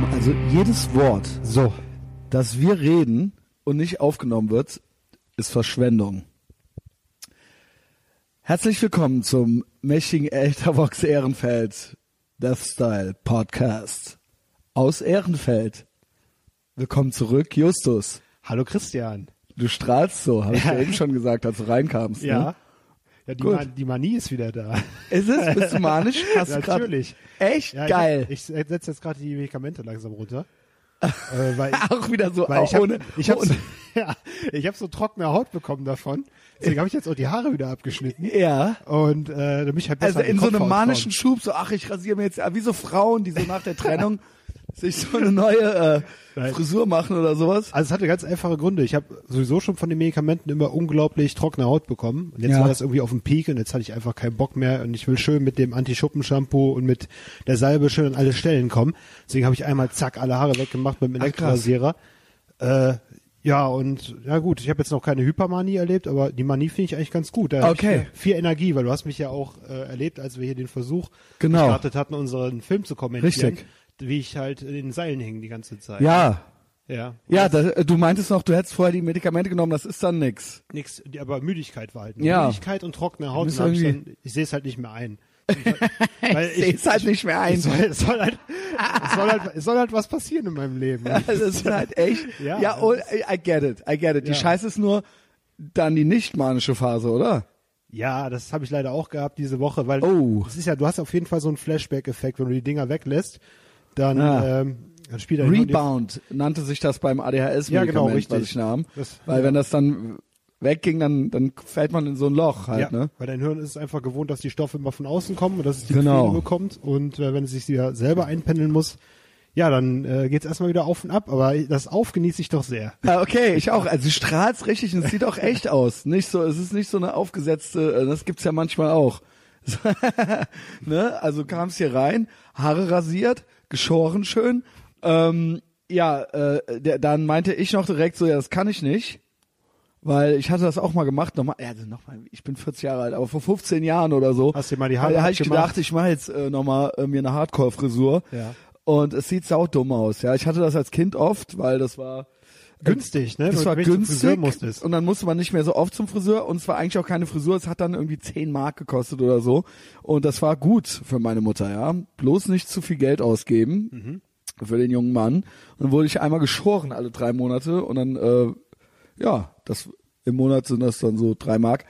Tom, also jedes Wort, So. das wir reden und nicht aufgenommen wird, ist Verschwendung. Herzlich willkommen zum mächtigen Eltervox Ehrenfeld Death Style Podcast aus Ehrenfeld. Willkommen zurück, Justus. Hallo Christian. Du strahlst so, habe ich Ja. ja eben schon gesagt, als du reinkamst. Ja. Ne? Ja, die. Man die Manie ist wieder da. Ist es? Bist du manisch? Hast du grad- Natürlich. Echt Ja, geil. Ich, ich setze jetzt gerade die Medikamente langsam runter. äh, weil ich, Auch wieder so weil ich hab, ohne, ich hab, ohne ja, ich hab so trockene Haut bekommen davon. Deswegen habe ich jetzt auch die Haare wieder abgeschnitten. ja. Und äh, damit ich halt besser Also in so einem manischen Schub, so ach, ich rasiere mir jetzt, wie so Frauen, die so nach der Trennung sich so eine neue äh. Frisur machen oder sowas. Also es hatte ganz einfache Gründe. Ich habe sowieso schon von den Medikamenten immer unglaublich trockene Haut bekommen. Und jetzt Ja. war das irgendwie auf dem Peak und jetzt hatte ich einfach keinen Bock mehr und ich will schön mit dem Anti-Schuppen-Shampoo und mit der Salbe schön an alle Stellen kommen. Deswegen habe ich einmal zack alle Haare weggemacht mit dem Ach, Elektrorasierer. Äh, ja, und ja gut, ich habe jetzt noch keine Hypermanie erlebt, aber die Manie finde ich eigentlich ganz gut. Da Okay. Viel Energie, weil du hast mich ja auch äh, erlebt, als wir hier den Versuch Genau. gestartet hatten, unseren Film zu kommentieren. Richtig. Wie ich halt in den Seilen hing die ganze Zeit. Ja. Ja. Ja, da, du meintest noch, du hättest vorher die Medikamente genommen, das ist dann nix. Nix, aber Müdigkeit war halt. nur. Ja. Müdigkeit und trockene Haut. hab ich dann- Ich sehe es halt nicht mehr ein. Weil Ich seh's halt nicht mehr ein. Es soll, es soll, halt, es, soll halt, es soll halt was passieren in meinem Leben. das ist halt echt. Ja, Ja, oh, I get it, I get it. Die Ja. Scheiße ist nur dann die nicht manische Phase, oder? Ja, das habe ich leider auch gehabt diese Woche, weil Oh. es ist ja, du hast auf jeden Fall so einen Flashback-Effekt, wenn du die Dinger weglässt, dann, Ah. ähm, dann spielt die- Rebound nannte sich das beim ADHS-Medikament, Ja, genau, was richtig. ich nahm. Das- Weil ja. wenn das dann wegging, dann, dann fällt man in so ein Loch halt, ja, ne? weil dein Hirn ist einfach gewohnt, dass die Stoffe immer von außen kommen und dass es die Genau. Gefühle bekommt und äh, wenn es sich wieder selber einpendeln muss, ja, dann äh, geht's erstmal wieder auf und ab, aber das Auf genieße ich doch sehr. Ja, okay, ich auch. Also du strahlst richtig und es sieht auch echt aus. Nicht so, es ist nicht so eine aufgesetzte, äh, das gibt's ja manchmal auch. ne? Also kam's hier rein, Haare rasiert, geschoren schön. Ähm, ja, äh, der, dann meinte ich noch direkt so, ja, das kann ich nicht. Weil ich hatte das auch mal gemacht, nochmal, ja, also nochmal, ich bin 40 Jahre alt, aber vor 15 Jahren oder so. Hast dir mal die Haare Da habe ich gedacht, ich mache jetzt äh, nochmal äh, mir eine Hardcore-Frisur. Ja. Und es sieht saudumm aus. Ja, ich hatte das als Kind oft, weil das war Günstig, ne? das war günstig musstest. und dann musste man nicht mehr so oft zum Friseur und es war eigentlich auch keine Frisur, es hat dann irgendwie 10 Mark gekostet oder so und das war gut für meine Mutter, ja. Bloß nicht zu viel Geld ausgeben Mhm. für den jungen Mann. Und dann wurde ich einmal geschoren alle drei Monate und dann, äh, ja, das im Monat sind das dann so drei Mark.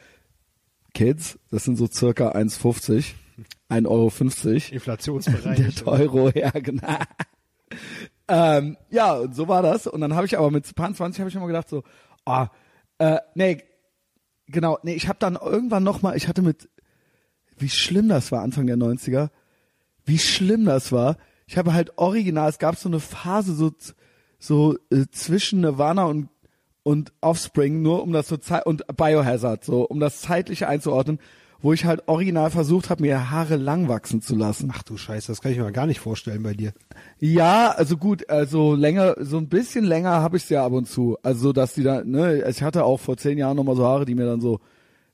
Kids, das sind so circa 1,50, 1,50 Euro. Inflationsbereinigt. Der Euro, ja, genau. Ähm, ja, und so war das. Und dann habe ich aber mit 20 habe ich immer gedacht so, ah, äh, nee, genau, nee, ich habe dann irgendwann noch mal, ich hatte mit, wie schlimm das war Anfang der 90er, wie schlimm das war. Ich habe halt original, es gab so eine Phase so, so äh, zwischen Nirvana und und Offspring, nur um das so und Biohazard, so um das zeitliche einzuordnen, wo ich halt original versucht habe, mir Haare lang wachsen zu lassen. Ach du Scheiße, das kann ich mir gar nicht vorstellen bei dir. Ja, also gut, also länger, so ein bisschen länger habe ich es ja ab und zu. Also so, dass die da, ne, ich hatte auch vor zehn Jahren nochmal so Haare, die mir dann so,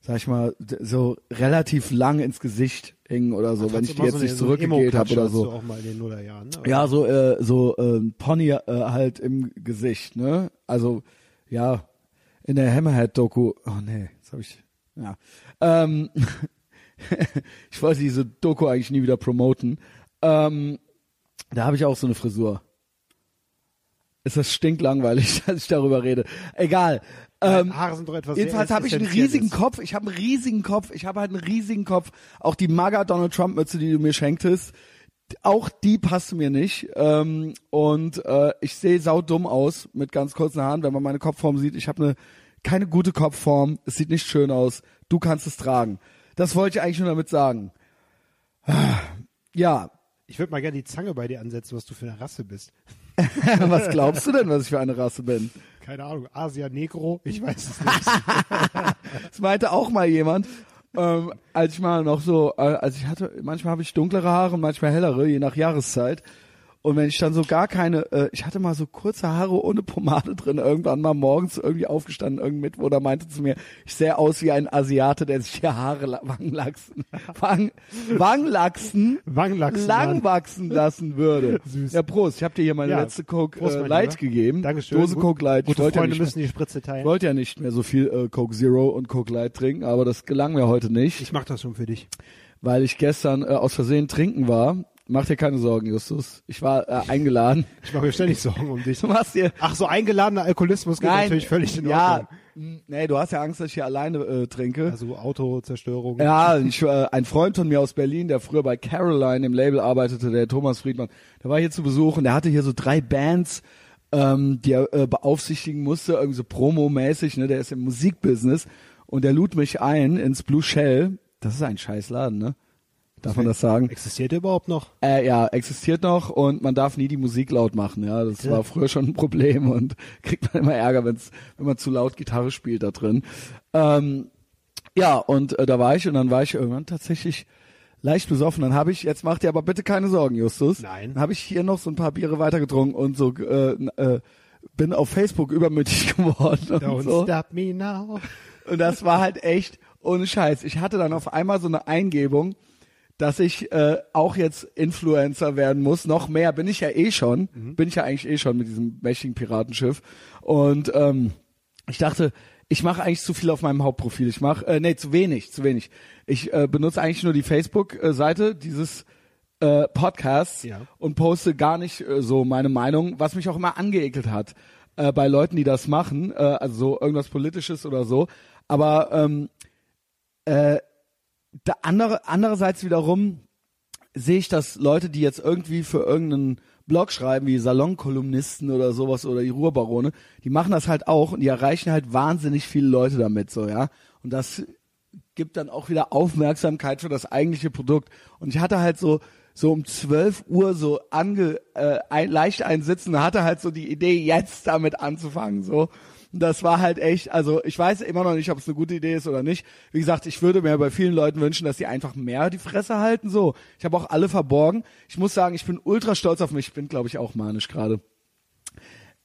sag ich mal, so relativ lang ins Gesicht hingen oder so, wenn ich die jetzt nicht zurückgegelt habe oder so. Auch mal in den Nullerjahren, ne? Ja, so äh, so äh, Pony äh, halt im Gesicht, ne? Also ja, in der Hammerhead-Doku. Oh nee, jetzt habe ich ja. Ähm, ich wollte diese Doku eigentlich nie wieder promoten. Ähm, da habe ich auch so eine Frisur. Ist das stinklangweilig, dass ich darüber rede. Egal. Ähm, Haare sind doch etwas Jedenfalls habe ich einen riesigen Kopf. Ich habe einen riesigen Kopf. Ich habe halt einen riesigen Kopf. Auch die Maga Donald Trump Mütze, die du mir schenktest, auch die passte mir nicht. Ähm, und äh, ich sehe saudumm aus mit ganz kurzen Haaren, wenn man meine Kopfform sieht. Ich habe eine keine gute Kopfform. Es sieht nicht schön aus. Du kannst es tragen. Das wollte ich eigentlich nur damit sagen. Ja, Ich würde mal gerne die Zange bei dir ansetzen, was du für eine Rasse bist. was glaubst du denn, was ich für eine Rasse bin? Keine Ahnung, Asia Negro, ich weiß es nicht. Das meinte auch mal jemand, ähm, als ich mal noch so, äh, als ich hatte, manchmal habe ich dunklere Haare und manchmal hellere, je nach Jahreszeit. Und wenn ich dann so gar keine, äh, ich hatte mal so kurze Haare ohne Pomade drin, irgendwann mal morgens irgendwie aufgestanden, irgendein Mittwoch, da meinte zu mir, ich sehe aus wie ein Asiate, der sich die Haare la- Wangenlachsen, Wang, Wangenlachsen, Wangenlachsen lang waren. wachsen lassen würde. Süß. Ja, Prost, ich habe dir hier meine Ja. letzte Coke Prost, äh, Light Lieber. gegeben. Dankeschön. Dose Coke Light. Ich Gute wollte ja Freunde nicht müssen die Spritze teilen. ich wollte ja nicht mehr so viel äh, Coke Zero und Coke Light trinken, aber das gelang mir heute nicht, Ich mach das schon für dich. weil ich gestern äh, aus Versehen trinken war. Mach dir keine Sorgen, Justus. Ich war äh, eingeladen. Ich mache mir ständig Sorgen um dich. Du machst dir Ach, so eingeladener Alkoholismus geht natürlich völlig in ja, Ordnung. mh, nee, du hast ja Angst, dass ich hier alleine äh, trinke. Also Autozerstörung. Ja, ich, äh, ein Freund von mir aus Berlin, der früher bei Caroline im Label arbeitete, der Thomas Friedmann, der war hier zu Besuch und der hatte hier so drei Bands, ähm, die er äh, beaufsichtigen musste, irgendwie so Promo-mäßig, ne, der ist im Musikbusiness und der lud mich ein ins Blue Shell. Das ist ein scheiß Laden, ne? Darf man das sagen? Existiert der überhaupt noch? Äh, ja, existiert noch und man darf nie die Musik laut machen. Ja, das war früher schon ein Problem und kriegt man immer Ärger, wenn's, wenn man zu laut Gitarre spielt da drin. Ähm, ja, und äh, da war ich und dann war ich irgendwann tatsächlich leicht besoffen. Dann habe ich, jetzt macht dir aber bitte keine Sorgen, Justus. Nein. Dann habe ich hier noch so ein paar Biere weitergetrunken und so äh, äh, bin auf Facebook übermütig geworden und Don't so. stop me now. Und das war halt echt ohne Scheiß. Ich hatte dann auf einmal so eine Eingebung, dass ich äh, auch jetzt Influencer werden muss. Noch mehr bin ich ja eh schon. Bin ich ja eigentlich eh schon mit diesem mächtigen Piratenschiff. Und ähm, ich dachte, ich mache eigentlich zu viel auf meinem Hauptprofil. Ich mache, äh, nee, zu wenig, zu wenig. Ich äh, benutze eigentlich nur die Facebook-Seite dieses äh, Podcasts Ja. und poste gar nicht äh, so meine Meinung, was mich auch immer angeekelt hat äh, bei Leuten, die das machen, äh, also so irgendwas Politisches oder so. Aber ähm, äh, da andere, andererseits wiederum sehe ich, dass Leute, die jetzt irgendwie für irgendeinen Blog schreiben, wie Salonkolumnisten oder sowas oder die Ruhrbarone, die machen das halt auch und die erreichen halt wahnsinnig viele Leute damit, so, ja. Und das gibt dann auch wieder Aufmerksamkeit für das eigentliche Produkt. Und ich hatte halt so, so um 12 Uhr so ange, äh, ein, leicht einsitzen, hatte halt so die Idee, jetzt damit anzufangen, so. Das war halt echt, also ich weiß immer noch nicht, ob es eine gute Idee ist oder nicht. Wie gesagt, ich würde mir bei vielen Leuten wünschen, dass sie einfach mehr die Fresse halten, so. Ich habe auch alle verborgen. Ich muss sagen, ich bin ultra stolz auf mich. Ich bin, glaube ich, auch manisch gerade.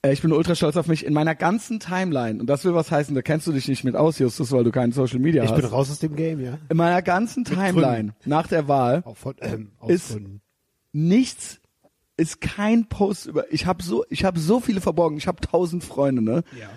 Äh, Ich bin ultra stolz auf mich in meiner ganzen Timeline. Und das will was heißen, da kennst du dich nicht mit aus, Justus, weil du keinen Social Media Ich hast. bin raus aus dem Game, ja. in meiner ganzen Timeline nach der Wahl von, ähm, Ist- Gründen. nichts ist kein Post über ich habe so ich habe so viele verborgen ich habe tausend Freunde ne Ja.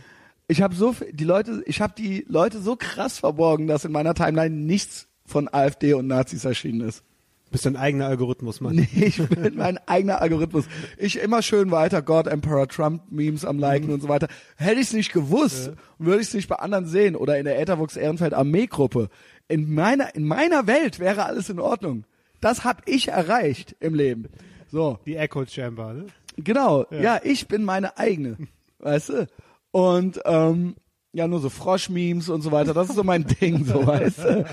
Ich habe so viel- die Leute ich habe die Leute so krass verborgen dass in meiner Timeline nichts von AfD und Nazis erschienen ist Bist dein eigener Algorithmus, Mann. Nee, ich bin mein eigener Algorithmus. Ich immer schön weiter God, Emperor Trump Memes am Liken und so weiter. Hätte ich es nicht gewusst, würde ich es nicht bei anderen sehen oder in der Ethervox Ehrenfeld Armeegruppe. In meiner, in meiner Welt wäre alles in Ordnung. Das habe ich erreicht im Leben. So, Die Echo Chamber, ne? genau. Ja, ich bin meine eigene. Weißt du? Und ähm, ja, nur so Frosch-Memes und so weiter. Das ist so mein Ding, so weißt du.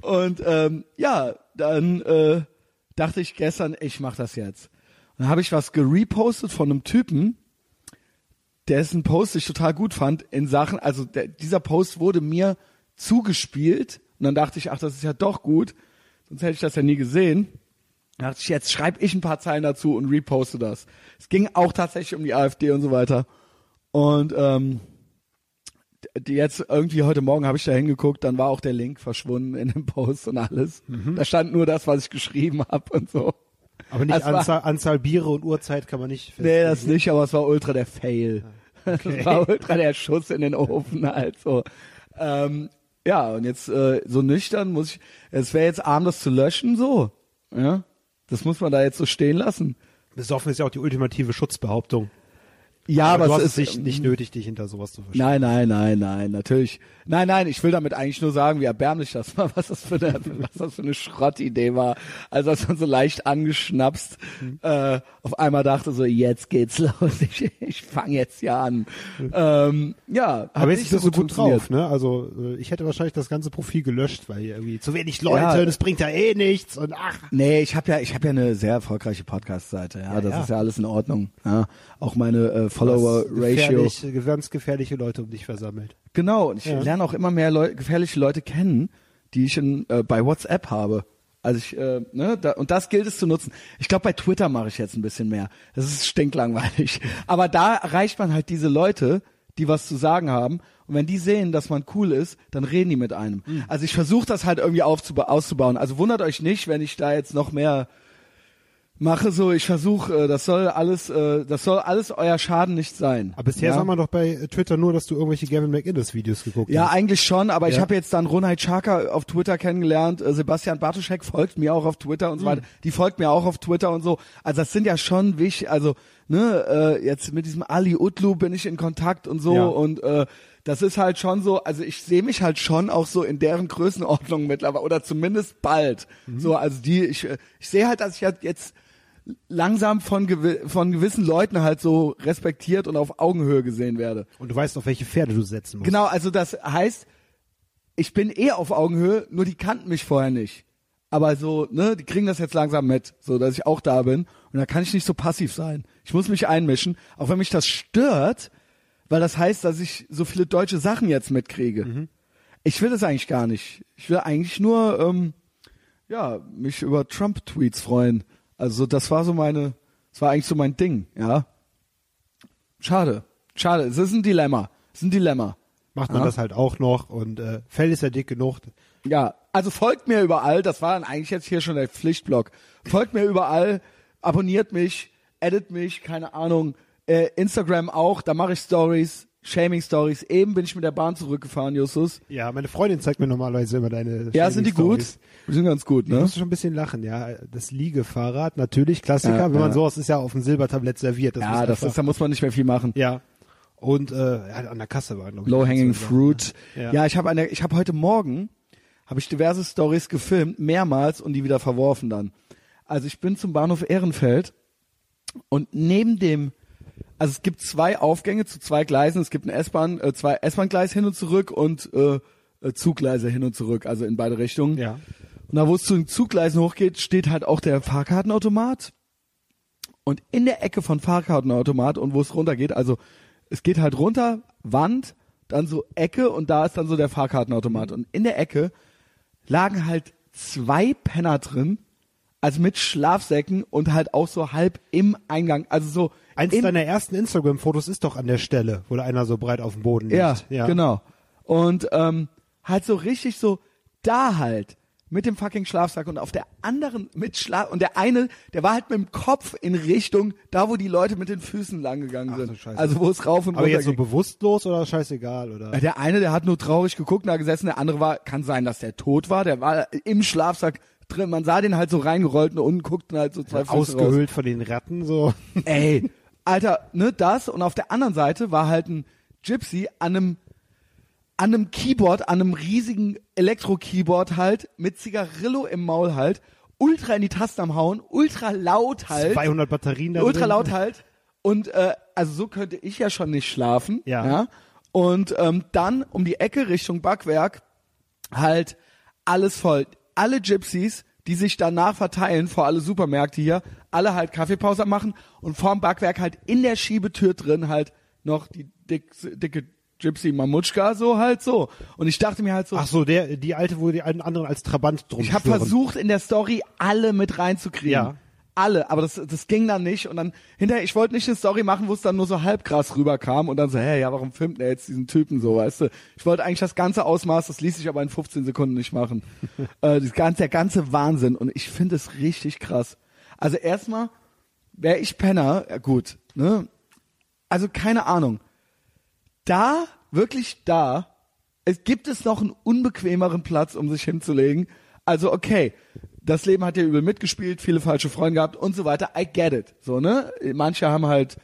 und ähm, ja, dann äh, dachte ich gestern, ich mach das jetzt. Und dann habe ich was gerepostet von einem Typen, dessen Post ich total gut fand in Sachen, also der, dieser Post wurde mir zugespielt und dann dachte ich, ach, das ist ja doch gut, sonst hätte ich das ja nie gesehen. Dann dachte ich, jetzt schreibe ich ein paar Zeilen dazu und reposte das. Es ging auch tatsächlich um die AfD und so weiter. Und ähm, jetzt irgendwie heute Morgen habe ich da hingeguckt, dann war auch der Link verschwunden in dem Post und alles. Da stand nur das, was ich geschrieben habe und so. Aber nicht Das war- Anzahl, Anzahl Biere und Uhrzeit kann man nicht Nee, das nicht, aber es war ultra der Fail. Das war ultra der Schuss in den Ofen halt so. Ähm, ja, und jetzt äh, so nüchtern muss ich, es wäre jetzt arm, das zu löschen, so. Ja, das muss man da jetzt so stehen lassen. Besoffen ist ja auch die ultimative Schutzbehauptung. Ja, aber, du hast es ist nicht, nicht nötig, dich hinter sowas zu verstecken. Nein, nein, nein, nein, natürlich. Nein, nein, ich will damit eigentlich nur sagen, wie erbärmlich das war, was das für eine, was das für eine Schrottidee war. Also als man so leicht angeschnapst, äh, auf einmal dachte so, jetzt geht's los, ich, ich fange jetzt ja an. Ähm, ja, Aber jetzt nicht bist du gut drauf, ne? Also äh, ich hätte wahrscheinlich das ganze Profil gelöscht, weil hier irgendwie zu wenig Leute, Ja. das bringt ja eh nichts und ach. Nee, ich habe ja, ich habe ja eine sehr erfolgreiche Podcast-Seite. Ja, Ja, das ja. ist ja alles in Ordnung. Ja, auch meine äh, Follower-Ratio. gefährlich, ganz gefährliche Leute um dich versammelt. Genau, und ich Ja. lerne auch immer mehr Leu gefährliche Leute kennen, die ich in, äh, bei WhatsApp habe. Also ich, äh, ne, da, und das gilt es zu nutzen. Ich glaube, bei Twitter mache ich jetzt ein bisschen mehr. Das ist stinklangweilig. Aber da erreicht man halt diese Leute, die was zu sagen haben. Und wenn die sehen, dass man cool ist, dann reden die mit einem. Also ich versuche das halt irgendwie aufzuba auszubauen. Also wundert euch nicht, wenn ich da jetzt noch mehr mache so, ich versuche, äh, das soll alles, äh, das soll alles euer Schaden nicht sein. Aber bisher ja? sah man doch bei äh, Twitter nur, dass du irgendwelche Gavin McInnes Videos geguckt Ja, hast. eigentlich schon, aber ich Ja. habe jetzt dann Ronald Chaka auf Twitter kennengelernt. Sebastian Bartoschek folgt mir auch auf Twitter und so weiter. Die folgt mir auch auf Twitter und so. Also das sind ja schon wichtig, also ne, äh, jetzt mit diesem Ali Utlu bin ich in Kontakt und so Ja. und äh, das ist halt schon so, also ich sehe mich halt schon auch so in deren Größenordnung mittlerweile oder zumindest bald. So, also die, ich, ich sehe halt, dass ich halt jetzt langsam von, gewi von gewissen Leuten halt so respektiert und auf Augenhöhe gesehen werde. Und du weißt, auf welche Pferde du setzen musst. Genau, also das heißt, ich bin eh auf Augenhöhe, nur die kannten mich vorher nicht. Aber so, ne, die kriegen das jetzt langsam mit, so dass ich auch da bin. Und da kann ich nicht so passiv sein. Ich muss mich einmischen, auch wenn mich das stört, weil das heißt, dass ich so viele deutsche Sachen jetzt mitkriege. Ich will das eigentlich gar nicht. Ich will eigentlich nur, ähm, ja, mich über Trump-Tweets freuen. Also das war so meine, das war eigentlich so mein Ding, ja. Schade, schade. Es ist ein Dilemma. Es ist ein Dilemma. Macht man Ja. das halt auch noch und äh, Fell ist ja dick genug. Ja, also folgt mir überall, das war dann eigentlich jetzt hier schon der Pflichtblock. Folgt mir überall, abonniert mich, edit mich, keine Ahnung, äh, Instagram auch, da mache ich Stories, Shaming Stories. Eben bin ich mit der Bahn zurückgefahren, Justus. Ja, meine Freundin zeigt mir normalerweise immer deine Ja, sind die gut? Die sind ganz gut, ne? musste schon ein bisschen lachen, ja. Das Liegefahrrad, natürlich, Klassiker. Ja, Wenn man ja. sowas ist ja auf dem Silbertablett serviert. Das Ja, das ist, da muss man nicht mehr viel machen. Ja. Und äh, an der Kasse war, glaube ich. Low hanging so, fruit. Ja. Ja, ich habe eine, ich habe heute Morgen habe ich diverse Stories gefilmt, mehrmals und die wieder verworfen dann. Also ich bin zum Bahnhof Ehrenfeld und neben dem, also es gibt zwei Aufgänge zu zwei Gleisen. Es gibt eine S-Bahn, äh, zwei S-Bahn-Gleise hin und zurück und äh, äh, Zuggleise hin und zurück, also in beide Richtungen. Ja. Und da, wo es zu den Zuggleisen hochgeht, steht halt auch der Fahrkartenautomat. Und in der Ecke von Fahrkartenautomat und wo es runtergeht, also es geht halt runter, Wand, dann so Ecke und da ist dann so der Fahrkartenautomat. Und in der Ecke lagen halt zwei Penner drin, also mit Schlafsäcken und halt auch so halb im Eingang, also so Eins im, deiner ersten Instagram-Fotos ist doch an der Stelle, wo einer so breit auf dem Boden liegt. ja, ja. genau. Und ähm, halt so richtig so da halt mit dem fucking Schlafsack und auf der anderen mit Schlaf und der eine, der war halt mit dem Kopf in Richtung da, wo die Leute mit den Füßen lang gegangen Ach, sind. du Scheiße. Also wo es rauf und Aber runter jetzt so ging. bewusstlos oder scheißegal oder? Ja, Der eine, der hat nur traurig geguckt, da gesessen, der andere war, kann sein, dass der tot war, der war im Schlafsack drin, man sah den halt so reingerollt und unten guckten halt so zwei Füße raus. Ausgehöhlt von den Ratten so. Ey, Alter, ne, das und auf der anderen Seite war halt ein Gypsy an einem an einem Keyboard, an einem riesigen Elektro-Keyboard halt, mit Zigarillo im Maul halt, ultra in die Tasten am Hauen, ultra laut halt. 200 Batterien da ultra drin. laut halt. Und äh, also so könnte ich ja schon nicht schlafen. Ja. Und ähm, dann um die Ecke Richtung Backwerk halt alles voll. Alle Gypsies, die sich danach verteilen vor alle Supermärkte hier, alle halt Kaffeepause machen und vorm Backwerk halt in der Schiebetür drin halt noch die dick, dicke Gypsy Mamutschka so halt so. Und ich dachte mir halt so, Ach so, der, die alte, wo die alten anderen als Trabant drum ich habe versucht in der Story alle mit reinzukriegen. Ja. Alle, aber das, das ging dann nicht und dann hinterher, ich wollte nicht eine Story machen, wo es dann nur so halb krass rüberkam und dann so, hey, ja, warum filmt er jetzt diesen Typen so, weißt du? Ich wollte eigentlich das ganze Ausmaß, das ließ sich aber in 15 Sekunden nicht machen. äh, das ganze, der ganze Wahnsinn und ich finde es richtig krass. Also erstmal, wäre ich Penner, ja gut, ne? Also keine Ahnung. Da, wirklich da, es gibt es noch einen unbequemeren Platz, um sich hinzulegen. Also okay, das Leben hat ja übel mitgespielt, viele falsche Freunde gehabt und so weiter. I get it. So, ne? Manche haben halt,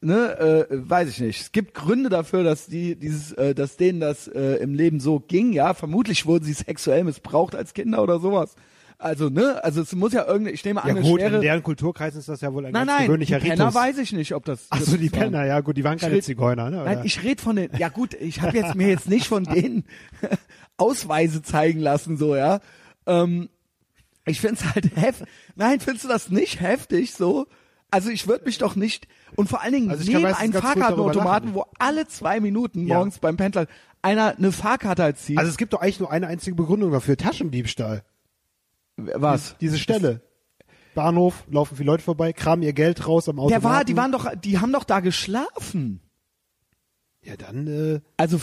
ne, äh, weiß ich nicht. Es gibt Gründe dafür, dass die, dieses, äh, dass denen das äh, im Leben so ging, ja. Vermutlich wurden sie sexuell missbraucht als Kinder oder sowas. Also, ne, also es muss ja irgendeine, ich nehme an, Ja gut, schwere. in deren Kulturkreisen ist das ja wohl ein nein, ganz nein, gewöhnlicher Penner Ritus. weiß ich nicht, ob das. Ach so, die. Penner, ja gut, die waren keine red- Zigeuner, ne? Nein, oder? ich rede von den. Ja gut, ich habe jetzt mir jetzt nicht von denen Ausweise zeigen lassen, so ja. Ähm, ich find's halt heftig. Nein, findest du das nicht heftig so? Also ich würde mich doch nicht und vor allen Dingen Also neben einen Fahrkartenautomaten, wo alle zwei Minuten Ja. morgens beim Pendler einer eine Fahrkarte halt zieht. Also es gibt doch eigentlich nur eine einzige Begründung dafür, Taschendiebstahl. Was? Diese Stelle. Bahnhof, laufen viele Leute vorbei, kramen ihr Geld raus am Auto. Der war, die waren doch, die haben doch da geschlafen. Ja, dann äh, Also,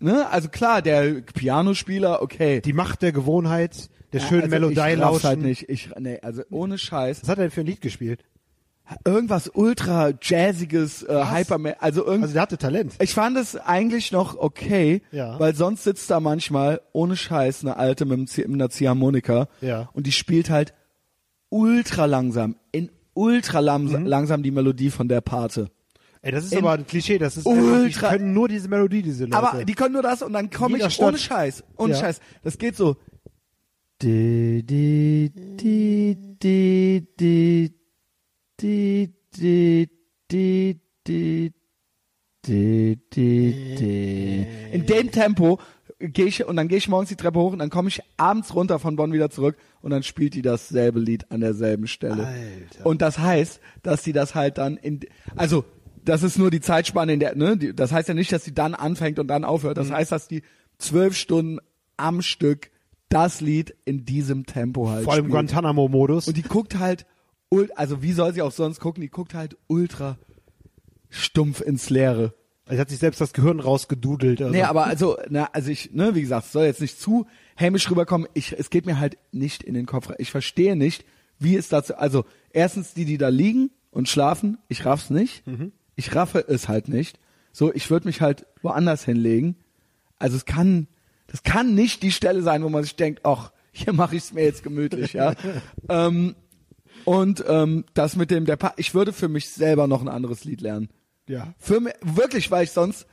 ne, also klar, der Pianospieler, okay. die Macht der Gewohnheit, der schönen also Melodie ich raff's lauschen. halt nicht. Ich, nee, also ohne Scheiß. Was hat er denn für ein Lied gespielt? Irgendwas ultra jazziges, äh, hyper, also irgend, Also der hatte Talent. ich fand es eigentlich noch okay, Ja. weil sonst sitzt da manchmal ohne Scheiß eine alte mit, einer Ziehharmonika Ja. und die spielt halt ultra langsam, in ultra lam Mhm. langsam die Melodie von der Pate. Ey, das ist In- aber ein Klischee, das ist einfach, die Ultra- können nur diese Melodie, diese Leute. Aber die können nur das und dann komme ich ohne Scheiß, ohne Ja. Scheiß. Das geht so. In dem Tempo gehe ich und dann gehe ich morgens die Treppe hoch und dann komme ich abends runter von Bonn wieder zurück und dann spielt die dasselbe Lied an derselben Stelle. Alter. Und das heißt, dass die das halt dann in also das ist nur die Zeitspanne in der ne die, das heißt ja nicht, dass sie dann anfängt und dann aufhört. Mhm. Das heißt, dass die zwölf Stunden am Stück das Lied in diesem Tempo halt Vor allem spielt. Guantanamo-Modus. Und die guckt halt, also wie soll sie auch sonst gucken? Die guckt halt ultra stumpf ins Leere. Also hat sich selbst das Gehirn rausgedudelt. Also. Nee, aber also, na, also ich, ne, wie gesagt, es soll jetzt nicht zu hämisch rüberkommen. Ich, es geht mir halt nicht in den Kopf rein. Ich verstehe nicht, wie es dazu, also erstens die, die da liegen und schlafen, ich raff's nicht. Ich raffe es halt nicht. So, ich würde mich halt woanders hinlegen. Also es kann, das kann nicht die Stelle sein, wo man sich denkt, ach, hier mache ich es mir jetzt gemütlich, ja. ähm, und ähm, das mit dem der pa ich würde für mich selber noch ein anderes Lied lernen. ja. Für mich, wirklich, weil ich sonst,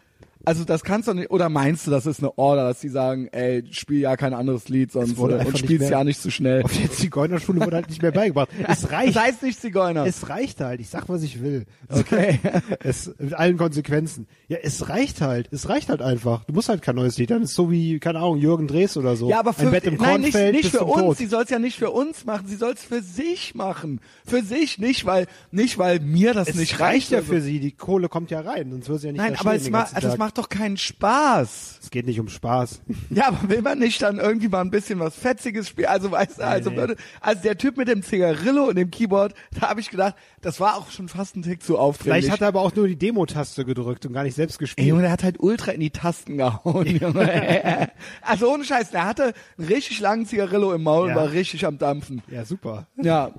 also das kannst du nicht, oder meinst du, das ist eine Order, dass die sagen, ey, spiel ja kein anderes Lied sonst wurde äh, und mehr- ja nicht zu schnell. Auf der Zigeunerschule wurde halt nicht mehr beigebracht. Es reicht. Das heißt nicht Zigeuner. Es reicht halt. Ich sag, was ich will. Okay. es, mit allen Konsequenzen. Ja, es reicht halt. Es reicht halt einfach. Du musst halt kein neues Lied. Dann ist so wie, keine Ahnung, Jürgen Drees oder so. ja, aber für, Ein Bett im nein, nicht, nicht für uns. Tod. Sie soll es ja nicht für uns machen. Sie soll es für sich machen. Für sich, nicht weil, nicht weil mir das Es nicht reicht ja also. für sie. Die Kohle kommt ja rein. Sonst würde sie ja nicht Nein, aber es, ma ganzen also es Tag. Macht doch keinen Spaß. Es geht nicht um Spaß. Ja, aber will man nicht dann irgendwie mal ein bisschen was Fetziges spielen? Also weißt du, also würde, also der Typ mit dem Zigarillo und dem Keyboard, da habe ich gedacht, das war auch schon fast ein Tick zu aufdringlich. Vielleicht hat er aber auch nur die Demo-Taste gedrückt und gar nicht selbst Ey, gespielt. Junge, der hat halt ultra in die Tasten gehauen, Junge. also ohne Scheiß, der hatte einen richtig langen Zigarillo im Maul und Ja. war richtig am Dampfen. ja, super. Ja,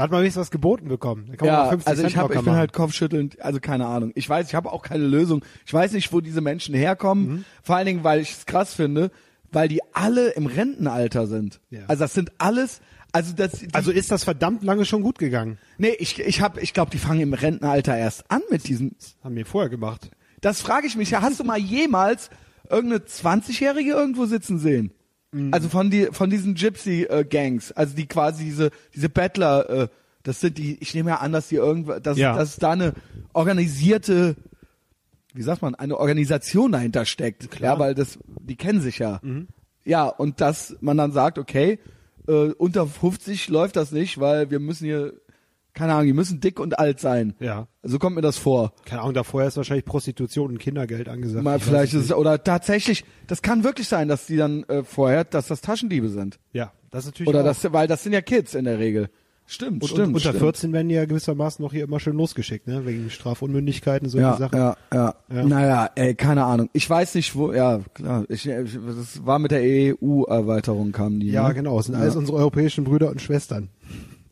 Da hat man wenigstens was geboten bekommen. Ja, 50 also ich, hab, ich bin halt kopfschüttelnd, also keine Ahnung. Ich weiß, ich habe auch keine Lösung. Ich weiß nicht, wo diese Menschen herkommen. Mhm. Vor allen Dingen, weil ich es krass finde, weil die alle im Rentenalter sind. Ja. Also das sind alles, also das, die, Also ist das verdammt lange schon gut gegangen. nee, ich, ich habe, ich glaube, die fangen im Rentenalter erst an mit diesen. Haben wir vorher gemacht. Das frage ich mich. ja, Hast du mal jemals irgendeine 20-Jährige irgendwo sitzen sehen? Mhm. Also von die, von diesen Gypsy-Gangs, also die quasi diese, diese Bettler, äh, das sind die, ich nehme ja an, dass die irgendwo, dass, Ja. dass da eine organisierte, wie sagt man, eine Organisation dahinter steckt. Klar. Ja, weil das, die kennen sich ja. Mhm. Ja, und dass man dann sagt, okay, äh, unter 50 läuft das nicht, weil wir müssen hier, keine Ahnung, die müssen dick und alt sein. Ja. So kommt mir das vor. Keine Ahnung, davor ist wahrscheinlich Prostitution und Kindergeld angesagt. Mal Ich vielleicht ist es, oder tatsächlich, das kann wirklich sein, dass die dann äh, vorher, dass das Taschendiebe sind. Ja, das ist natürlich Oder auch. das, weil das sind ja Kids in der Regel. Stimmt, und, stimmt. und unter stimmt. 14 werden die ja gewissermaßen noch hier immer schön losgeschickt, ne? Wegen Strafunmündigkeiten und solche Ja, Sachen. ja, ja, Ja. Naja, ey, keine Ahnung. Ich weiß nicht, wo, ja, klar. Ich, ich, das war mit der EU-Erweiterung kamen die. Ja, ne? genau. Das sind alles unsere europäischen Brüder und Schwestern.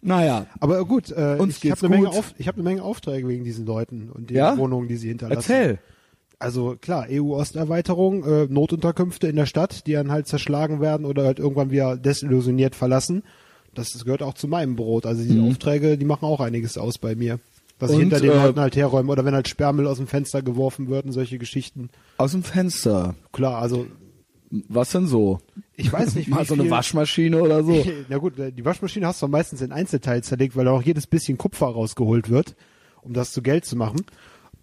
Naja. Aber gut, äh, Uns ich habe eine, Menge gut. auf, ich hab eine Menge Aufträge wegen diesen Leuten und den Ja? Wohnungen, die sie hinterlassen. Erzähl. Also klar, EU-Osterweiterung, äh, Notunterkünfte in der Stadt, die dann halt zerschlagen werden oder halt irgendwann wieder desillusioniert verlassen. Das, das gehört auch zu meinem Brot. Also diese Aufträge, die machen auch einiges aus bei mir. Dass ich Mhm. Hinter den äh, Leuten halt herräume oder wenn halt Sperrmüll aus dem Fenster geworfen wird und solche Geschichten. Aus dem Fenster. Klar, also Was denn so? Ich weiß nicht, Mal so eine viel- Waschmaschine oder so. Na gut, die Waschmaschine hast du meistens in Einzelteile zerlegt, weil da auch jedes bisschen Kupfer rausgeholt wird, um das zu Geld zu machen.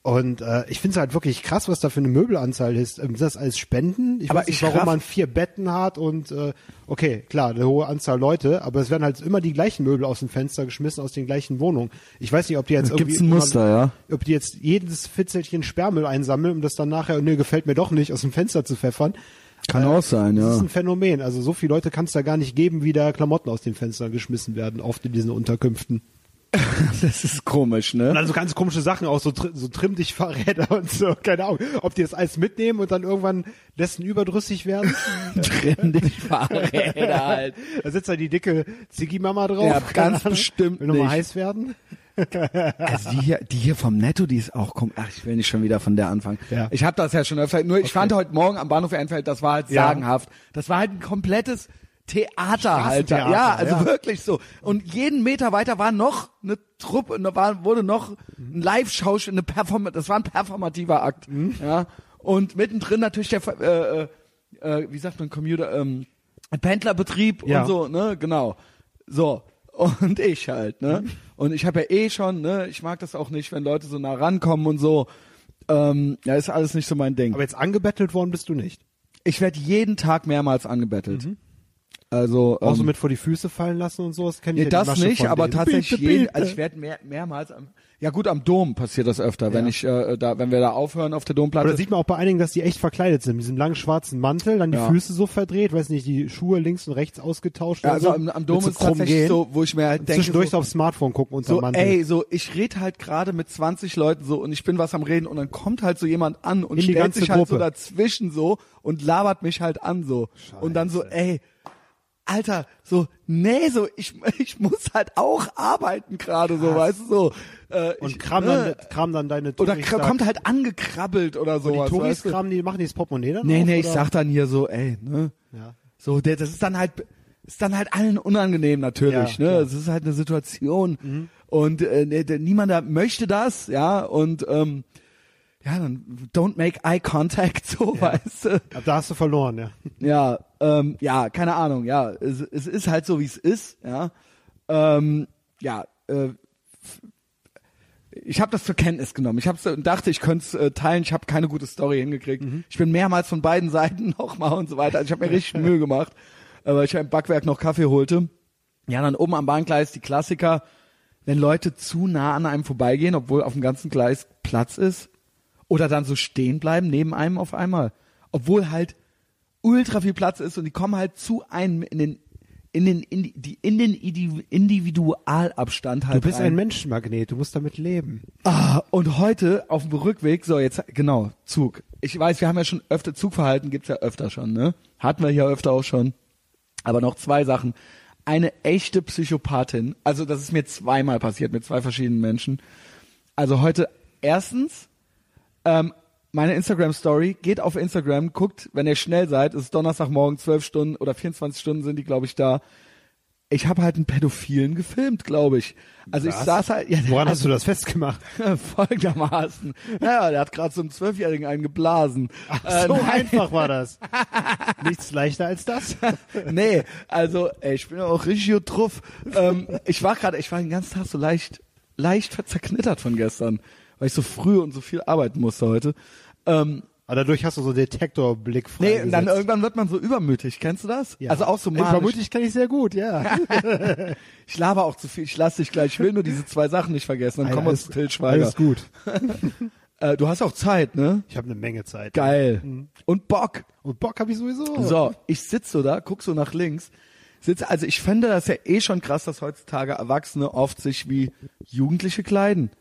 Und äh, ich finde es halt wirklich krass, was da für eine Möbelanzahl ist. Ähm, das als Spenden? Ich Aber weiß nicht, ich warum raff- man vier Betten hat und äh, okay, klar, eine hohe Anzahl Leute, aber es werden halt immer die gleichen Möbel aus dem Fenster geschmissen, aus den gleichen Wohnungen. Ich weiß nicht, ob die jetzt irgendwie Gibt's ein Muster, ja? ob die jetzt jedes Fitzelchen Sperrmüll einsammeln, um das dann nachher, nö, gefällt mir doch nicht, aus dem Fenster zu pfeffern. Kann auch sein, Das ist ja. ein Phänomen. Also so viele Leute kann es da gar nicht geben, wie da Klamotten aus den Fenstern geschmissen werden, oft in diesen Unterkünften. Das ist komisch, ne? dann so ganz komische Sachen, auch so, so trimm dich Fahrräder und so, keine Ahnung. Ob die das alles mitnehmen und dann irgendwann dessen überdrüssig werden. Drin die Fahrräder halt. da sitzt da die dicke Ziggy-Mama drauf. Ja, ganz bestimmt Will nochmal heiß werden. Also die hier, die hier vom Netto, die ist auch kom Ach, ich will nicht schon wieder von der anfangen. Ja. Ich habe das ja schon öfter. Nur ich fand heute Morgen am Bahnhof Ehrenfeld, das war halt Ja. sagenhaft. Das war halt ein komplettes Theater halt. Ja, also ja. wirklich so. Und jeden Meter weiter war noch eine Truppe, da war, wurde noch ein Live-Schauspiel, eine Perform das war ein performativer Akt. Mhm. Ja. Und mittendrin natürlich der, äh, äh, äh, wie sagt man, Commuter, ähm, Pendlerbetrieb Ja. und so, ne, genau. So. Und ich halt, ne? Mhm. Und ich habe ja eh schon, ne, ich mag das auch nicht, wenn Leute so nah rankommen und so. Ähm, ja, ist alles nicht so mein Ding. Aber jetzt angebettelt worden bist du nicht. ich werde jeden Tag mehrmals angebettelt. Also Auch so ähm, mit vor die Füße fallen lassen und so, das kenne ich nee, ja das nicht, aber tatsächlich Bitte, jeden, bitte. also ich werde mehr, mehrmals am, ja gut, am Dom passiert das öfter, wenn Ja. ich äh, da, wenn wir da aufhören auf der Domplatte. da sieht man auch bei einigen, dass die echt verkleidet sind. Mit diesem langen schwarzen Mantel, dann die Ja. Füße so verdreht, weiß nicht, die Schuhe links und rechts ausgetauscht. ja, oder also so, am, am Dom so ist tatsächlich gehen. so, wo ich mir halt denke, Zwischendurch so, so, aufs Smartphone gucken unter so Mantel. ey, so ich rede halt gerade mit 20 Leuten so und ich bin was am reden und dann kommt halt so jemand an und In die stellt sich halt so Gruppe. dazwischen so und labert mich halt an so und dann so, ey, Alter, so, nee, so, ich, ich muss halt auch arbeiten gerade, so, weißt du, so. Äh, und ich, kram, ne? dann, kram dann deine Oder Touris kra- da- kommt halt angekrabbelt oder Und sowas. die Touris kramen, die machen die das Portemonnaie dann Nee, auf, nee, ich oder? sag dann hier so, ey, ne? Ja. So, der, das ist dann halt, ist dann halt allen unangenehm natürlich, Ja, ne? Es ist halt eine Situation und äh, ne, der, niemand möchte das, ja, und ähm, ja, dann don't make eye contact, so, weißt du. Ab da hast du verloren, ja. Ja, ähm, ja, keine Ahnung, ja, es, es ist halt so, wie es ist, ja. Ähm, ja, äh, ich habe das zur Kenntnis genommen. Ich hab's, dachte, ich könnte es äh, teilen. Ich habe keine gute Story hingekriegt. Ich bin mehrmals von beiden Seiten nochmal und so weiter. Also ich habe mir richtig Mühe gemacht, äh, weil ich im Backwerk noch Kaffee holte. Ja, dann oben am Bahngleis die Klassiker, wenn Leute zu nah an einem vorbeigehen, obwohl auf dem ganzen Gleis Platz ist, oder dann so stehen bleiben neben einem auf einmal, obwohl halt ultra viel Platz ist und die kommen halt zu einem in den in den in die in den Indi- Individualabstand halt Du bist rein. ein Menschenmagnet, du musst damit leben. Ah, und heute auf dem Rückweg, so jetzt genau, Zug. Ich weiß, wir haben ja schon öfter Zugverhalten gibt's ja öfter schon, ne? Hatten wir hier öfter auch schon. Aber noch zwei Sachen. Eine echte Psychopathin, also das ist mir zweimal passiert mit zwei verschiedenen Menschen. Also heute erstens ähm, meine Instagram Story, geht auf Instagram, guckt, wenn ihr schnell seid, es ist Donnerstagmorgen, 12 Stunden oder 24 Stunden sind die, glaube ich, da. Ich habe halt einen Pädophilen gefilmt, glaube ich. Also ich Was? saß halt, ja, Woran hast du das festgemacht? folgendermaßen. Ja, der hat gerade so einem Zwölfjährigen einen geblasen. Äh, so nein, einfach war das. Nichts leichter als das. nee, also ey, ich bin auch richtig drauf. Ähm, ich war gerade, ich war den ganzen Tag so leicht, leicht zerknittert von gestern, weil ich so früh und so viel arbeiten musste heute. Ähm, Aber dadurch hast du so Detektorblick frei. nee, und dann irgendwann wird man so übermütig. Kennst du das? ja. Also auch so manisch. Vermutlich kann ich sehr gut, ja. Ich laber auch zu viel. Ich lass dich gleich. Ich will nur diese zwei Sachen nicht vergessen. Dann kommen wir zu Till Schweiger. Alles gut. Äh, du hast auch Zeit, ne? Ich habe eine Menge Zeit. Geil. Und Bock. Und Bock habe ich sowieso. So, ich sitz so da, guck so nach links. Sitz, also ich finde das ja eh schon krass, dass heutzutage Erwachsene oft sich wie Jugendliche kleiden.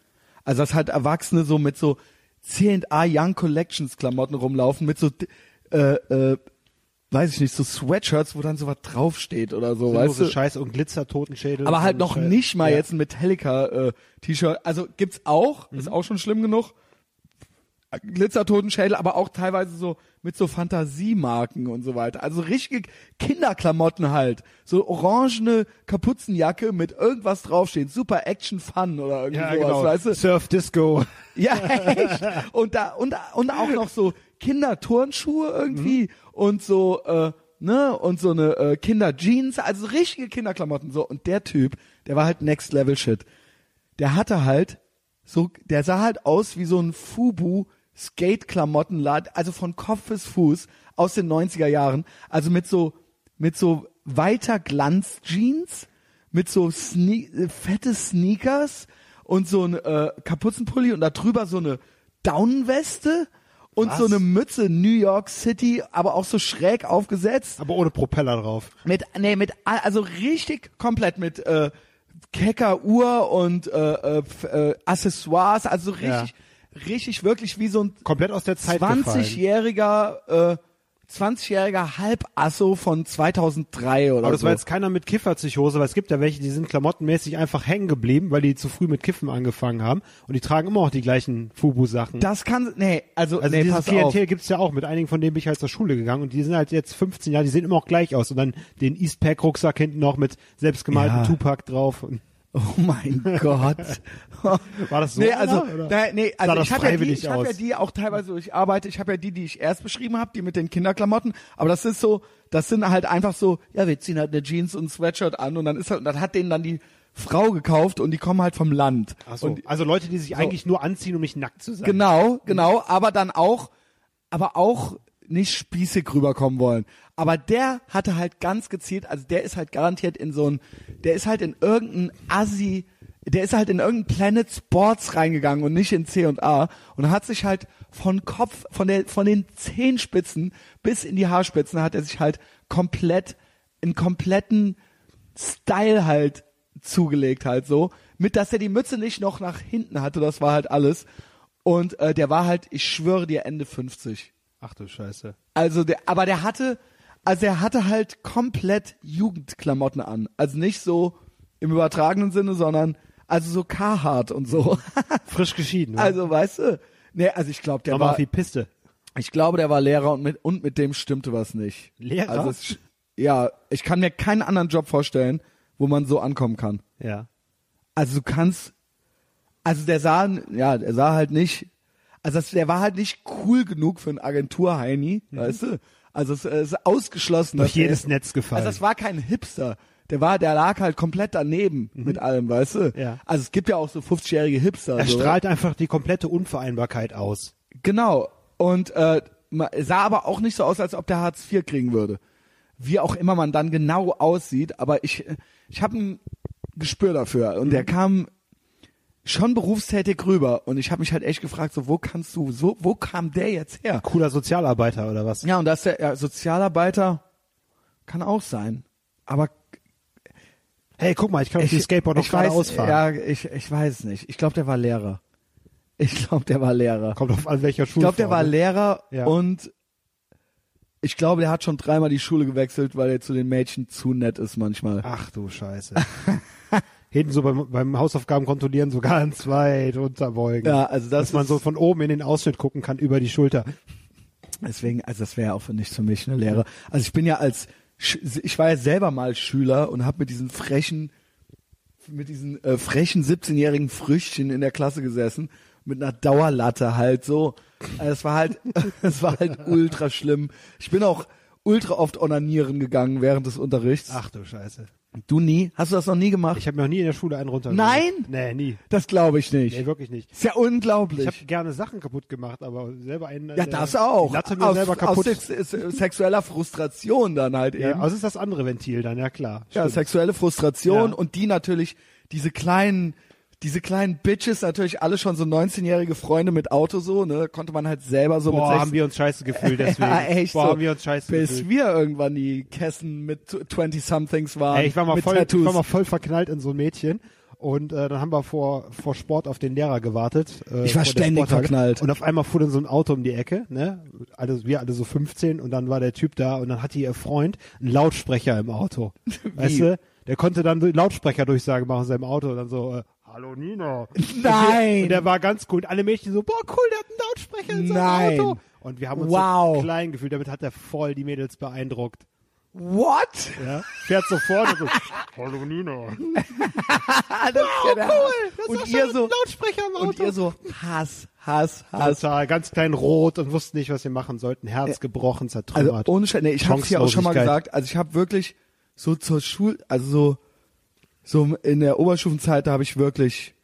Also dass halt Erwachsene so mit so C&A Young Collections Klamotten rumlaufen, mit so, äh, äh, weiß ich nicht, so Sweatshirts, wo dann sowas draufsteht oder so, weißt du? Scheiß und Glitzer-Totenschädel. Aber halt noch nicht mal ja. jetzt ein Metallica äh, T-Shirt. Also gibt's auch, ist auch schon schlimm genug. Glitzertotenschädel, aber auch teilweise so mit so Fantasiemarken und so weiter. Also richtige Kinderklamotten halt. So orangene Kapuzenjacke mit irgendwas draufstehen. Super Action Fun oder irgendwie Ja, sowas, genau. weißt du? Surf Disco. Ja, echt. Und da und und auch noch so Kinderturnschuhe irgendwie und so äh, ne und so eine äh, Kinderjeans, also richtige Kinderklamotten so und der Typ, der war halt Next Level Shit. Der hatte halt so der sah halt aus wie so ein Fubu Skate Klamottenladen, also von Kopf bis Fuß aus den 90er Jahren, also mit so mit so weiter Glanz Jeans, mit so Sne fette Sneakers und so ein äh, Kapuzenpulli und da drüber so eine Daunenweste und Was? so eine Mütze New York City, aber auch so schräg aufgesetzt. Aber ohne Propeller drauf. Mit, nee, mit, also richtig komplett mit äh, kecker Uhr und äh, äh, äh, Accessoires, also richtig, richtig wirklich wie so ein Komplett aus der Zeit gefallen. 20-jähriger, äh, 20-jähriger Halbasso von 2003 oder Aber das so. war jetzt keiner mit Kifferpsychose, weil es gibt ja welche, die sind klamottenmäßig einfach hängen geblieben, weil die zu früh mit Kiffen angefangen haben. Und die tragen immer auch die gleichen Fubu-Sachen. das kann, nee, also, Also nee, dieses. Klientel gibt's ja auch. Mit einigen von denen bin ich halt zur Schule gegangen und die sind halt jetzt 15 Jahre, die sehen immer auch gleich aus. Und dann den Eastpack-Rucksack hinten noch mit selbstgemaltem Ja. Tupac drauf. Und Oh mein Gott. war das so? nee, also, oder? da, nee, also ich habe ja, die, ich hab ja die auch teilweise, ich arbeite, ich habe ja die, die ich erst beschrieben habe, die mit den Kinderklamotten, aber das ist so, das sind halt einfach so, ja, wir ziehen halt eine Jeans und ein Sweatshirt an und dann ist halt, und das hat denen dann die Frau gekauft und die kommen halt vom Land. Ach so. und, also Leute, die sich eigentlich nur anziehen, um nicht nackt zu sein. Genau, genau, aber dann auch, aber auch nicht spießig rüberkommen wollen. Aber der hatte halt ganz gezielt, also der ist halt garantiert in so ein, der ist halt in irgendein Assi, der ist halt in irgendein Planet Sports reingegangen und nicht in C und A und hat sich halt von Kopf, von der, von den Zehenspitzen bis in die Haarspitzen hat er sich halt komplett, einen kompletten Style halt zugelegt halt so, mit dass er die Mütze nicht noch nach hinten hatte, das war halt alles. Und äh, der war halt, ich schwöre dir, Ende 50. Ach du Scheiße. Also der, aber der hatte, also er hatte halt komplett Jugendklamotten an. Also nicht so im übertragenen Sinne, sondern also so Carhartt und so. Frisch geschieden. ne? also weißt du, nee, also ich glaube, der Nochmal war, auf die Piste. ich glaube, der war Lehrer und mit und mit dem stimmte was nicht. Lehrer? Also es, ja, ich kann mir keinen anderen Job vorstellen, wo man so ankommen kann. Ja. Also du kannst, also der sah, ja, der sah halt nicht, also das, der war halt nicht cool genug für einen Agentur-Heini, weißt du? Also es, es ist ausgeschlossen. Mhm. Durch dass er- jedes Netz gefallen. Also das war kein Hipster. Der war, der lag halt komplett daneben mit allem, weißt du? Mhm. Ja. Also es gibt ja auch so 50-jährige Hipster. er so. strahlt einfach die komplette Unvereinbarkeit aus. Genau. Und äh, sah aber auch nicht so aus, als ob der Hartz IV kriegen würde. Wie auch immer man dann genau aussieht, aber ich, ich habe ein Gespür dafür. Und Mhm. der kam schon berufstätig rüber. Und ich habe mich halt echt gefragt, so wo kannst du, so, wo kam der jetzt her? Cooler Sozialarbeiter oder was? Ja, und dass der ja, Sozialarbeiter kann auch sein. Aber Hey, guck mal, ich kann auf die Skateboard noch ich gerade weiß, ausfahren. Ja, ich, ich weiß nicht. Ich glaube, der war Lehrer. Ich glaube, der war Lehrer. Kommt auf an welcher Ich Schule. glaube, der war Lehrer Ja. und ich glaube, der hat schon dreimal die Schule gewechselt, weil er zu den Mädchen zu nett ist manchmal. Ach du Scheiße. Hinten so beim, beim Hausaufgaben kontrollieren so ganz weit runterbeugen. Ja, also das Dass man so von oben in den Ausschnitt gucken kann über die Schulter. Deswegen, also das wäre auch für nichts für mich eine Lehre. Also ich bin ja als, ich war ja selber mal Schüler und habe mit diesen frechen, mit diesen äh, frechen 17-jährigen Früchtchen in der Klasse gesessen mit einer Dauerlatte halt so. Also es war halt, es war halt ultra schlimm. Ich bin auch ultra oft onanieren gegangen während des Unterrichts. Ach du Scheiße. Du nie? Hast du das noch nie gemacht? Ich habe mir noch nie in der Schule einen runter. Nein? Nee, nie. das glaube ich nicht. Nee, wirklich nicht. Ist ja unglaublich. Ich habe gerne Sachen kaputt gemacht, aber selber einen. ja, äh, das auch. Latte mir aus, selber kaputt. aus sex sexueller Frustration dann halt ja, eben. also ist das andere Ventil dann, ja klar. Ja, Stimmt. sexuelle Frustration Ja. und die natürlich, diese kleinen, diese kleinen Bitches, natürlich alle schon so 19-jährige Freunde mit Auto so, ne, konnte man halt selber so Boah, mit haben wir uns scheiße gefühlt deswegen. ja, echt Boah, so, haben wir uns scheiße bis gefühlt. wir irgendwann die Kässen mit 20-somethings waren. Ey, ich war mal voll, ich Tattoos. war mal voll verknallt in so ein Mädchen. Und äh, dann haben wir vor, vor Sport auf den Lehrer gewartet. Äh, Ich war ständig verknallt. Und auf einmal fuhr dann so ein Auto um die Ecke, ne? Alle, wir alle so 15 und dann war der Typ da und dann hatte ihr Freund einen Lautsprecher im Auto. Weißt du? Der konnte dann so Lautsprecherdurchsage machen in seinem Auto und dann so, äh, Hallo Nino. Nein. Und der war ganz cool. Und alle Mädchen so, boah, cool, der hat einen Lautsprecher in seinem Nein. Auto. Und wir haben uns Wow. so klein gefühlt. Damit hat er voll die Mädels beeindruckt. What? Ja? Fährt sofort und so, Hallo Nino. Ah, das ist ja Hass. Das und ist ihr so, Lautsprecher im Auto. und ihr so, Hass, Hass, Hass. Total, ganz klein rot und wussten nicht, was wir machen sollten. Herz gebrochen, Also zertrümmert. ohne Scheiß, nee, ich hab's hier auch schon mal gesagt, also ich habe wirklich so zur Schul, also so, so in der Oberstufenzeit, da habe ich wirklich,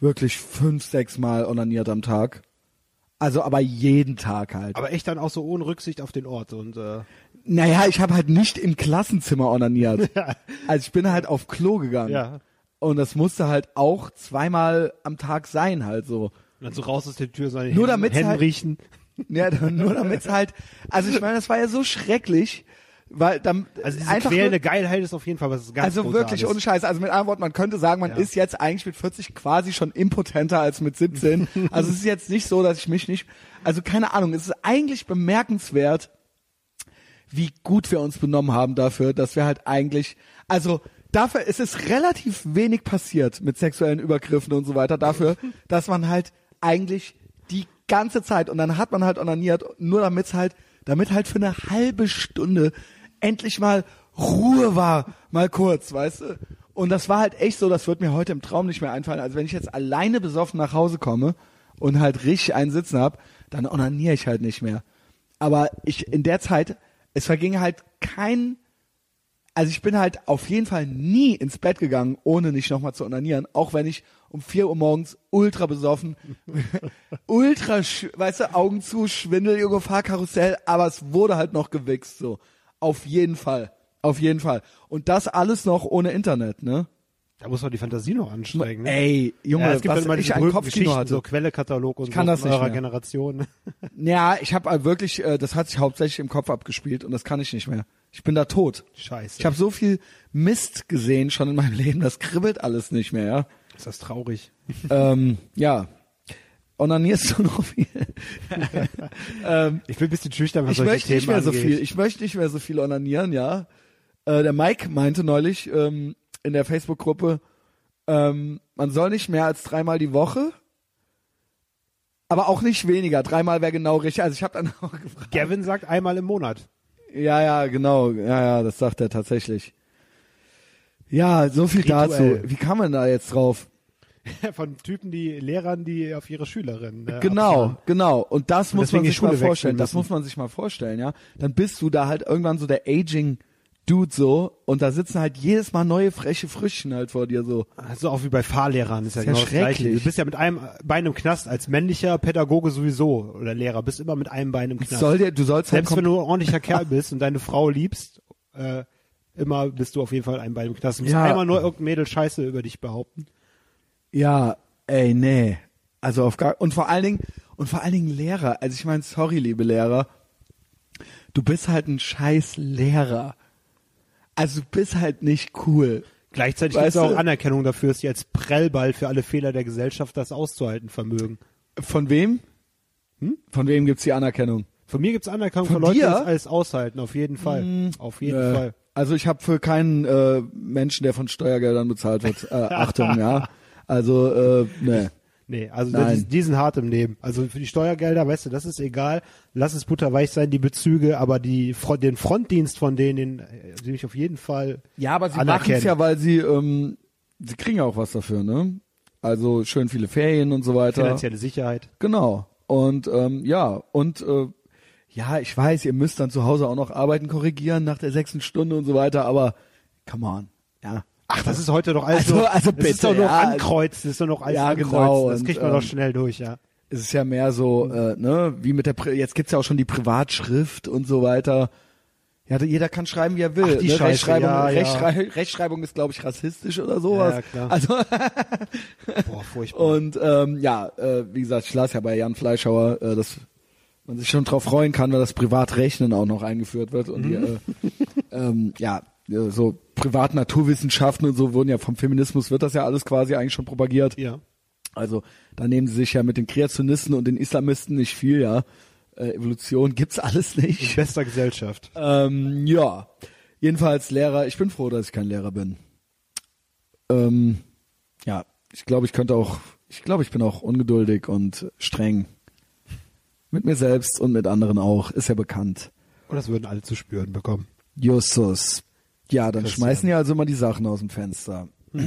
wirklich fünf, sechs Mal onaniert am Tag. Also aber jeden Tag halt. aber echt dann auch so ohne Rücksicht auf den Ort und äh, Naja, ich habe halt nicht im Klassenzimmer onaniert. Also ich bin halt auf Klo gegangen. ja. Und das musste halt auch zweimal am Tag sein halt so. Und dann so raus aus der Tür, den Nur Händen halt- riechen. Ja, nur damit halt, also ich meine, das war ja so schrecklich, weil dann Also diese einfach quälende Geilheit ist auf jeden Fall was ganz also wirklich Scheiß, also mit einem Wort, man könnte sagen, man Ja. ist jetzt eigentlich mit 40 quasi schon impotenter als mit 17. also es ist jetzt nicht so, dass ich mich nicht, also keine Ahnung, es ist eigentlich bemerkenswert, wie gut wir uns benommen haben dafür, dass wir halt eigentlich, also dafür ist es relativ wenig passiert mit sexuellen Übergriffen und so weiter, dafür, dass man halt eigentlich die ganze Zeit und dann hat man halt onaniert, nur damit halt, damit halt für eine halbe Stunde endlich mal Ruhe war, mal kurz, weißt du? Und das war halt echt so, das wird mir heute im Traum nicht mehr einfallen. Also wenn ich jetzt alleine besoffen nach Hause komme und halt richtig einen Sitzen hab, dann onaniere ich halt nicht mehr. Aber ich in der Zeit, es verging halt kein, also ich bin halt auf jeden Fall nie ins Bett gegangen, ohne nicht nochmal zu onanieren, auch wenn ich um 4 Uhr morgens ultra besoffen, ultra, weißt du, Augen zu, Schwindel, Junge, Fahrkarussell, aber es wurde halt noch gewichst, so. Auf jeden Fall. Auf jeden Fall. Und das alles noch ohne Internet, ne? Da muss man die Fantasie noch anstrengen. Ne? Ey, Junge, ja, es gibt was dann immer ich diese ein berühmten Kopfkino hatte. so Quellekatalog und kann so das nicht eurer mehr. Generation. Ja, ich habe wirklich, äh, das hat sich hauptsächlich im Kopf abgespielt und das kann ich nicht mehr. Ich bin da tot. Scheiße. Ich habe so viel Mist gesehen schon in meinem Leben, das kribbelt alles nicht mehr, ja. Ist das traurig. ähm, ja. Onanierst du noch viel? ähm, Ich bin ein bisschen schüchtern, was ich solche möchte Themen nicht mehr so angeht. viel. Ich möchte nicht mehr so viel onanieren, ja. Äh, der Mike meinte neulich ähm, in der Facebook-Gruppe, ähm, man soll nicht mehr als dreimal die Woche, aber auch nicht weniger. Dreimal wäre genau richtig. Also ich habe dann auch gefragt. Gavin sagt einmal im Monat. Ja, ja, genau. Ja, ja, das sagt er tatsächlich. Ja, so viel Rituell. dazu. Wie kam man da jetzt drauf? Von Typen, die Lehrern, die auf ihre Schülerinnen. Äh, Genau, abfahren. genau. Und das Und muss man sich mal vorstellen. Das muss man sich mal vorstellen, ja. Dann bist du da halt irgendwann so der aging Dude so und da sitzen halt jedes Mal neue freche Früchtchen halt vor dir so. Also auch wie bei Fahrlehrern ist ja Ist ja genau das Gleiche. schrecklich. Du bist ja mit einem Bein im Knast als männlicher Pädagoge sowieso oder Lehrer, bist immer mit einem Bein im Knast. Soll dir, du sollst halt Selbst wenn du ein ordentlicher Kerl bist und deine Frau liebst, äh, immer bist du auf jeden Fall ein Bein im Knast. Du musst Ja. einmal nur irgendein Mädel Scheiße über dich behaupten. Ja, ey, nee. Also auf gar und vor allen Dingen und vor allen Dingen Lehrer. Also ich meine, sorry, liebe Lehrer, du bist halt ein scheiß Lehrer. Also du bist halt nicht cool. Gleichzeitig gibt es auch Anerkennung dafür, dass sie als Prellball für alle Fehler der Gesellschaft das auszuhalten vermögen. Von wem? Hm? Von wem gibt's die Anerkennung? Von mir gibt's Anerkennung Von für Leute, die das alles aushalten, auf jeden Fall. Auf jeden Äh, Fall. Also ich habe für keinen äh, Menschen, der von Steuergeldern bezahlt wird, äh, Achtung, ja. Also, äh, ne. Nee, also Nein. die, die sind hart im Leben. Also für die Steuergelder, weißt du, das ist egal. Lass es butterweich sein, die Bezüge, aber die den Frontdienst von denen, den, äh, den ich auf jeden Fall Ja, aber sie machen es ja, weil sie, ähm, sie kriegen ja auch was dafür, ne? Also schön viele Ferien und so weiter. finanzielle Sicherheit. Genau. Und ähm, ja, und äh, ja, ich weiß, ihr müsst dann zu Hause auch noch Arbeiten korrigieren nach der sechsten Stunde und so weiter, aber come on, ja. Ach, das ist heute doch alles Also- nur, also das ist bitte, doch nur ja. ankreuzen, das ist doch noch alles Ja, ankreuzen. genau, das und, kriegt man doch ähm, schnell durch, ja. Es ist ja mehr so, äh, ne, wie mit der, Pri jetzt gibt's ja auch schon die Privatschrift und so weiter. Ja, jeder kann schreiben, wie er will. Ach, die ne? Scheiße, Rechtschreibung, ja, ja. Rechtschrei Rechtschreibung ist, glaube ich, rassistisch oder sowas. Ja, klar. Also Boah, furchtbar. und ähm, ja, äh, wie gesagt, ich las ja bei Jan Fleischhauer, äh, dass man sich schon drauf freuen kann, weil das Privatrechnen auch noch eingeführt wird und die, äh, ähm, ja, äh, so Privat-Naturwissenschaften und so wurden ja vom Feminismus wird das ja alles quasi eigentlich schon propagiert. ja. Also da nehmen sie sich ja mit den Kreationisten und den Islamisten nicht viel, ja. Äh, Evolution gibt's alles In nicht. bester Gesellschaft. Ähm, ja, jedenfalls Lehrer. Ich bin froh, dass ich kein Lehrer bin. Ähm, ja, ich glaube, ich könnte auch, ich glaube, ich bin auch ungeduldig und streng. Mit mir selbst und mit anderen auch, ist ja bekannt. Und das würden alle zu spüren bekommen. Justus. Ja, dann Christian. schmeißen die also immer die Sachen aus dem Fenster.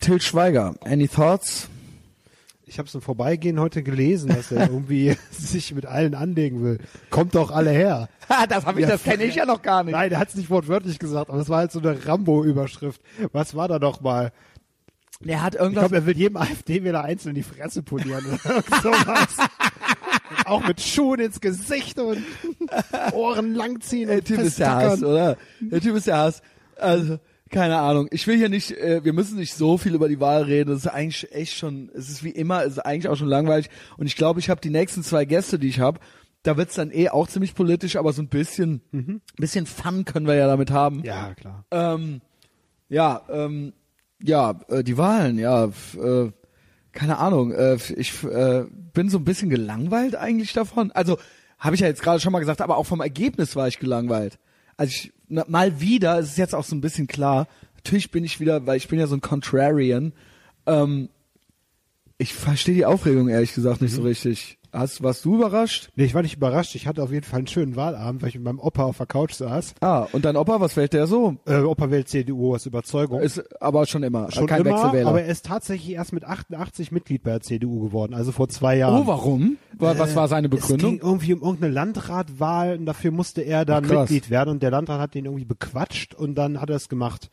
Till Schweiger, any thoughts? Ich habe es im Vorbeigehen heute gelesen, dass er irgendwie sich mit allen anlegen will. Kommt doch alle her. das hab Ja, das kenne ich ja noch gar nicht. Nein, er hat es nicht wortwörtlich gesagt, aber es war halt so eine Rambo-Überschrift. Was war da doch mal? Der hat Ich irgendwas. glaube, er will jedem AfD-Wähler einzeln die Fresse polieren oder irgend sowas. Auch mit Schuhen ins Gesicht und Ohren langziehen der Typ ist der Hass, oder? Der Typ ist der Hass. Also, keine Ahnung. Ich will hier nicht, äh, wir müssen nicht so viel über die Wahl reden. Das ist eigentlich echt schon, es ist wie immer, es ist eigentlich auch schon langweilig. Und ich glaube, ich habe die nächsten zwei Gäste, die ich habe, da wird's dann eh auch ziemlich politisch, aber so ein bisschen, bisschen Fun können wir ja damit haben. Ja, klar. Ähm, ja, ähm, ja, äh, die Wahlen, ja, äh, keine Ahnung. Äh, ich äh, bin so ein bisschen gelangweilt eigentlich davon. Also habe ich ja jetzt gerade schon mal gesagt, aber auch vom Ergebnis war ich gelangweilt. Also ich, na, mal wieder, es ist jetzt auch so ein bisschen klar. Natürlich bin ich wieder, weil ich bin ja so ein Contrarian. Ähm, ich verstehe die Aufregung ehrlich gesagt nicht so richtig. Hast, warst du überrascht? Nee, ich war nicht überrascht. Ich hatte auf jeden Fall einen schönen Wahlabend, weil ich mit meinem Opa auf der Couch saß. Ah, und dein Opa, was fällt der so? Äh, Opa wählt CDU aus Überzeugung. Ist aber schon immer, Schon kein immer, Wechselwähler. aber er ist tatsächlich erst mit 88 Mitglied bei der CDU geworden, also vor zwei Jahren. oh, warum? Wa- Was war seine Es ging Begründung? irgendwie um irgendeine Landratwahl und dafür musste er dann Ach. Mitglied werden und der Landrat hat ihn irgendwie bequatscht und dann hat er es gemacht.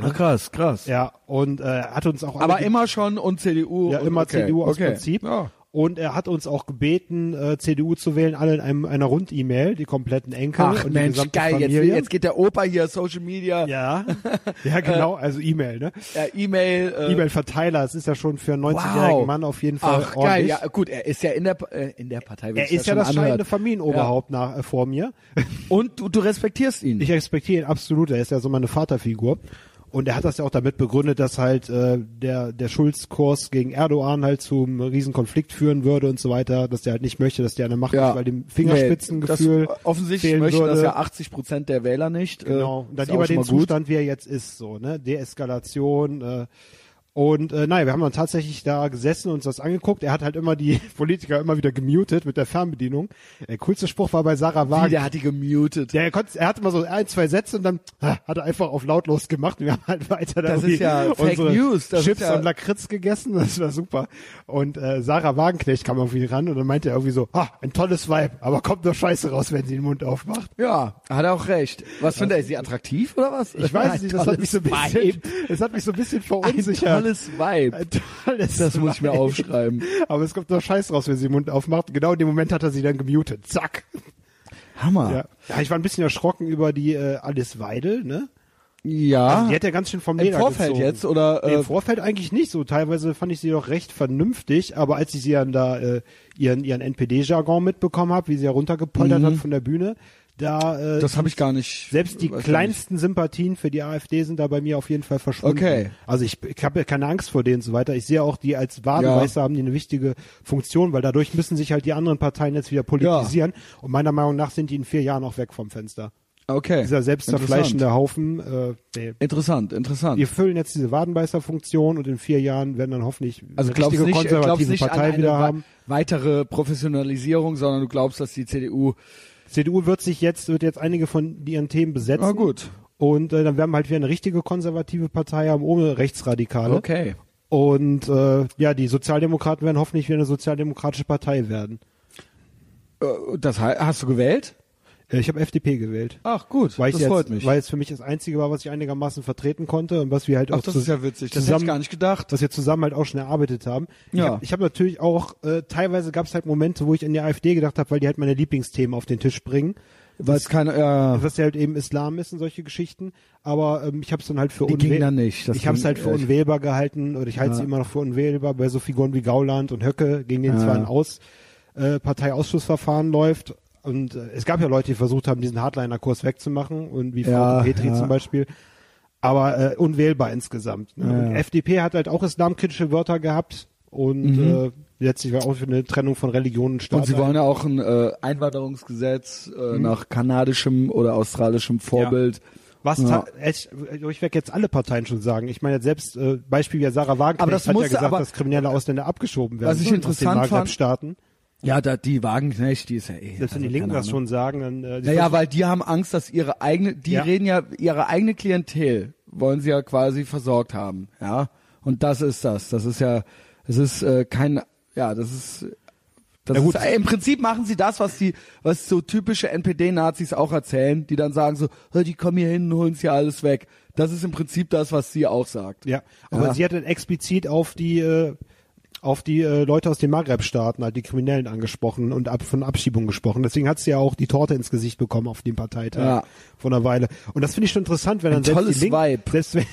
Ach krass, krass. Ja, und äh, hat uns auch Aber immer schon und CDU. Ja, und immer okay, CDU aus okay. Prinzip. Ja. Und er hat uns auch gebeten, äh, CDU zu wählen, alle in einem, einer Rund-E-Mail, die kompletten Enkel Ach und die Mensch, gesamte geil. Jetzt, Familie. jetzt geht der Opa hier, Social Media, ja, ja genau, also E-Mail, ne? äh, E-Mail. Äh, E-Mail-Verteiler, es ist ja schon für einen 90-jährigen Wow. Mann auf jeden Fall Ach ordentlich. geil, ja gut, er ist ja in der äh, in der Partei. Er ist ja das anhört. scheinende Familienoberhaupt nach, äh, vor mir. Und du, du respektierst ihn. Ich respektiere ihn absolut, er ist ja so meine Vaterfigur. Und er hat das ja auch damit begründet, dass halt äh, der, der Schulz-Kurs gegen Erdogan halt zum riesen Konflikt führen würde und so weiter, dass der halt nicht möchte, dass der der Macht ist, weil dem Fingerspitzengefühl Nee, offensichtlich möchten würde. das ja 80 Prozent der Wähler nicht. Genau. Äh, Und dann lieber den mal gut. Zustand, wie er jetzt ist, so, ne? Deeskalation, äh, und äh, nein, wir haben dann tatsächlich da gesessen und uns das angeguckt. Er hat halt immer die Politiker immer wieder gemutet mit der Fernbedienung. Der coolste Spruch war bei Sarah Wie, Wagen. der hat die gemutet. Der, er, konnte, er hatte mal so ein, zwei Sätze und dann ah, hat er einfach auf lautlos gemacht und wir haben halt weiter da Das ist ja Fake News, das Chips ist ja- und Lakritz gegessen, das war super. Und äh, Sarah Wagenknecht kam irgendwie ran und dann meinte er irgendwie so, ah, ein tolles Vibe, aber kommt nur Scheiße raus, wenn sie den Mund aufmacht. Ja, hat er auch recht. Was findet er? Ist sie attraktiv oder was? Ich weiß nicht, das hat mich so ein bisschen, das hat mich so ein bisschen verunsichert. Tolles Vibe. Ein tolles Das muss ich mir aufschreiben. Aber es kommt nur Scheiß raus, wenn sie den Mund aufmacht. Genau in dem Moment hat er sie dann gemutet. Zack. Hammer. Ja. ja, ich war ein bisschen erschrocken über die äh, Alice Weidel, ne? Ja. Also die hat ja ganz schön vom Im Leder Vorfeld gezogen. jetzt oder Nee, äh, Im Vorfeld eigentlich nicht so. Teilweise fand ich sie doch recht vernünftig, aber als ich sie dann da äh, ihren ihren NPD-Jargon mitbekommen habe, wie sie ja runtergepoltert Mhm. hat von der Bühne, da äh, das habe ich gar nicht. selbst die kleinsten Sympathien für die AfD sind da bei mir auf jeden Fall verschwunden. Okay. Also ich, ich habe ja keine Angst vor denen und so weiter. Ich sehe auch die als Wadenbeißer haben die eine wichtige Funktion, weil dadurch müssen sich halt die anderen Parteien jetzt wieder politisieren. Und meiner Meinung nach sind die in vier Jahren auch weg vom Fenster. Okay. Dieser selbstzerfleischende Haufen, äh, nee. Interessant, interessant. Wir füllen jetzt diese Wadenbeißer-Funktion und in vier Jahren werden dann hoffentlich also eine richtige nicht, glaubst konservative Partei eine wieder haben. weitere Professionalisierung, sondern du glaubst, dass die CDU. CDU wird sich jetzt, wird jetzt einige von ihren Themen besetzen. Ah, gut. Und äh, dann werden wir halt wieder eine richtige konservative Partei haben, ohne Rechtsradikale. Okay. Und äh, ja, die Sozialdemokraten werden hoffentlich wieder eine sozialdemokratische Partei werden. Äh, Das hast du gewählt? Äh, ich habe FDP gewählt. Ach gut, Weil das ich freut jetzt, mich. Weil es für mich das Einzige war, was ich einigermaßen vertreten konnte und was wir halt Ach, auch das zus- ist ja witzig. Das hätte zusammen, ich gar nicht gedacht. was wir zusammen halt auch schon erarbeitet haben. Ich Ja. habe ich hab natürlich auch, äh, teilweise gab es halt Momente, wo ich an die AfD gedacht habe, weil die halt meine Lieblingsthemen auf den Tisch bringen. Weil es keine. Ja, Was ja halt eben Islam ist und solche Geschichten. Aber ähm, ich habe es dann halt für Die ging unwähl- dann nicht. Das ich habe es halt für unwählbar gehalten oder ich halte Ja. sie immer noch für unwählbar bei so Figuren wie Gauland und Höcke, gegen den Ja. zwar ein Aus, äh, Parteiausschussverfahren läuft. Und äh, es gab ja Leute, die versucht haben, diesen Hardliner-Kurs wegzumachen und wie Frau Ja, Petri ja. zum Beispiel. Aber äh, unwählbar insgesamt. Ne? Ja, ja. FDP hat halt auch islamkritische Wörter gehabt und äh, letztlich war auch für eine Trennung von Religion und Staat. Mhm. Und sie wollen ja auch ein äh, Einwanderungsgesetz äh, nach kanadischem oder australischem Vorbild. Was Ja. ta- ich, ich werde jetzt alle Parteien schon sagen. Ich meine jetzt selbst äh, Beispiel wie Sarah Wagenknecht Aber das hat ja musste gesagt, aber- dass kriminelle Ausländer abgeschoben werden. Was ich interessant fand- Maghreb-Staaten. Ja, da, die Wagenknecht, die ist ja eh. Selbst wenn die also Linken das schon sagen, dann äh, Naja, weil die haben Angst, dass ihre eigene, die Ja. reden ja, ihre eigene Klientel wollen sie ja quasi versorgt haben, ja. Und das ist das. Das ist ja, das ist äh, kein, ja, das ist, das gut. ist, äh, im Prinzip machen sie das, was die, was so typische NPD-Nazis auch erzählen, die dann sagen so, "Hör, die kommen hier hin und holen sich alles weg. Das ist im Prinzip das, was sie auch sagt. ja, aber Ja. sie hat dann explizit auf die äh, auf die äh, Leute aus den Maghreb-Staaten, halt die Kriminellen angesprochen und ab, von Abschiebung gesprochen. Deswegen hat sie ja auch die Torte ins Gesicht bekommen auf dem Parteitag Ja. vor einer Weile. Und das finde ich schon interessant, wenn dann Ein selbst die Linken, Vibe. selbst wenn,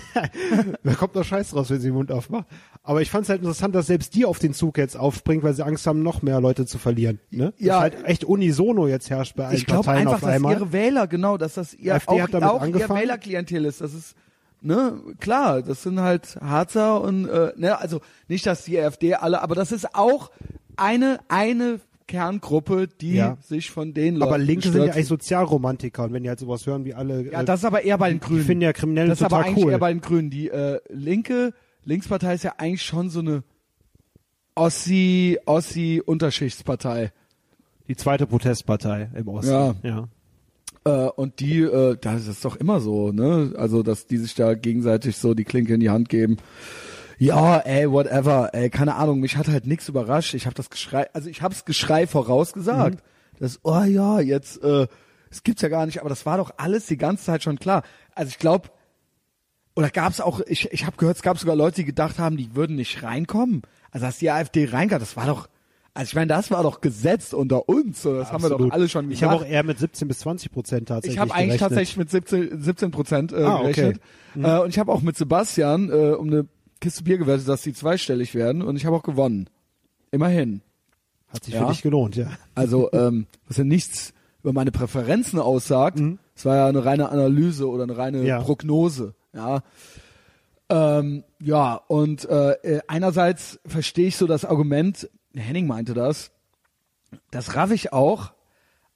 da kommt noch Scheiß raus, wenn sie den Mund aufmacht. Aber ich fand es halt interessant, dass selbst die auf den Zug jetzt aufspringt, weil sie Angst haben, noch mehr Leute zu verlieren. Ne? Ja. Das halt echt unisono jetzt herrscht bei allen Ich glaube Parteien einfach, auf dass einmal. ihre Wähler, genau, dass das ihr AfD auch, hat damit auch ihr. Wählerklientel ist. Das ist, ne, klar, das sind halt Harzer und, äh, ne, also nicht, dass die AfD alle, aber das ist auch eine, eine Kerngruppe, die Ja. sich von den Leuten aber Linke sind ja eigentlich Sozialromantiker und wenn die halt sowas hören wie alle, Ja, äh, das ist aber eher bei den Grünen. ich finde ja Kriminelle das ist aber eigentlich cool. eher bei den Grünen. Die äh, linke Linkspartei ist ja eigentlich schon so eine Ossi, Ossi Unterschichtspartei. die zweite Protestpartei im Osten. Ja. ja. Äh, und die, äh, das ist doch immer so, ne? Also, dass die sich da gegenseitig so die Klinke in die Hand geben. Ja, ey, whatever, ey, keine Ahnung, mich hat halt nichts überrascht. Ich habe das Geschrei, also ich habe das Geschrei vorausgesagt. Mhm. Das, oh ja, jetzt, äh, es gibt's ja gar nicht, aber das war doch alles die ganze Zeit schon klar. Also ich glaube, oder gab's auch, ich, ich habe gehört, es gab sogar Leute, die gedacht haben, die würden nicht reinkommen. Also dass die AfD reinkam, das war doch, also ich meine, das war doch gesetzt unter uns. So, das haben wir doch Absolut. alle schon Ich gesagt. habe auch eher mit 17 bis 20 Prozent tatsächlich Ich habe eigentlich gerechnet. tatsächlich mit 17 17 Prozent äh, Ah, okay. gerechnet. Äh, und ich habe auch mit Sebastian äh, um eine Kiste Bier gewettet, dass die zweistellig werden. Und ich habe auch gewonnen. Immerhin. Hat sich Ja. für dich gelohnt, ja. Also, ähm, was ja nichts über meine Präferenzen aussagt. Es war ja eine reine Analyse oder eine reine Mhm. Ja. Prognose. Ja. Ähm, ja, und äh, äh, einerseits verstehe ich so das Argument, Henning meinte das, das raff ich auch,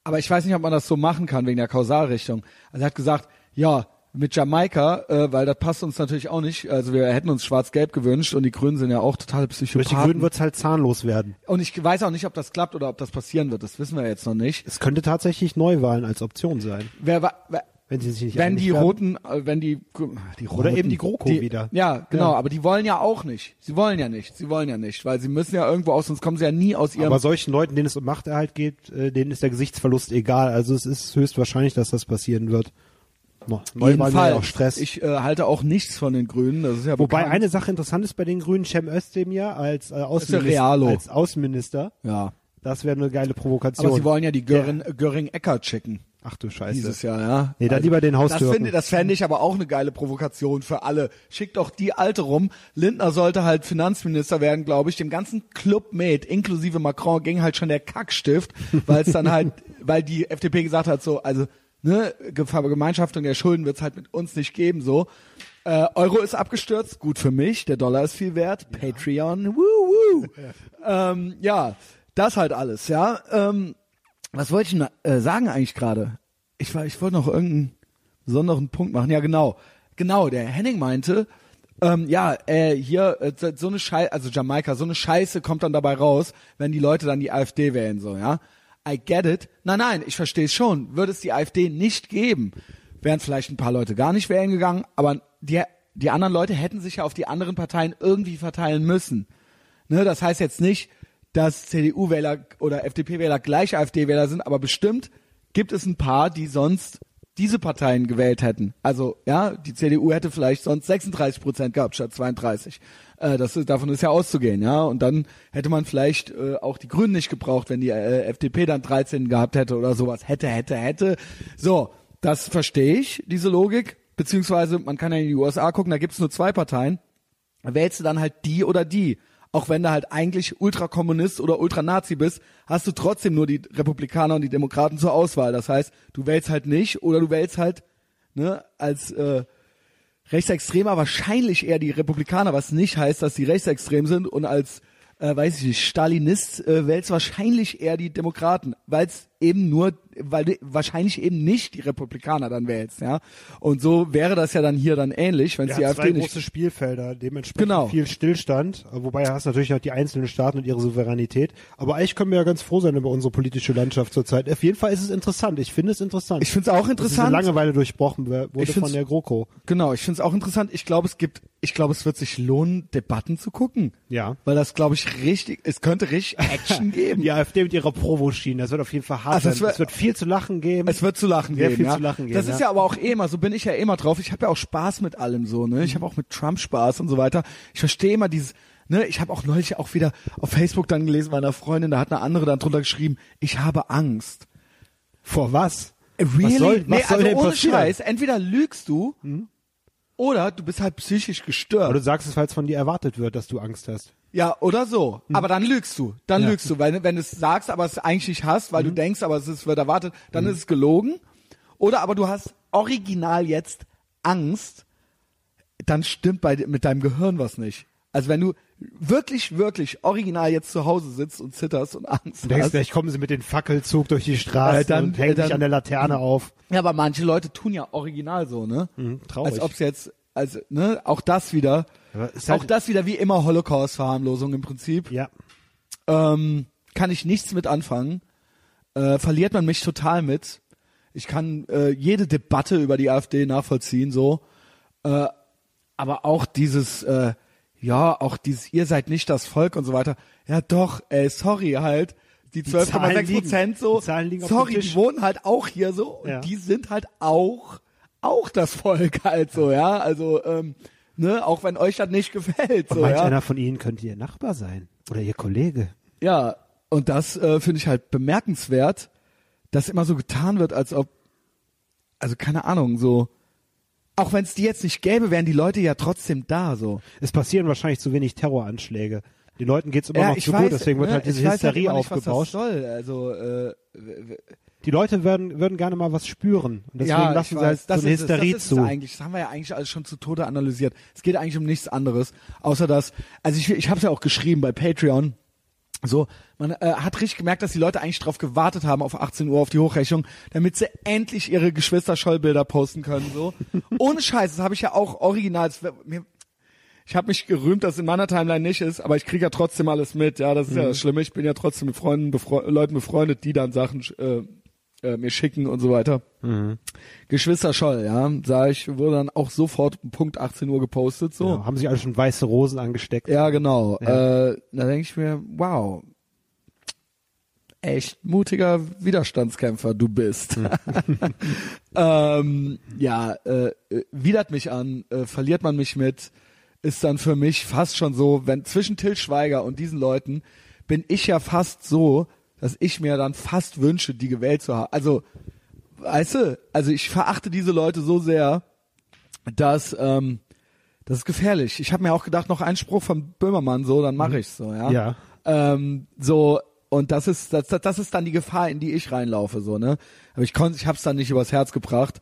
aber ich weiß nicht, ob man das so machen kann wegen der Kausalrichtung. Also er hat gesagt, ja, mit Jamaika, äh, weil das passt uns natürlich auch nicht. Also wir hätten uns Schwarz-Gelb gewünscht und die Grünen sind ja auch total Durch die Psychopathen. Grünen wird's halt zahnlos werden. Und ich weiß auch nicht, ob das klappt oder ob das passieren wird. Das wissen wir jetzt noch nicht. Es könnte tatsächlich Neuwahlen als Option sein, Wer, wer, wenn sie sich nicht wenn die. Roten, äh, wenn die, die Roten, Oder eben die GroKo die, wieder. Ja, genau. Ja. Aber die wollen ja auch nicht. Sie wollen ja nicht. Sie wollen ja nicht, weil sie müssen ja irgendwo aus, sonst kommen sie ja nie aus ihrem. Aber solchen Leuten, denen es um Machterhalt geht, äh, denen ist der Gesichtsverlust egal. Also es ist höchstwahrscheinlich, dass das passieren wird. Ja auch Stress. Ich äh, halte auch nichts von den Grünen. Das ist ja Wobei bekannt. eine Sache interessant ist bei den Grünen, Cem Özdemir als, äh, ja Außenminister, als Außenminister, ja. das wäre eine geile Provokation. Aber sie wollen ja die Göring, Göring-Eckert schicken. Ach du Scheiße. Dieses Jahr, ja. Also, Nee, dann lieber den Das Haustürken. finde, das fände ich aber auch eine geile Provokation für alle. Schickt doch die Alte rum. Lindner sollte halt Finanzminister werden, glaube ich. Dem ganzen Club mit, inklusive Macron, ging halt schon der Kackstift, weil es dann halt, weil die FDP gesagt hat, so, also, ne, Ge- Vergemeinschaftung der Schulden wird es halt mit uns nicht geben, so. Äh, Euro ist abgestürzt, gut für mich. Der Dollar ist viel wert. Patreon, woo, woo. Ähm, ja, das halt alles, ja. Ähm, was wollte ich denn, äh, sagen eigentlich gerade? Ich war, ich wollte noch irgendeinen besonderen Punkt machen. Ja, genau. Genau, der Henning meinte, ähm, ja, äh, hier, äh, so- eine Scheiße, also Jamaika, so eine Scheiße kommt dann dabei raus, wenn die Leute dann die AfD wählen, so, ja. I get it. Nein, nein, ich verstehe es schon. Würde es die AfD nicht geben, wären vielleicht ein paar Leute gar nicht wählen gegangen, aber die, die anderen Leute hätten sich ja auf die anderen Parteien irgendwie verteilen müssen. Ne, das heißt jetzt nicht, dass CDU-Wähler oder FDP-Wähler gleich AfD-Wähler sind, aber bestimmt gibt es ein paar, die sonst diese Parteien gewählt hätten. Also ja, die CDU hätte vielleicht sonst 36 Prozent gehabt statt 32. Äh, das ist, davon ist ja auszugehen, ja. Und dann hätte man vielleicht äh, auch die Grünen nicht gebraucht, wenn die äh, FDP dann 13 gehabt hätte oder sowas. Hätte, hätte, hätte. So, das verstehe ich, diese Logik. Beziehungsweise, man kann ja in die USA gucken, da gibt's nur zwei Parteien wählst du dann halt die oder die. Auch wenn du halt eigentlich Ultrakommunist oder Ultranazi bist, hast du trotzdem nur die Republikaner und die Demokraten zur Auswahl. Das heißt, du wählst halt nicht oder du wählst halt ne, als äh, Rechtsextremer wahrscheinlich eher die Republikaner, was nicht heißt, dass die rechtsextrem sind und als äh, weiß ich nicht, Stalinist äh, wählst wahrscheinlich eher die Demokraten, weil es eben nur, weil du wahrscheinlich eben nicht die Republikaner dann wählst, ja. Und so wäre das ja dann hier dann ähnlich, wenn es Ja, die zwei AfD nicht große Spielfelder, dementsprechend Genau. viel Stillstand, wobei hast du natürlich auch die einzelnen Staaten und ihre Souveränität. Aber eigentlich können wir ja ganz froh sein über unsere politische Landschaft zurzeit. Auf jeden Fall ist es interessant. Ich finde es interessant. Ich finde es auch Dass interessant. Diese Langeweile durchbrochen wurde von der GroKo. Genau, ich finde es auch interessant. Ich glaube, es gibt, ich glaube, es wird sich lohnen, Debatten zu gucken. Ja. Weil das, glaube ich, richtig, es könnte richtig Action geben. Die AfD mit ihrer Provo-Schiene, das wird auf jeden Fall hart Also es sein. wird- es wird viel zu lachen geben. Es wird zu lachen Sehr geben. viel ja. zu lachen geben, Das ist ja. aber auch eh immer, so bin ich ja immer drauf. Ich habe ja auch Spaß mit allem so, ne? Ich habe auch mit Trump Spaß und so weiter. Ich verstehe immer dieses, ne, ich habe auch neulich auch wieder auf Facebook dann gelesen bei einer Freundin, da hat eine andere dann drunter geschrieben, ich habe Angst. Vor was? Really? Was soll, was nee, soll also denn ohne passieren? Scheiß, entweder lügst du oder du bist halt psychisch gestört. Aber du sagst es, es von dir erwartet wird, dass du Angst hast. Ja, oder so. Aber dann lügst du. Dann Ja. lügst du. Weil, wenn du es sagst, aber es eigentlich nicht hast, weil du denkst, aber es ist, wird erwartet, dann ist es gelogen. Oder aber du hast original jetzt Angst, dann stimmt bei, mit deinem Gehirn was nicht. Also wenn du wirklich, wirklich original jetzt zu Hause sitzt und zitterst und Angst Du denkst, hast. gleich kommen sie mit dem Fackelzug durch die Straße Äh, dann- und hängen äh, dann- dich an der Laterne auf. Ja, aber manche Leute tun ja original so, ne? traurig. Als ob's jetzt, also, ne, auch das wieder, halt- auch das wieder wie immer Holocaust-Verharmlosung im Prinzip. Ja. ähm, kann ich nichts mit anfangen. Äh, verliert man mich total mit. Ich kann äh, jede Debatte über die AfD nachvollziehen, so. Äh, aber auch dieses, äh, ja, auch dieses, ihr seid nicht das Volk und so weiter. Ja, doch, ey, sorry halt. Die Zahlen 12,6 liegen- Prozent so. die sorry, die wohnen halt auch hier so und Ja. die sind halt auch, auch das Volk halt so, ja. Also, ähm, ne, auch wenn euch das nicht gefällt, Und so, manch ja. einer von ihnen könnte ihr Nachbar sein. Oder ihr Kollege. Ja, und das äh, finde ich halt bemerkenswert, dass immer so getan wird, als ob, also keine Ahnung, so, auch wenn es die jetzt nicht gäbe, wären die Leute ja trotzdem da, so. Es passieren wahrscheinlich zu wenig Terroranschläge. Den Leuten geht's immer ja, noch zu gut, deswegen wird ne, halt diese weiß Hysterie was aufgebauscht. Soll. Also, äh, Die Leute würden, würden gerne mal was spüren. Und deswegen ja, lassen sie halt das so eine ist es, Hysterie das ist zu. Es eigentlich, das haben wir ja eigentlich alles schon zu Tode analysiert. Es geht eigentlich um nichts anderes, außer dass, also ich, ich habe es ja auch geschrieben bei Patreon. So, man äh, hat richtig gemerkt, dass die Leute eigentlich drauf gewartet haben auf 18 Uhr auf die Hochrechnung, damit sie endlich ihre Geschwister-Scholl-Bilder posten können. So, ohne Scheiß, das habe ich ja auch original. das Mir, ich habe mich gerühmt, dass in meiner Timeline nicht ist, aber ich kriege ja trotzdem alles mit. Ja, das ist ja das Schlimme. Ich bin ja trotzdem mit Freunden, befre Leuten befreundet, die dann Sachen äh, äh, mir schicken und so weiter. Geschwister Scholl, ja, sag ich, wurde dann auch sofort um Punkt 18 Uhr gepostet, so. Ja, haben sich alle schon weiße Rosen angesteckt. Ja, genau. Ja. Äh, da denke ich mir, wow, echt mutiger Widerstandskämpfer du bist. ähm, ja, äh, widert mich an, äh, verliert man mich mit, ist dann für mich fast schon so, wenn zwischen Till Schweiger und diesen Leuten bin ich ja fast so, dass ich mir dann fast wünsche, die gewählt zu haben. Also, weißt du, also ich verachte diese Leute so sehr, dass ähm, das ist gefährlich. Ich habe mir auch gedacht, noch ein Spruch vom Böhmermann, so, dann mache ich's so, ja. Ja. Ähm, so und das ist das, das ist dann die Gefahr, in die ich reinlaufe, so ne. Aber ich konnte, ich hab's dann nicht übers Herz gebracht.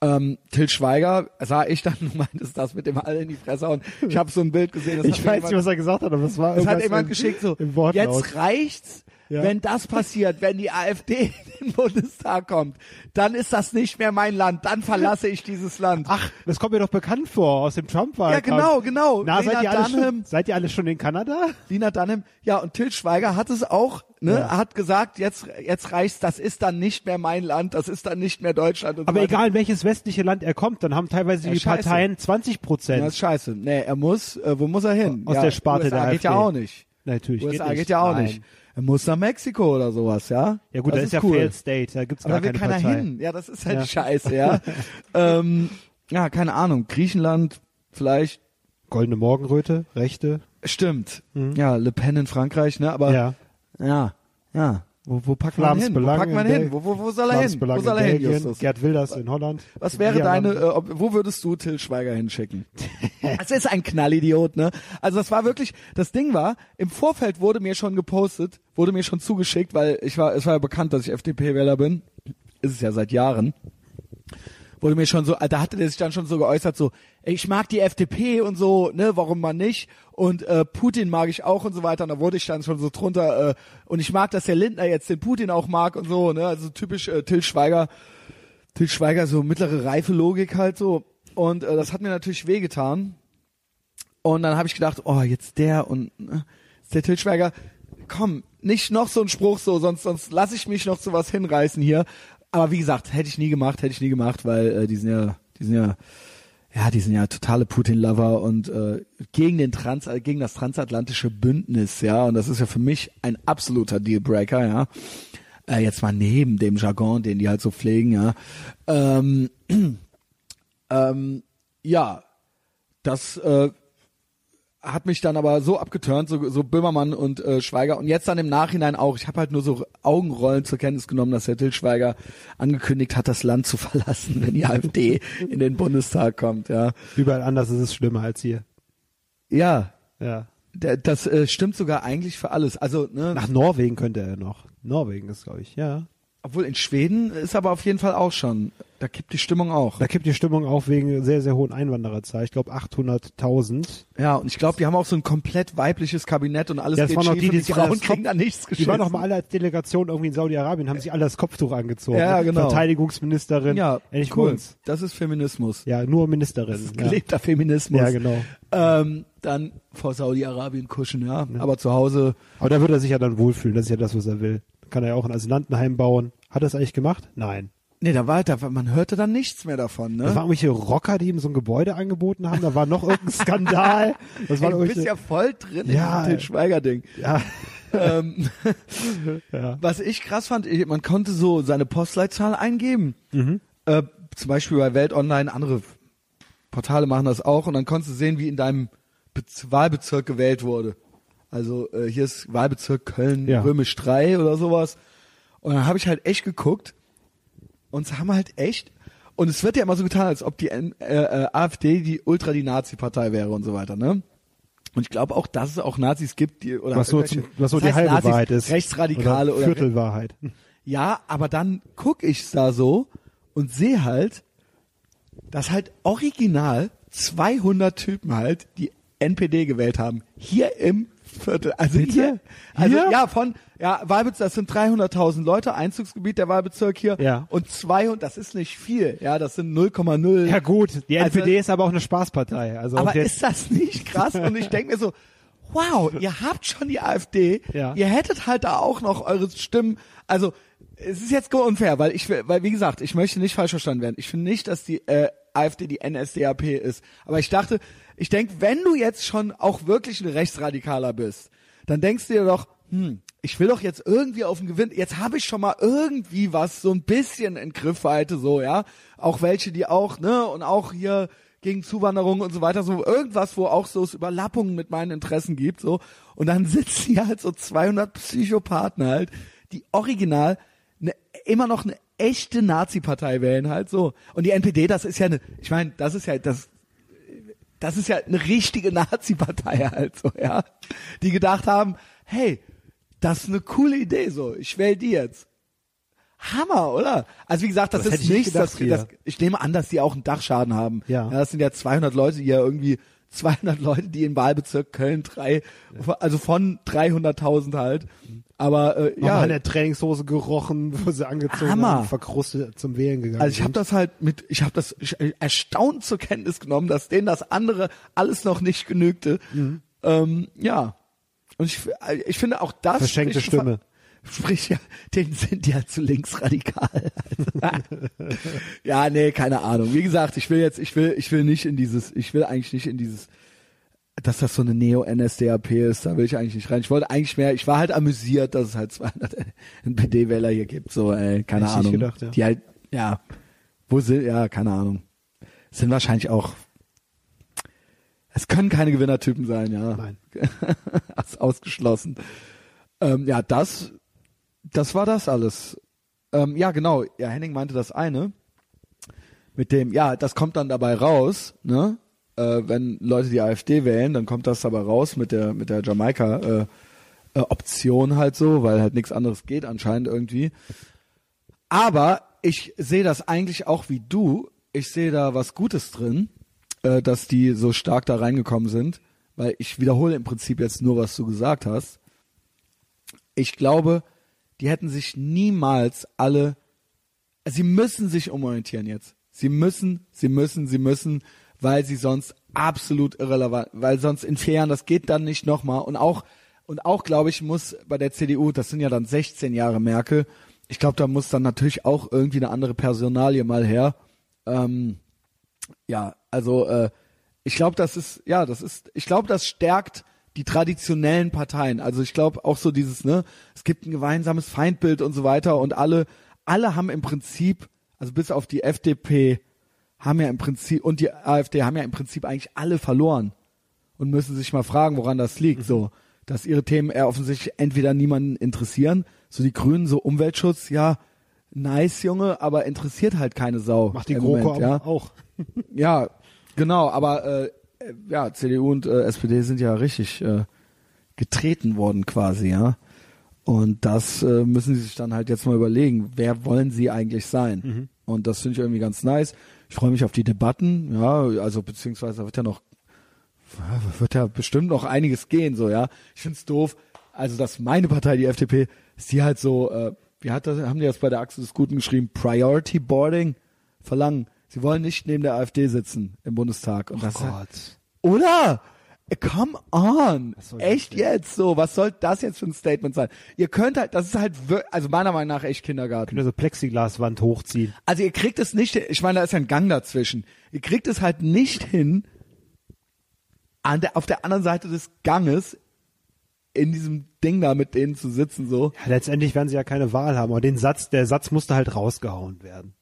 Ähm, Till Schweiger sah ich dann, du meintest das mit dem alle in die Fresse und ich habe so ein Bild gesehen. Das Ich weiß nicht, was er gesagt hat, aber es war das hat jemand geschickt so, im Wortlaut. jetzt reicht's, Ja. wenn das passiert, wenn die AfD in den Bundestag kommt, dann ist das nicht mehr mein Land, dann verlasse ich dieses Land. Ach, das kommt mir doch bekannt vor aus dem Trump-Wahlkampf. Ja, genau, genau. Na, Lena seid ihr, alle Dunham. schon, seid ihr alle schon in Kanada? Lina Dunham, ja, und Till Schweiger hat es auch, ne, Ja. hat gesagt, jetzt, jetzt reicht's, das ist dann nicht mehr mein Land, das ist dann nicht mehr Deutschland. Und Aber so weiter. egal, in welches westliche Land er kommt, dann haben teilweise Ja, die scheiße. Parteien 20 Prozent. Das ist scheiße. Nee, er muss, äh, wo muss er hin? Aus ja, der Sparte USA der geht ja AfD. auch nicht. Natürlich, USA geht geht, ja auch Nein. nicht. Er muss nach Mexiko oder sowas, ja? Ja gut, das da ist ja cool. Failed State, da gibt's Aber gar da will keine keiner Partei. hin. Ja, das ist halt Ja. scheiße, ja. ähm, ja, keine Ahnung. Griechenland, vielleicht, Goldene Morgenröte, Rechte. stimmt. Ja, Le Pen in Frankreich, ne? Aber Mhm. Ja. ja, ja. Wo, wo packt man hin? Wo packt man in hin? Wo, wo, wo soll er hin? Wo soll er hin, Justus? Gerd Wilders in Holland. Was wäre deine, äh, wo würdest du Till Schweiger hinschicken? Das ist ein Knallidiot, ne? Also das war wirklich, das Ding war, im Vorfeld wurde mir schon gepostet, wurde mir schon zugeschickt, weil ich war, es war ja bekannt, dass ich FDP-Wähler bin. Ist es ja seit Jahren. Wurde mir schon so, da hatte der sich dann schon so geäußert, so, ich mag die FDP und so, ne, warum man nicht? Und äh, Putin mag ich auch und so weiter. Und da wurde ich dann schon so drunter, äh, und ich mag, dass der Lindner jetzt den Putin auch mag und so, ne? Also typisch äh, Till Schweiger. Til Schweiger so mittlere reife Logik halt so und äh, das hat mir natürlich wehgetan und dann habe ich gedacht oh jetzt der und äh, der Til Schweiger komm nicht noch so ein Spruch so sonst sonst lasse ich mich noch zu was hinreißen hier aber wie gesagt hätte ich nie gemacht hätte ich nie gemacht weil äh, die sind ja die sind ja ja die sind ja totale Putin-Lover und äh, gegen den Trans äh, gegen das transatlantische Bündnis ja und das ist ja für mich ein absoluter Dealbreaker ja äh, jetzt mal neben dem Jargon, den die halt so pflegen, ja. Ähm, ähm, ja, das, äh, hat mich dann aber so abgeturnt, so, so Böhmermann und äh, Schweiger und jetzt dann im Nachhinein auch. Ich habe halt nur so Augenrollen zur Kenntnis genommen, dass Herr Till Schweiger angekündigt hat, das Land zu verlassen, wenn die AfD in den Bundestag kommt. Ja, Überall anders ist es schlimmer als hier. ja, Ja. das äh, stimmt sogar eigentlich für alles. Also ne, Nach Norwegen könnte er noch. Norwegen ist, glaube ich, ja. Obwohl in Schweden ist aber auf jeden Fall auch schon. Da kippt die Stimmung auch. Da kippt die Stimmung auf wegen sehr, sehr hohen Einwandererzahl. Ich glaube 800.000. Ja, und ich glaube, die haben auch so ein komplett weibliches Kabinett und alles Ja, das geht waren noch schief die, die die Frauen kriegen da nichts Die geschissen. waren doch mal alle als Delegation irgendwie in Saudi-Arabien, haben sich alle das Kopftuch angezogen. Ja, genau. Verteidigungsministerin. Ja, Ähnlich cool. uns. Das ist Feminismus. Ja, nur Ministerin. Ja. Gelebter Feminismus. ja, genau. Ähm, dann vor Saudi-Arabien kuschen, ja. Aber zu Hause, Aber da würde er sich ja dann wohlfühlen. Das ist ja das, was er will. Kann er ja auch ein Asylantenheim bauen. Hat er es eigentlich gemacht? Nein. nee, da war, da, man hörte dann nichts mehr davon, ne? Da waren irgendwelche Rocker, die ihm so ein Gebäude angeboten haben. Da war noch irgendein Skandal. Das war Ey, du bist ja voll drin Ja. in dem Schweiger-Ding. ja, ähm, ja. was ich krass fand, man konnte so seine Postleitzahl eingeben. Mhm. Äh, zum Beispiel bei Welt Online, andere Portale machen das auch und dann konntest du sehen, wie in deinem Bez Wahlbezirk gewählt wurde. Also äh, hier ist Wahlbezirk Köln Ja. Römisch 3 oder sowas. Und dann habe ich halt echt geguckt und es haben halt echt und es wird ja immer so getan, als ob die äh, äh, AfD die ultra die Nazi-Partei wäre und so weiter, ne? Und ich glaube auch, dass es auch Nazis gibt, die oder Was so, zum, was so die halbe Nazis? Wahrheit ist. Rechtsradikale oder, Viertelwahrheit. ja, aber dann guck ich's da so und sehe halt, dass halt original 200 Typen halt die NPD gewählt haben. Hier im Viertel. Also Bitte? hier. Also Hier? ja, von, ja, Wahlbezirk, das sind 300.000 Leute, Einzugsgebiet der Wahlbezirk hier. Ja. Und 200, das ist nicht viel. Ja, das sind 0,0. Ja gut, die Also- NPD ist aber auch eine Spaßpartei. Also Aber ist das nicht krass? Und ich denke mir so, wow, ihr habt schon die AfD, Ja. ihr hättet halt da auch noch eure Stimmen. Also es ist jetzt unfair, weil ich, will- weil wie gesagt, ich möchte nicht falsch verstanden werden. Ich finde nicht, dass die äh, AfD die NSDAP ist. Aber ich dachte, ich denke, wenn du jetzt schon auch wirklich ein Rechtsradikaler bist, dann denkst du dir doch, hm, ich will doch jetzt irgendwie auf den Gewinn, jetzt habe ich schon mal irgendwie was so ein bisschen in Griffweite, so, ja. Auch welche, die auch, ne, und auch hier gegen Zuwanderung und so weiter, so irgendwas, wo auch so es Überlappungen mit meinen Interessen gibt, so. Und dann sitzen hier halt so 200 Psychopathen halt, die original ne, immer noch eine echte Nazi-Partei wählen halt so. Und die NPD, das ist ja eine, ich meine, das ist ja das, das ist ja eine richtige Nazi-Partei halt so, ja. Die gedacht haben, hey, das ist eine coole Idee so, ich wähle die jetzt. Hammer, oder? Also wie gesagt, das, Das ist ich nicht nichts, das, gedacht, das, ich nehme an, dass die auch einen Dachschaden haben. Ja. Das sind ja 200 Leute, die ja irgendwie 200 Leute, die im Wahlbezirk Köln drei, also von 300.000 halt. Aber äh, ja. ja, an der Trainingshose gerochen, wo sie angezogen Hammer. haben, verkrustet zum Wählen gegangen Also ich habe das halt mit, ich habe das sch- erstaunt zur Kenntnis genommen, dass denen das andere alles noch nicht genügte. Mhm. Ähm, ja. Und ich, f- ich finde auch das Verschenkte Stimme. Sprich ja, denen sind halt zu linksradikal. ja, nee, keine Ahnung. Wie gesagt, ich will jetzt, ich will, ich will nicht in dieses, ich will eigentlich nicht in dieses, dass das so eine Neo-NSDAP ist, da will ich eigentlich nicht rein. Ich wollte eigentlich mehr, ich war halt amüsiert, dass es halt 200 NPD-Wähler hier gibt, so, ey, keine nicht Ahnung. gedacht, ja. Die halt, ja, wo sind, ja, keine Ahnung. Sind wahrscheinlich auch, es können keine Gewinnertypen sein, ja. Nein. Ausgeschlossen. Ähm, ja, das, das war das alles. Ähm, ja, genau. Ja, Henning meinte das eine. Mit dem, ja, das kommt dann dabei raus, ne? Äh, wenn Leute die AfD wählen, dann kommt das dabei raus mit der, mit der Jamaika, äh, äh, Option halt so, weil halt nichts anderes geht anscheinend irgendwie. Aber ich sehe das eigentlich auch wie du. Ich sehe da was Gutes drin, äh, dass die so stark da reingekommen sind, weil ich wiederhole im Prinzip jetzt nur, was du gesagt hast. Ich glaube, die hätten sich niemals alle, sie müssen sich umorientieren jetzt. Sie müssen, sie müssen, sie müssen, weil sie sonst absolut irrelevant, weil sonst in vier Jahren, das geht dann nicht nochmal. Und auch, und auch, glaube ich, muss bei der CDU, das sind ja dann 16 Jahre Merkel, ich glaube, da muss dann natürlich auch irgendwie eine andere Personalie mal her. Ähm, ja, also äh, ich glaube, das ist, ja, das ist, ich glaube, das stärkt die traditionellen Parteien. Also ich glaube auch so dieses, ne, es gibt ein gemeinsames Feindbild und so weiter und alle, alle haben im Prinzip, also bis auf die FDP, haben ja im Prinzip und die AfD haben ja im Prinzip eigentlich alle verloren. und müssen sich mal fragen, woran das liegt. So, dass ihre Themen eher offensichtlich entweder niemanden interessieren, so die Grünen, so Umweltschutz, ja, nice, Junge, aber interessiert halt keine Sau. Macht die GroKo Moment, ja. auch. Ja, genau, aber äh, ja, CDU und äh, SPD sind ja richtig äh, getreten worden quasi, ja. Und das äh, müssen sie sich dann halt jetzt mal überlegen, wer wollen sie eigentlich sein? Und das finde ich irgendwie ganz nice. Ich freue mich auf die Debatten, ja, also beziehungsweise wird ja noch wird ja bestimmt noch einiges gehen, so, ja. Ich find's doof, also dass meine Partei, die FDP, ist die halt so, äh, wie hat das, haben die das bei der Achse des Guten geschrieben, Priority Boarding verlangen. Sie wollen nicht neben der AfD sitzen im Bundestag. Und das ist halt, oder? Come on. Echt jetzt so? Was soll das jetzt für ein Statement sein? Ihr könnt halt, das ist halt, also meiner Meinung nach echt Kindergarten. Können so Plexiglaswand hochziehen. Also ihr kriegt es nicht, ich meine, da ist ja ein Gang dazwischen. Ihr kriegt es halt nicht hin, an der, auf der anderen Seite des Ganges in diesem Ding da mit denen zu sitzen, so. Ja, letztendlich werden sie ja keine Wahl haben, aber den Satz, der Satz musste halt rausgehauen werden.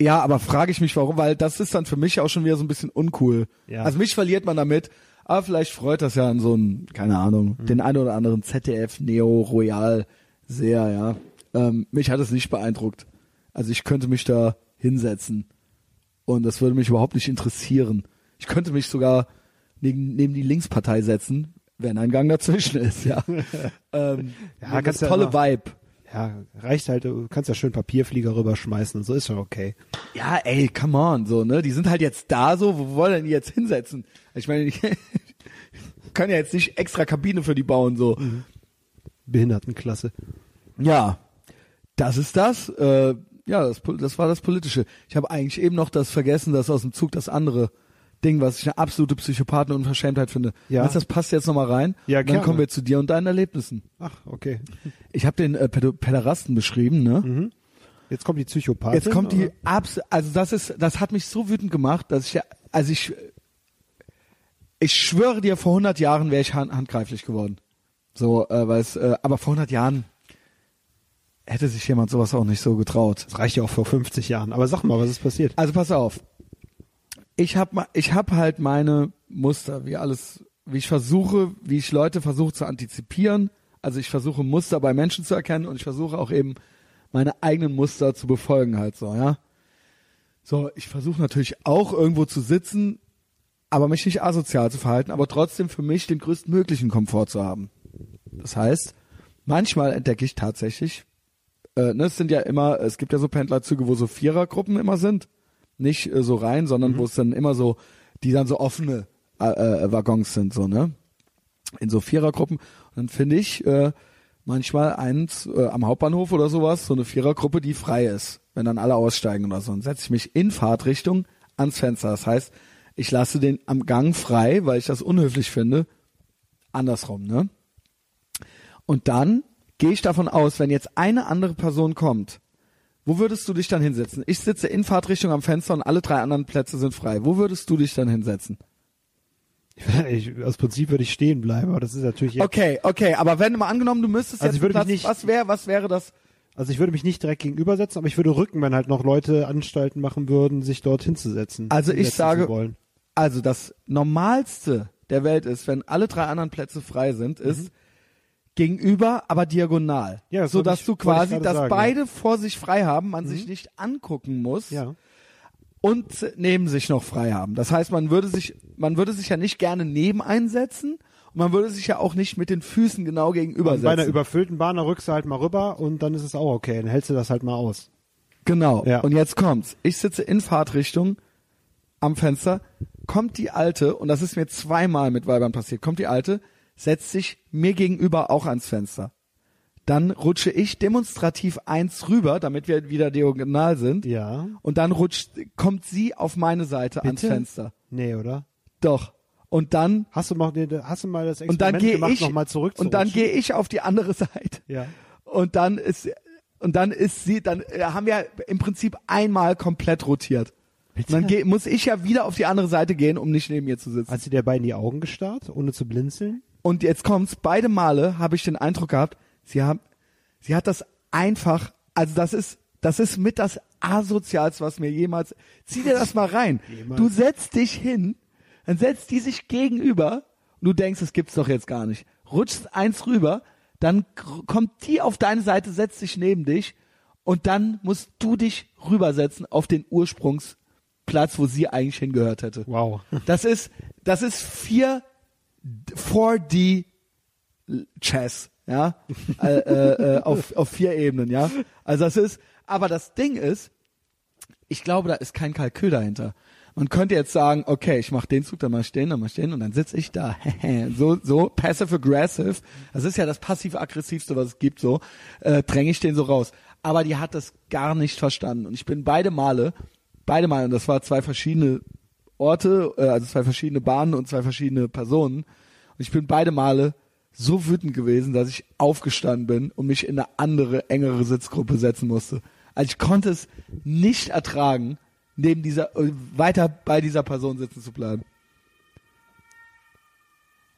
Ja, aber frage ich mich warum, weil das ist dann für mich auch schon wieder so ein bisschen uncool. Ja. Also mich verliert man damit, aber vielleicht freut das ja an so einen, keine Ahnung, Mhm. den einen oder anderen ZDF, Neo, Royal sehr, ja. Ähm, mich hat es nicht beeindruckt. Also ich könnte mich da hinsetzen und das würde mich überhaupt nicht interessieren. Ich könnte mich sogar neben, neben die Linkspartei setzen, wenn ein Gang dazwischen ist, ja. ähm, Ja, ja ja tolle immer- Vibe. Ja, reicht halt, du kannst ja schön Papierflieger rüberschmeißen und so ist schon okay. Ja, ey, come on, so, ne? Die sind halt jetzt da so, wo wollen denn die jetzt hinsetzen? Ich meine, können ja jetzt nicht extra Kabine für die bauen, so. Behindertenklasse. Ja, das ist das. Äh, ja, das, das war das Politische. Ich habe eigentlich eben noch das vergessen, das aus dem Zug, das andere Ding, was ich eine absolute Psychopathen und Unverschämtheit finde. Ja. Meinst das passt jetzt nochmal rein? Ja, Und Dann gerne. kommen wir zu dir und deinen Erlebnissen. Ach, okay. Ich habe den äh, Päderasten beschrieben, ne? Jetzt kommt die Psychopathin. Jetzt kommt die abs also das ist das hat mich so wütend gemacht, dass ich ja also ich ich schwöre dir vor 100 Jahren wäre ich hand, handgreiflich geworden. So, äh, weil es äh, aber vor 100 Jahren hätte sich jemand sowas auch nicht so getraut. Das reicht ja auch vor 50 Jahren. Aber sag mal, was ist passiert? Also pass auf. Ich habe ich hab halt meine Muster, wie alles wie ich versuche, wie ich Leute versuche zu antizipieren. Also ich versuche Muster bei Menschen zu erkennen und ich versuche auch eben meine eigenen Muster zu befolgen halt so, ja. So, ich versuche natürlich auch irgendwo zu sitzen, aber mich nicht asozial zu verhalten, aber trotzdem für mich den größtmöglichen Komfort zu haben. Das heißt, manchmal entdecke ich tatsächlich, äh, ne, es sind ja immer, es gibt ja so Pendlerzüge, wo so Vierergruppen immer sind, nicht äh, so rein, sondern wo es dann immer so, die dann so offene äh, äh, Waggons sind, so, ne? In so Vierergruppen. Und dann finde ich äh, manchmal eins äh, am Hauptbahnhof oder sowas, so eine Vierergruppe, die frei ist, wenn dann alle aussteigen oder so. Dann setze ich mich in Fahrtrichtung ans Fenster. Das heißt, ich lasse den am Gang frei, weil ich das unhöflich finde. Andersrum, ne? Und dann gehe ich davon aus, wenn jetzt eine andere Person kommt, wo würdest du dich dann hinsetzen? Ich sitze in Fahrtrichtung am Fenster und alle drei anderen Plätze sind frei. Wo würdest du dich dann hinsetzen? Ich, aus Prinzip würde ich stehen bleiben, aber das ist natürlich jetzt, Okay, okay, aber wenn mal angenommen, du müsstest Also jetzt ich Platz, nicht- was wäre, was wäre das? also ich würde mich nicht direkt gegenübersetzen, aber ich würde rücken, wenn halt noch Leute Anstalten machen würden, sich dort hinzusetzen. Also ich sage- Wollen. Also das Normalste der Welt ist, wenn alle drei anderen Plätze frei sind, ist gegenüber, aber diagonal. Mhm. Ja, das so dass ich- du quasi, dass sagen, beide vor sich frei haben, man sich nicht angucken muss Ja. und neben sich noch frei haben. Das heißt, man würde sich, man würde sich ja nicht gerne neben einsetzen und man würde sich ja auch nicht mit den Füßen genau gegenüber Und bei einer setzen. überfüllten Bahn, da rückst du halt mal rüber und dann ist es auch okay. Dann hältst du das halt mal aus. Genau. Ja. Und jetzt kommt's. Ich sitze in Fahrtrichtung am Fenster, kommt die Alte, und das ist mir zweimal mit Weibern passiert, kommt die Alte, setzt sich mir gegenüber auch ans Fenster. Dann rutsche ich demonstrativ eins rüber, damit wir wieder diagonal sind. Ja. Und dann rutscht, kommt sie auf meine Seite ans Bitte? Fenster. Nee, oder? Doch. Und dann, Hast du mal, nee, hast du mal das Experiment gemacht, ich, nochmal zurück und dann gehe ich auf die andere Seite. Ja. Und dann ist, und dann ist sie, dann äh, haben wir im Prinzip einmal komplett rotiert. Und dann geh, muss ich ja wieder auf die andere Seite gehen, um nicht neben ihr zu sitzen. Hast du dir in die Augen gestarrt, ohne zu blinzeln? Und jetzt kommt's, beide Male habe ich den Eindruck gehabt, sie haben, sie hat das einfach, also das ist, das ist mit das asozialste, was mir jemals, zieh dir das mal rein. Jemals. Du setzt dich hin, dann setzt die sich gegenüber und du denkst, es gibt's doch jetzt gar nicht. Rutschst eins rüber, dann kommt die auf deine Seite, setzt sich neben dich und dann musst du dich rübersetzen auf den Ursprungsplatz, wo sie eigentlich hingehört hätte. Wow. Das ist, das ist vier 4D Chess, ja, äh, äh, äh, auf, auf vier Ebenen, ja. Also das ist, aber das Ding ist, ich glaube, da ist kein Kalkül dahinter. Man könnte jetzt sagen, okay, ich mache den Zug, dann mach ich den, dann mach ich den und dann sitze ich da. so, so passive aggressive. Das ist ja das passiv-aggressivste, was es gibt, so, äh, dränge ich den so raus. Aber die hat das gar nicht verstanden. Und ich bin beide Male, beide Male, und das war zwei verschiedene Orte, äh, also zwei verschiedene Bahnen und zwei verschiedene Personen. Und ich bin beide Male so wütend gewesen, dass ich aufgestanden bin und mich in eine andere, engere Sitzgruppe setzen musste. Also ich konnte es nicht ertragen, neben dieser, äh, weiter bei dieser Person sitzen zu bleiben.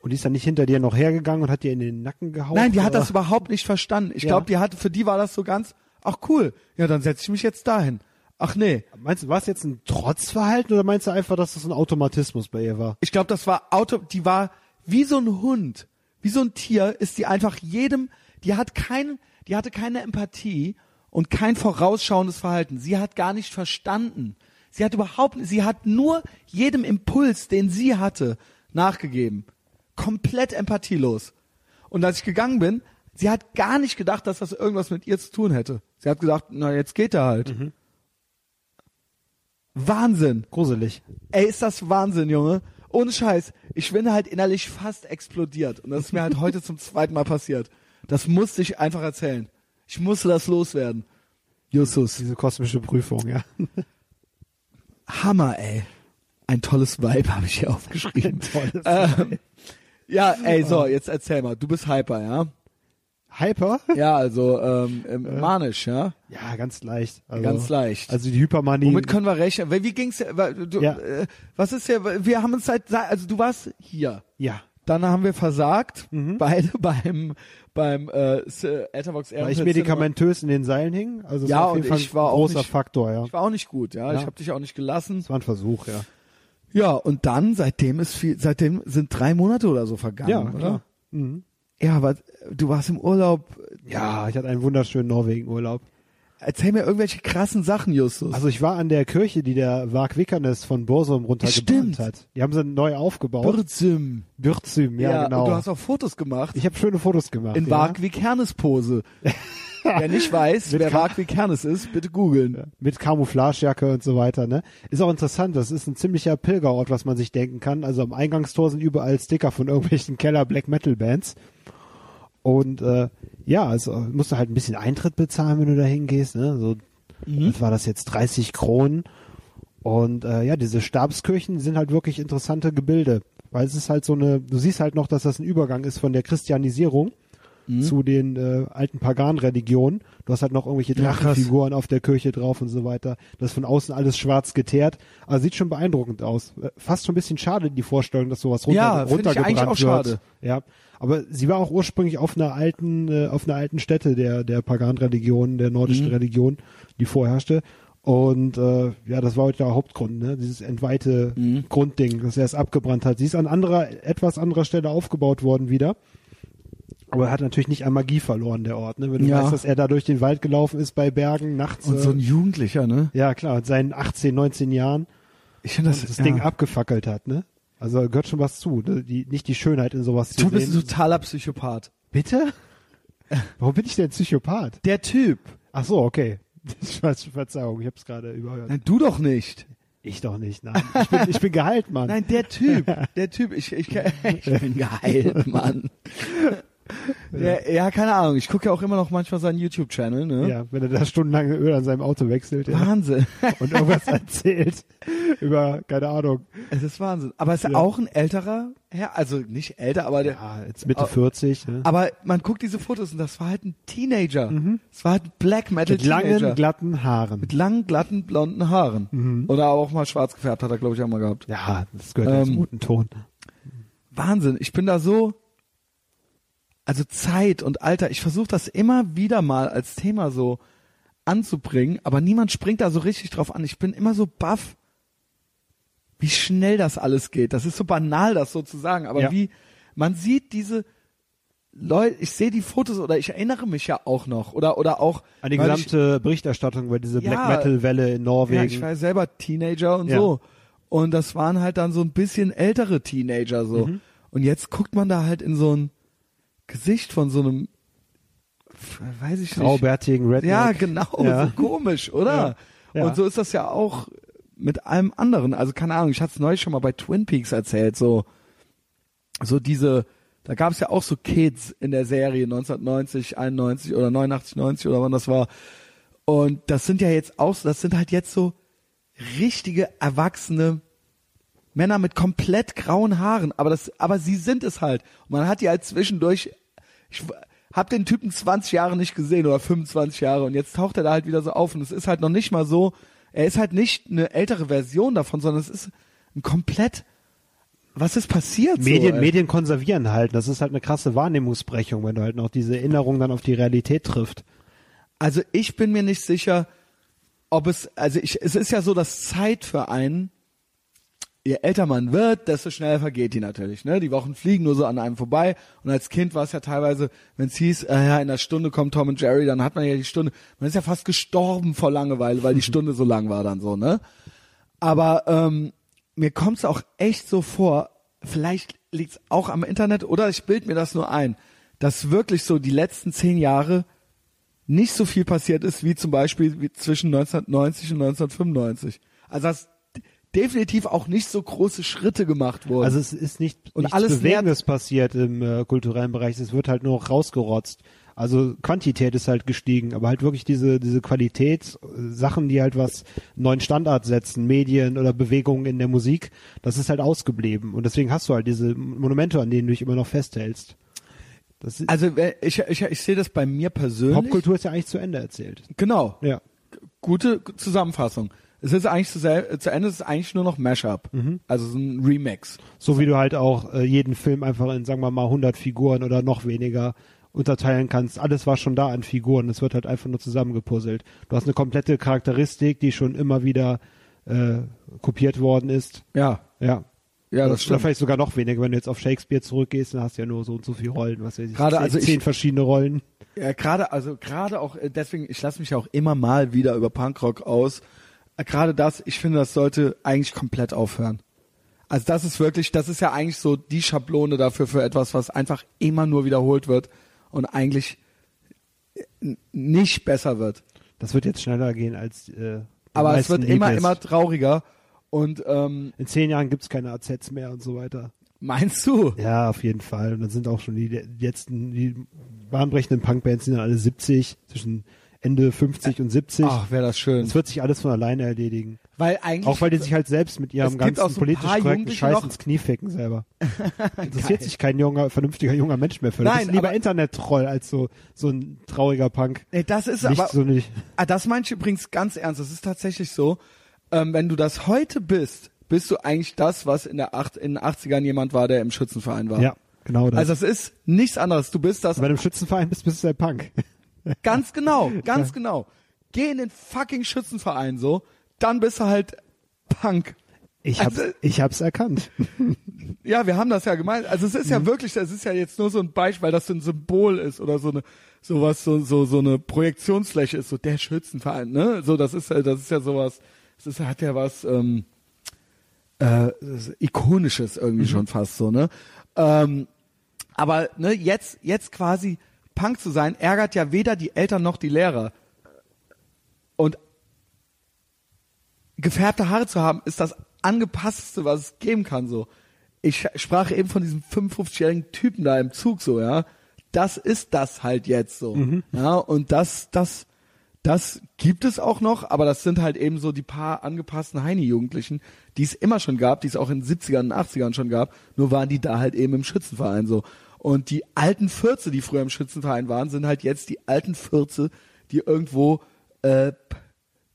Und die ist dann nicht hinter dir noch hergegangen und hat dir in den Nacken gehauen? Nein, die hat oder? das überhaupt nicht verstanden. Ich Ja. glaube, die hat, für die war das so ganz, ach cool, ja, dann setze ich mich jetzt dahin. Ach nee, Meinst du, war es jetzt ein Trotzverhalten oder meinst du einfach, dass das ein Automatismus bei ihr war? ich glaube, das war Auto, die war wie so ein Hund, wie so ein Tier, ist die einfach jedem, die hat kein, die hatte keine Empathie und kein vorausschauendes Verhalten. Sie hat gar nicht verstanden. Sie hat überhaupt, sie hat nur jedem Impuls, den sie hatte, nachgegeben. Komplett empathielos. Und als ich gegangen bin, sie hat gar nicht gedacht, dass das irgendwas mit ihr zu tun hätte. Sie hat gesagt, na jetzt geht er halt. Wahnsinn. Gruselig. Ey, ist das Wahnsinn, Junge. Ohne Scheiß. Ich bin halt innerlich fast explodiert. Und das ist mir halt heute zum zweiten Mal passiert. Das musste ich einfach erzählen. Ich musste das loswerden. Justus. Diese kosmische Prüfung, ja. Hammer, ey. Ein tolles Vibe habe ich hier aufgeschrieben. Tolles ähm, ja, ey, so, jetzt erzähl mal. Du bist hyper, ja? Hyper? Ja, also ähm, ähm, manisch, ja? Ja, ganz leicht. Also, Ganz leicht. Also die Hypermanie. Womit können wir rechnen? Wie ging's? Du, Ja. äh, was ist ja? Wir haben uns seit, also du warst hier. ja. Dann haben wir versagt, Mhm. beide beim beim äh, S- Etherbox Weil ich medikamentös in den Seilen hing. Also Ja, auf jeden Fall ich war großer nicht- Faktor, ja. Ich war auch nicht gut, ja. Ja. Ich habe dich auch nicht gelassen. Das war ein Versuch, ja. Ja, und dann seitdem ist viel, seitdem sind drei Monate oder so vergangen, Ja, oder? klar. Mhm. Ja, aber du warst im Urlaub. Ja, ich hatte einen wunderschönen Norwegen-Urlaub. Erzähl mir irgendwelche krassen Sachen, Justus. Also ich war an der Kirche, die der Varg Vikernes von Borsum runtergebrannt Stimmt. hat. Die haben sie neu aufgebaut. Bürzüm. Bürzüm, ja, genau. und du hast auch Fotos gemacht. ich habe schöne Fotos gemacht. in ja. Varg Kernes Pose. Wer nicht weiß, wer Varg Kernes ist, bitte googeln. mit Camouflagejacke und so weiter, ne? Ist auch interessant, das ist ein ziemlicher Pilgerort, was man sich denken kann. Also am Eingangstor sind überall Sticker von irgendwelchen Keller Black Metal Bands. Und äh, ja, also musst du halt ein bisschen Eintritt bezahlen, wenn du da hingehst, ne? So was war das jetzt 30 Kronen. Und äh, ja, diese Stabskirchen sind halt wirklich interessante Gebilde, weil es ist halt so eine, du siehst halt noch, dass das ein Übergang ist von der Christianisierung zu den äh, alten Pagan-Religionen. Du hast halt noch irgendwelche Ja. Drachenfiguren auf der Kirche drauf und so weiter. Das ist von außen alles schwarz geteert, aber sieht schon beeindruckend aus. Äh, Fast schon ein bisschen schade die Vorstellung, dass sowas runter, Ja, find ich runtergebrannt eigentlich auch wird. schade. Ja, aber sie war auch ursprünglich auf einer alten, äh, auf einer alten Stätte der der Pagan-Religion, der nordischen Mhm. Religion, die vorherrschte. Und äh, ja, das war heute der Hauptgrund, ne? Dieses entweihte Mhm. Grundding, das er es abgebrannt hat. Sie ist an anderer, etwas anderer Stelle aufgebaut worden wieder. Aber er hat natürlich nicht an Magie verloren, der Ort, ne? Wenn du Ja. weißt, dass er da durch den Wald gelaufen ist bei Bergen nachts. Und so äh, ein Jugendlicher, ne? ja, klar, mit seinen 18, 19 Jahren Ich finde das, das Ding abgefackelt hat, ne? Also gehört schon was zu. ne? Die, nicht die Schönheit in sowas zu Du bist ein totaler Psychopath. Bitte? Warum bin ich denn Psychopath? Der Typ. Ach so, okay. Ver- Verzeihung, ich habe es gerade überhört. Nein, du doch nicht. Ich doch nicht, nein. Ich bin, ich bin geheilt, Mann. Nein, der Typ. Der Typ. Ich, ich, ich bin geheilt, Mann. Ja, ja, keine Ahnung. Ich gucke ja auch immer noch manchmal seinen YouTube-Channel, ne? Ja, wenn er da stundenlang Öl an seinem Auto wechselt ja, Wahnsinn. und irgendwas erzählt über, keine Ahnung, Es ist Wahnsinn. Aber es ist Ja. auch ein älterer Herr, also nicht älter, aber der, ja, jetzt Mitte Ah, 40, ne? aber man guckt diese Fotos und das war halt ein Teenager. Es war halt ein Black Metal mit langen, Teenager. glatten Haaren. mit langen, glatten, blonden Haaren. Mhm. Oder auch mal schwarz gefärbt, hat er, glaube ich, auch mal gehabt. Ja, das gehört ja zum Ähm, guten Ton. Wahnsinn. Ich bin da so, also Zeit und Alter, ich versuche das immer wieder mal als Thema so anzubringen, aber niemand springt da so richtig drauf an. Ich bin immer so baff, wie schnell das alles geht. Das ist so banal, das so zu sagen, aber Ja. wie, man sieht diese Leute, ich sehe die Fotos oder ich erinnere mich ja auch noch oder oder auch An die weil ich- gesamte Berichterstattung über diese Ja. Black Metal Welle in Norwegen. Ja, ich war ja selber Teenager und Ja. so. Und das waren halt dann so ein bisschen ältere Teenager so. Mhm. Und jetzt guckt man da halt in so ein Gesicht von so einem, weiß ich nicht. Graubärtigen Redneck. Ja, genau, Ja. so komisch, oder? Ja. Ja. Und so ist das ja auch mit allem anderen. Also keine Ahnung, ich hatte es neulich schon mal bei Twin Peaks erzählt, so, so diese, da gab es ja auch so Kids in der Serie 1990, 91 oder 89, 90 oder wann das war. Und das sind ja jetzt auch, das sind halt jetzt so richtige erwachsene Männer mit komplett grauen Haaren, aber das, aber sie sind es halt. Und man hat die halt zwischendurch, ich hab den Typen 20 Jahre nicht gesehen oder 25 Jahre und jetzt taucht er da halt wieder so auf und es ist halt noch nicht mal so, er ist halt nicht eine ältere Version davon, sondern es ist ein komplett, was ist passiert? Medien, so? Medien konservieren halt. Das ist halt eine krasse Wahrnehmungsbrechung, wenn du halt noch diese Erinnerung dann auf die Realität trifft. Also ich bin mir nicht sicher, ob es, also ich, es ist ja so, dass Zeit für einen, je älter man wird, desto schneller vergeht die natürlich. Ne? Die Wochen fliegen nur so an einem vorbei. Und als Kind war es ja teilweise, wenn es hieß, äh, ja, in einer Stunde kommt Tom und Jerry, dann hat man ja die Stunde, man ist ja fast gestorben vor Langeweile, weil die Stunde so lang war dann so, ne? Aber ähm, mir kommt es auch echt so vor, vielleicht liegt es auch am Internet oder ich bild mir das nur ein, dass wirklich so die letzten zehn Jahre nicht so viel passiert ist wie zum Beispiel wie zwischen 1990 und 1995. Also dass definitiv auch nicht so große Schritte gemacht wurden. Also es ist nicht Und nichts alles Bewegendes passiert im äh, kulturellen Bereich. Es wird halt nur noch rausgerotzt. Also Quantität ist halt gestiegen, aber halt wirklich diese diese Qualität, äh, Sachen, die halt was neuen Standard setzen, Medien oder Bewegungen in der Musik, das ist halt ausgeblieben. Und deswegen hast du halt diese Monumente, an denen du dich immer noch festhältst. Das ist, also ich, ich, ich sehe das bei mir persönlich. Popkultur ist ja eigentlich zu Ende erzählt. Genau. Ja. Gute Zusammenfassung. Es ist eigentlich zu, zu Ende, es ist eigentlich nur noch Mashup. Mhm. Also so ein Remix. So wie du halt auch äh, jeden Film einfach in, sagen wir mal, 100 Figuren oder noch weniger unterteilen kannst. Alles war schon da an Figuren. Es wird halt einfach nur zusammengepuzzelt. Du hast eine komplette Charakteristik, die schon immer wieder äh, kopiert worden ist. Ja. Ja. Ja, Oder das stimmt. vielleicht sogar noch weniger. Wenn du jetzt auf Shakespeare zurückgehst, dann hast du ja nur so und so viele Rollen. Was weiß ich, Gerade, zehn, also ich- zehn verschiedene Rollen. Ja, gerade, also gerade auch, äh, deswegen, ich lasse mich ja auch immer mal wieder über Punkrock aus. Gerade das, ich finde, das sollte eigentlich komplett aufhören. Also das ist wirklich, das ist ja eigentlich so die Schablone dafür für etwas, was einfach immer nur wiederholt wird und eigentlich äh, nicht besser wird. Das wird jetzt schneller gehen als äh, Aber es wird immer, immer trauriger. Und ähm, In zehn Jahren gibt's keine AZs mehr und so weiter. meinst du? Ja, auf jeden Fall. Und dann sind auch schon die, die letzten, die bahnbrechenden Punkbands sind dann alle 70, zwischen Ende 50 und 70. Ach, wäre das schön. Das wird sich alles von alleine erledigen. Weil eigentlich Auch weil die sich halt selbst mit ihrem Es ganzen so politisch korrekten Jugendliche Scheiß noch- ins Knie ficken selber. Interessiert sich kein junger, vernünftiger junger Mensch mehr für. Nein, das ist lieber Internet-Troll als so, so ein trauriger Punk. Nee, das ist Nicht aber so nicht. Ah, das meine ich übrigens ganz ernst. Das ist tatsächlich so. Ähm, wenn du das heute bist, bist du eigentlich das, was in, der acht, in den 80ern jemand war, der im Schützenverein war. Ja, genau das. Also es ist nichts anderes. Du bist das Wenn du im Schützenverein bist, bist du der Punk. Ganz genau, ganz genau. Geh in den fucking Schützenverein so, dann bist du halt Punk. Ich hab's, Also- ich hab's erkannt. Ja, wir haben das ja gemeint. Also es ist Mhm. ja wirklich, es ist ja jetzt nur so ein Beispiel, weil das so ein Symbol ist oder so eine sowas so so so eine Projektionsfläche ist, so der Schützenverein, ne? So das ist ja das ist ja sowas, es ist, hat ja was ähm, äh, ikonisches irgendwie schon fast so, ne? Ähm, aber ne, jetzt jetzt quasi Punk zu sein, ärgert ja weder die Eltern noch die Lehrer. Und gefärbte Haare zu haben, ist das angepassteste, was es geben kann, so. Ich sprach eben von diesem 55-jährigen Typen da im Zug, so, ja. Das ist das halt jetzt so. Ja, und das, das, das gibt es auch noch, aber das sind halt eben so die paar angepassten Heini-Jugendlichen, die es immer schon gab, die es auch in den 70ern und 80ern schon gab, nur waren die da halt eben im Schützenverein so. Und die alten Fürze, die früher im Schützenverein waren, sind halt jetzt die alten Fürze, die irgendwo äh,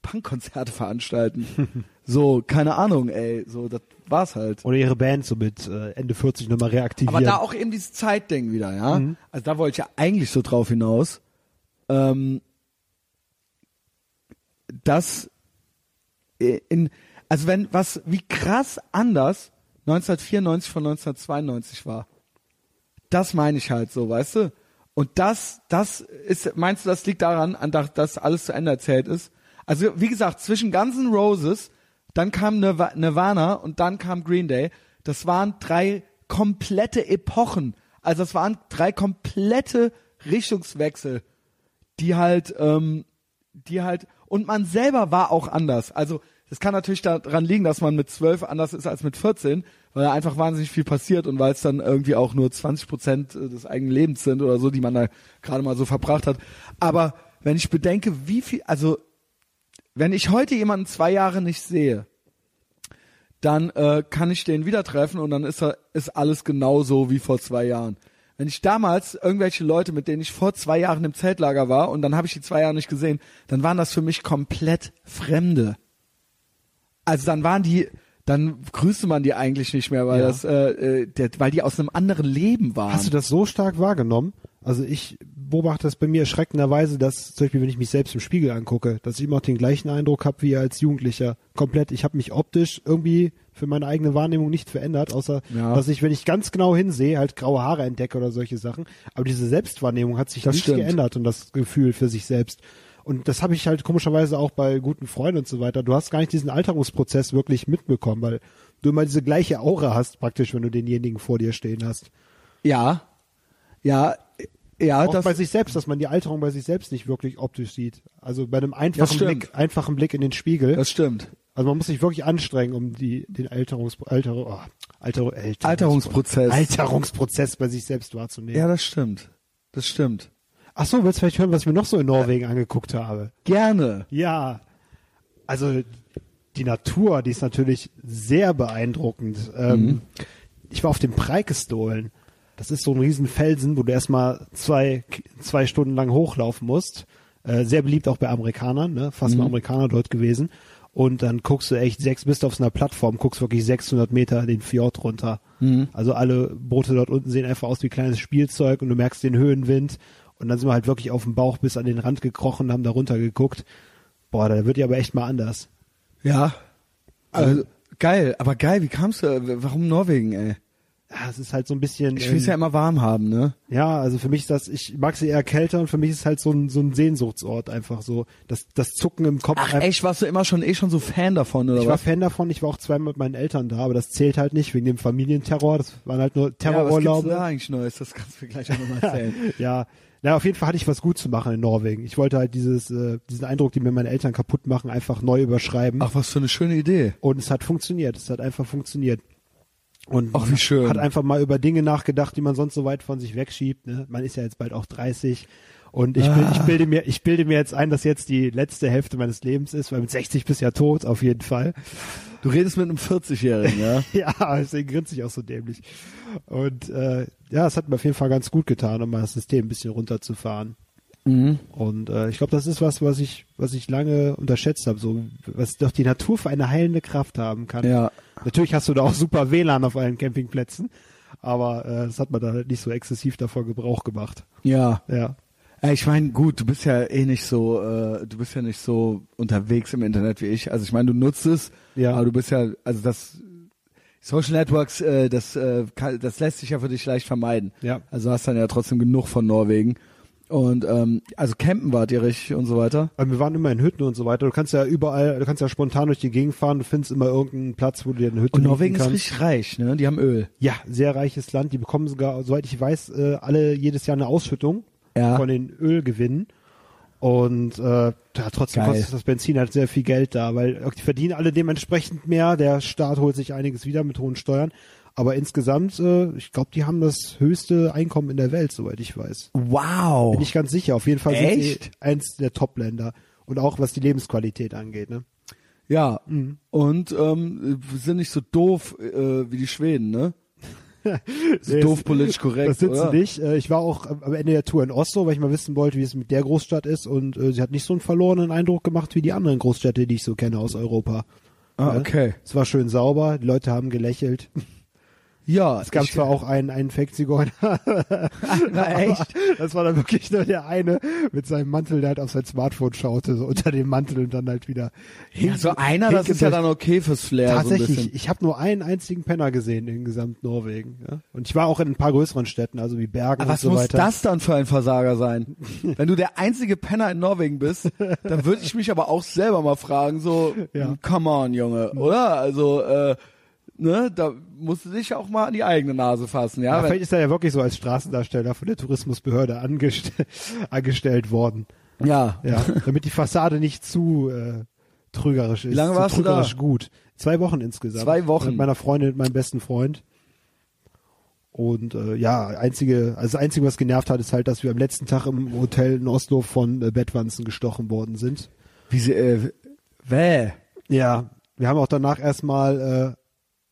Punkkonzerte veranstalten. so, keine Ahnung, ey, so, das war's halt. Oder ihre Band so mit äh, Ende 40 nochmal reaktivieren. Aber da auch eben dieses Zeitding wieder, ja. Also da wollte ich ja eigentlich so drauf hinaus, ähm, dass äh, in, also wenn was, wie krass anders 1994 von 1992 war. Das meine ich halt so, weißt du? Und das, das ist, meinst du, das liegt daran, an dass alles zu Ende erzählt ist? Also, wie gesagt, zwischen Guns N' Roses, dann kam Nirva- Nirvana und dann kam Green Day. Das waren drei komplette Epochen. Also, das waren drei komplette Richtungswechsel, die halt, ähm, die halt, und man selber war auch anders. Also, das kann natürlich daran liegen, dass man mit zwölf anders ist als mit 14, weil da einfach wahnsinnig viel passiert und weil es dann irgendwie auch nur 20 Prozent des eigenen Lebens sind oder so, die man da gerade mal so verbracht hat. Aber wenn ich bedenke, wie viel, also wenn ich heute jemanden zwei Jahre nicht sehe, dann äh, kann ich den wieder treffen und dann ist, er, ist alles genauso wie vor zwei Jahren. Wenn ich damals irgendwelche Leute, mit denen ich vor zwei Jahren im Zeltlager war und dann habe ich die zwei Jahre nicht gesehen, dann waren das für mich komplett Fremde. Also dann waren die, dann grüßte man die eigentlich nicht mehr, weil Ja. das, äh, äh, der, weil die aus einem anderen Leben waren. Hast du das so stark wahrgenommen? Also ich beobachte das bei mir erschreckenderweise, dass zum Beispiel, wenn ich mich selbst im Spiegel angucke, dass ich immer noch den gleichen Eindruck habe wie als Jugendlicher. Komplett. Ich habe mich optisch irgendwie für meine eigene Wahrnehmung nicht verändert, außer Ja. dass ich, wenn ich ganz genau hinsehe, halt graue Haare entdecke oder solche Sachen. Aber diese Selbstwahrnehmung hat sich Das nicht stimmt. geändert und das Gefühl für sich selbst. Und das habe ich halt komischerweise auch bei guten Freunden und so weiter. Du hast gar nicht diesen Alterungsprozess wirklich mitbekommen, weil du immer diese gleiche Aura hast, praktisch, wenn du denjenigen vor dir stehen hast. ja, ja, ja, auch das, bei sich selbst, dass man die Alterung bei sich selbst nicht wirklich optisch sieht. Also bei einem einfachen. Blick, einfachen Blick in den Spiegel. das stimmt. also man muss sich wirklich anstrengen, um die, den Alterungs, Alter, oh, Alter, Alterungs, Alterungsprozess. Alterungsprozess bei sich selbst wahrzunehmen. Ja, das stimmt. Das stimmt. Ach so, willst du vielleicht hören, was ich mir noch so in Norwegen angeguckt habe? Gerne. Ja, also die Natur, die ist natürlich sehr beeindruckend. Ähm, Ich war auf dem Preikestolen. Das ist so ein riesen Felsen, wo du erstmal zwei, zwei Stunden lang hochlaufen musst. Äh, sehr beliebt auch bei Amerikanern, ne? fast nur Amerikaner dort gewesen. Und dann guckst du echt sechs, bist auf so einer Plattform, guckst wirklich 600 Meter den Fjord runter. Also alle Boote dort unten sehen einfach aus wie kleines Spielzeug und du merkst den Höhenwind. Und dann sind wir halt wirklich auf dem Bauch bis an den Rand gekrochen, haben da runter geguckt. Boah, da wird ja aber echt mal anders. Ja. Also, geil, aber geil, wie kamst du? Warum Norwegen, ey? Ja, es ist halt so ein bisschen. Ich will es ja ähm, immer warm haben, ne? ja, also für mich ist das, ich mag sie eher kälter und für mich ist es halt so ein, so ein Sehnsuchtsort einfach so. Das, das Zucken im Kopf. Ach echt, warst du immer schon eh schon so Fan davon, oder Ich war was? Fan davon, ich war auch zweimal mit meinen Eltern da, aber das zählt halt nicht wegen dem Familienterror. Das waren halt nur ja, was gibt's Terrorurlaube. da eigentlich Neues? Das kannst du mir gleich auch nochmal erzählen. Ja, na, auf jeden Fall hatte ich was gut zu machen in Norwegen. Ich wollte halt dieses, äh, diesen Eindruck, den mir meine Eltern kaputt machen, einfach neu überschreiben. Ach, was für eine schöne Idee. Und es hat funktioniert. Es hat einfach funktioniert. Und Ach, wie schön. hat einfach mal über Dinge nachgedacht, die man sonst so weit von sich wegschiebt. Ne? Man ist ja jetzt bald auch 30. Und ich, bild, ich Ah. bilde mir, ich bilde mir jetzt ein, dass jetzt die letzte Hälfte meines Lebens ist, weil mit 60 bist du ja tot, auf jeden Fall. Du redest mit einem 40-Jährigen, ja? Ja, deswegen grinse ich auch so dämlich. Und äh, ja, es hat mir auf jeden Fall ganz gut getan, um mal das System ein bisschen runterzufahren. Mhm. Und äh, ich glaube, das ist was, was ich, was ich lange unterschätzt habe, so was doch die Natur für eine heilende Kraft haben kann. Ja. Natürlich hast du da auch super WLAN auf allen Campingplätzen, aber äh, das hat man da halt nicht so exzessiv davon Gebrauch gemacht. Ja. Ja. Ja, ich meine, gut, du bist ja eh nicht so, äh, du bist ja nicht so unterwegs im Internet wie ich. Also ich meine, du nutzt es, Ja. aber du bist ja, also das Social Networks, äh, das, äh, kann, das lässt sich ja für dich leicht vermeiden. Ja. Also hast dann ja trotzdem genug von Norwegen. Und ähm, also campen wart ihr richtig und so weiter. Aber wir waren immer in Hütten und so weiter. Du kannst ja überall, du kannst ja spontan durch die Gegend fahren, du findest immer irgendeinen Platz, wo du dir eine Hütte Und Norwegen ist kannst. richtig reich, ne? Die haben Öl. Ja, sehr reiches Land. Die bekommen sogar, soweit ich weiß, äh, alle jedes Jahr eine Ausschüttung Ja. von den Ölgewinnen. Und äh, ja, trotzdem Geil. kostet das Benzin halt sehr viel Geld da, weil die verdienen alle dementsprechend mehr. Der Staat holt sich einiges wieder mit hohen Steuern. Aber insgesamt, äh, ich glaube, die haben das höchste Einkommen in der Welt, soweit ich weiß. Wow. Bin ich ganz sicher. Auf jeden Fall sind Echt? sie eins der Top-Länder. Und auch was die Lebensqualität angeht. Ne? Ja. Mhm. Und ähm, sind nicht so doof äh, wie die Schweden, ne? So doof politisch korrekt. Das sind oder? sie nicht. Äh, Ich war auch am Ende der Tour in Oslo, weil ich mal wissen wollte, wie es mit der Großstadt ist. Und äh, sie hat nicht so einen verlorenen Eindruck gemacht wie die anderen Großstädte, die ich so kenne aus Europa. Ah, Ja. okay. Es war schön sauber, die Leute haben gelächelt. Ja, Es gab zwar auch einen, einen Fake-Zigeuner. Na, echt? Das war dann wirklich nur der eine mit seinem Mantel, der halt auf sein Smartphone schaute, so unter dem Mantel und dann halt wieder. Ja, so einer, das ist ja dann okay fürs Flair. So ein Tatsächlich, ich habe nur einen einzigen Penner gesehen in gesamt Norwegen. Ja? Und ich war auch in ein paar größeren Städten, also wie Bergen Aber und was so muss weiter. das dann für ein Versager sein? Wenn du der einzige Penner in Norwegen bist, dann würde ich mich aber auch selber mal fragen, so, Ja. come on, Junge, oder? Also, äh, ne, da musst du dich auch mal an die eigene Nase fassen, ja? Ja, vielleicht ist er ja wirklich so als Straßendarsteller von der Tourismusbehörde angest angestellt worden. ja. Ja, damit die Fassade nicht zu äh, trügerisch ist. Wie lange zu warst du trügerisch da? gut. Zwei Wochen insgesamt. Zwei Wochen. Mit meiner Freundin, mit meinem besten Freund. Und äh, ja, einzige, also das Einzige, was genervt hat, ist halt, dass wir am letzten Tag im Hotel in Oslo von äh, Bettwanzen gestochen worden sind. Wie sie, äh, wäh. Ja, wir haben auch danach erstmal, äh,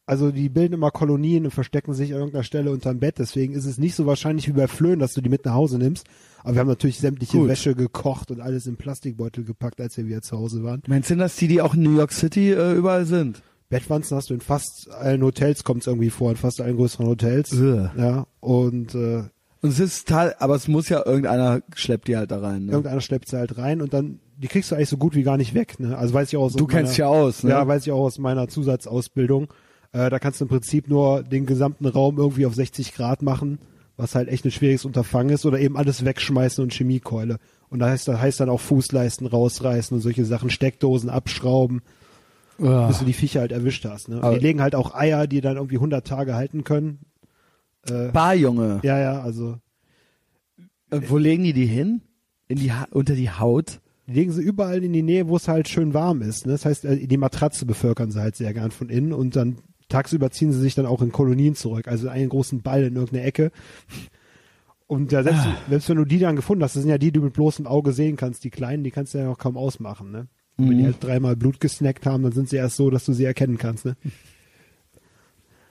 also die bilden immer Kolonien und verstecken sich an irgendeiner Stelle unterm Bett. Deswegen ist es nicht so wahrscheinlich wie bei Flöhen, dass du die mit nach Hause nimmst. Aber wir haben natürlich sämtliche Gut. Wäsche gekocht und alles in Plastikbeutel gepackt, als wir wieder zu Hause waren. Meinst du, dass die, die auch in New York City äh, überall sind? Bettwanzen hast du in fast allen Hotels, kommt es irgendwie vor, in fast allen größeren Hotels. Ugh. Ja, und äh, Und es ist total, aber es muss ja irgendeiner schleppt die halt da rein. Ne? irgendeiner schleppt sie halt rein und dann, die kriegst du eigentlich so gut wie gar nicht weg. Ne? Also weiß ich auch aus Du kennst dich ja meiner, aus, ne? Ja, weiß ich auch aus meiner Zusatzausbildung. Äh, da kannst du im Prinzip nur den gesamten Raum irgendwie auf 60 Grad machen, was halt echt ein schwieriges Unterfangen ist, oder eben alles wegschmeißen und Chemiekeule. Und da heißt, da heißt dann auch Fußleisten rausreißen und solche Sachen, Steckdosen abschrauben, Uah. bis du die Viecher halt erwischt hast. Ne? Die legen halt auch Eier, die dann irgendwie 100 Tage halten können. Äh, Bar, Junge. ja, ja, also Und wo legen die die hin? In die ha unter die Haut? Die legen sie überall in die Nähe, wo es halt schön warm ist. Ne? Das heißt, äh, die Matratze bevölkern sie halt sehr gern von innen und dann tagsüber ziehen sie sich dann auch in Kolonien zurück. Also einen großen Ball in irgendeine Ecke. Und ja, selbst, selbst wenn du die dann gefunden hast, das sind ja die, die du mit bloßem Auge sehen kannst, die kleinen, die kannst du ja noch kaum ausmachen. Ne? Und Wenn die halt dreimal Blut gesnackt haben, dann sind sie erst so, dass du sie erkennen kannst. Ne?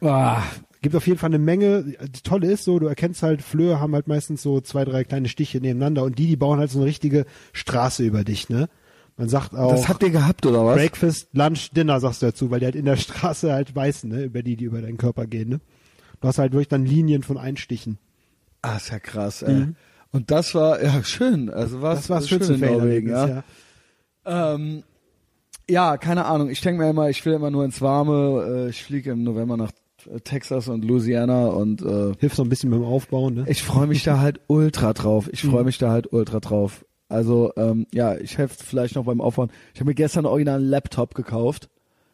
Ah, Gibt auf jeden Fall eine Menge. Das Tolle ist so, du erkennst halt, Flöhe haben halt meistens so zwei, drei kleine Stiche nebeneinander und die, die bauen halt so eine richtige Straße über dich. Ne? Man sagt auch. das habt ihr gehabt, oder was? Breakfast, Lunch, Dinner sagst du dazu, weil die halt in der Straße halt weißen, ne, über die, die über deinen Körper gehen, ne. Du hast halt wirklich dann Linien von Einstichen. Ah, ist ja krass, ey. Und das war, ja, schön. Also was, Das war das schön schönste in Norwegen, ja. ja. Ähm, ja, keine Ahnung. Ich denke mir immer, ich will immer nur ins Warme. Äh, ich fliege im November nach Texas und Louisiana und äh, Hilft so ein bisschen beim Aufbauen, ne. ich freue mich da halt ultra drauf. Ich freue mich da halt ultra drauf. Also ähm, ja, ich helfe vielleicht noch beim Aufbauen. Ich habe mir gestern original einen Laptop gekauft,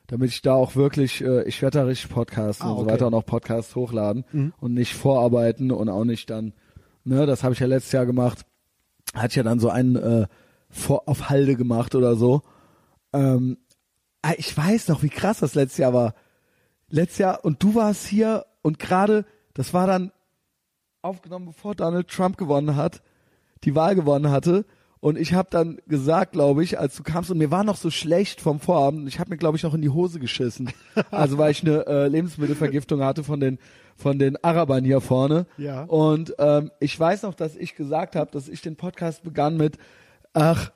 damit ich da auch wirklich, äh, ich werde da richtig podcasten Ah, und so okay. weiter und auch Podcasts hochladen und nicht vorarbeiten und auch nicht dann, ne, das habe ich ja letztes Jahr gemacht. Hatte ich ja dann so einen äh, vor, auf Halde gemacht oder so. Ähm, ah, ich weiß noch, wie krass das letztes Jahr war. Letztes Jahr und du warst hier und gerade, das war dann aufgenommen, bevor Donald Trump gewonnen hat, die Wahl gewonnen hatte. Und ich habe dann gesagt, glaube ich, als du kamst und mir war noch so schlecht vom Vorabend, ich habe mir glaube ich noch in die Hose geschissen. Also weil ich eine äh, Lebensmittelvergiftung hatte von den von den Arabern hier vorne. Ja. Und ähm, ich weiß noch, dass ich gesagt habe, dass ich den Podcast begann mit, ach,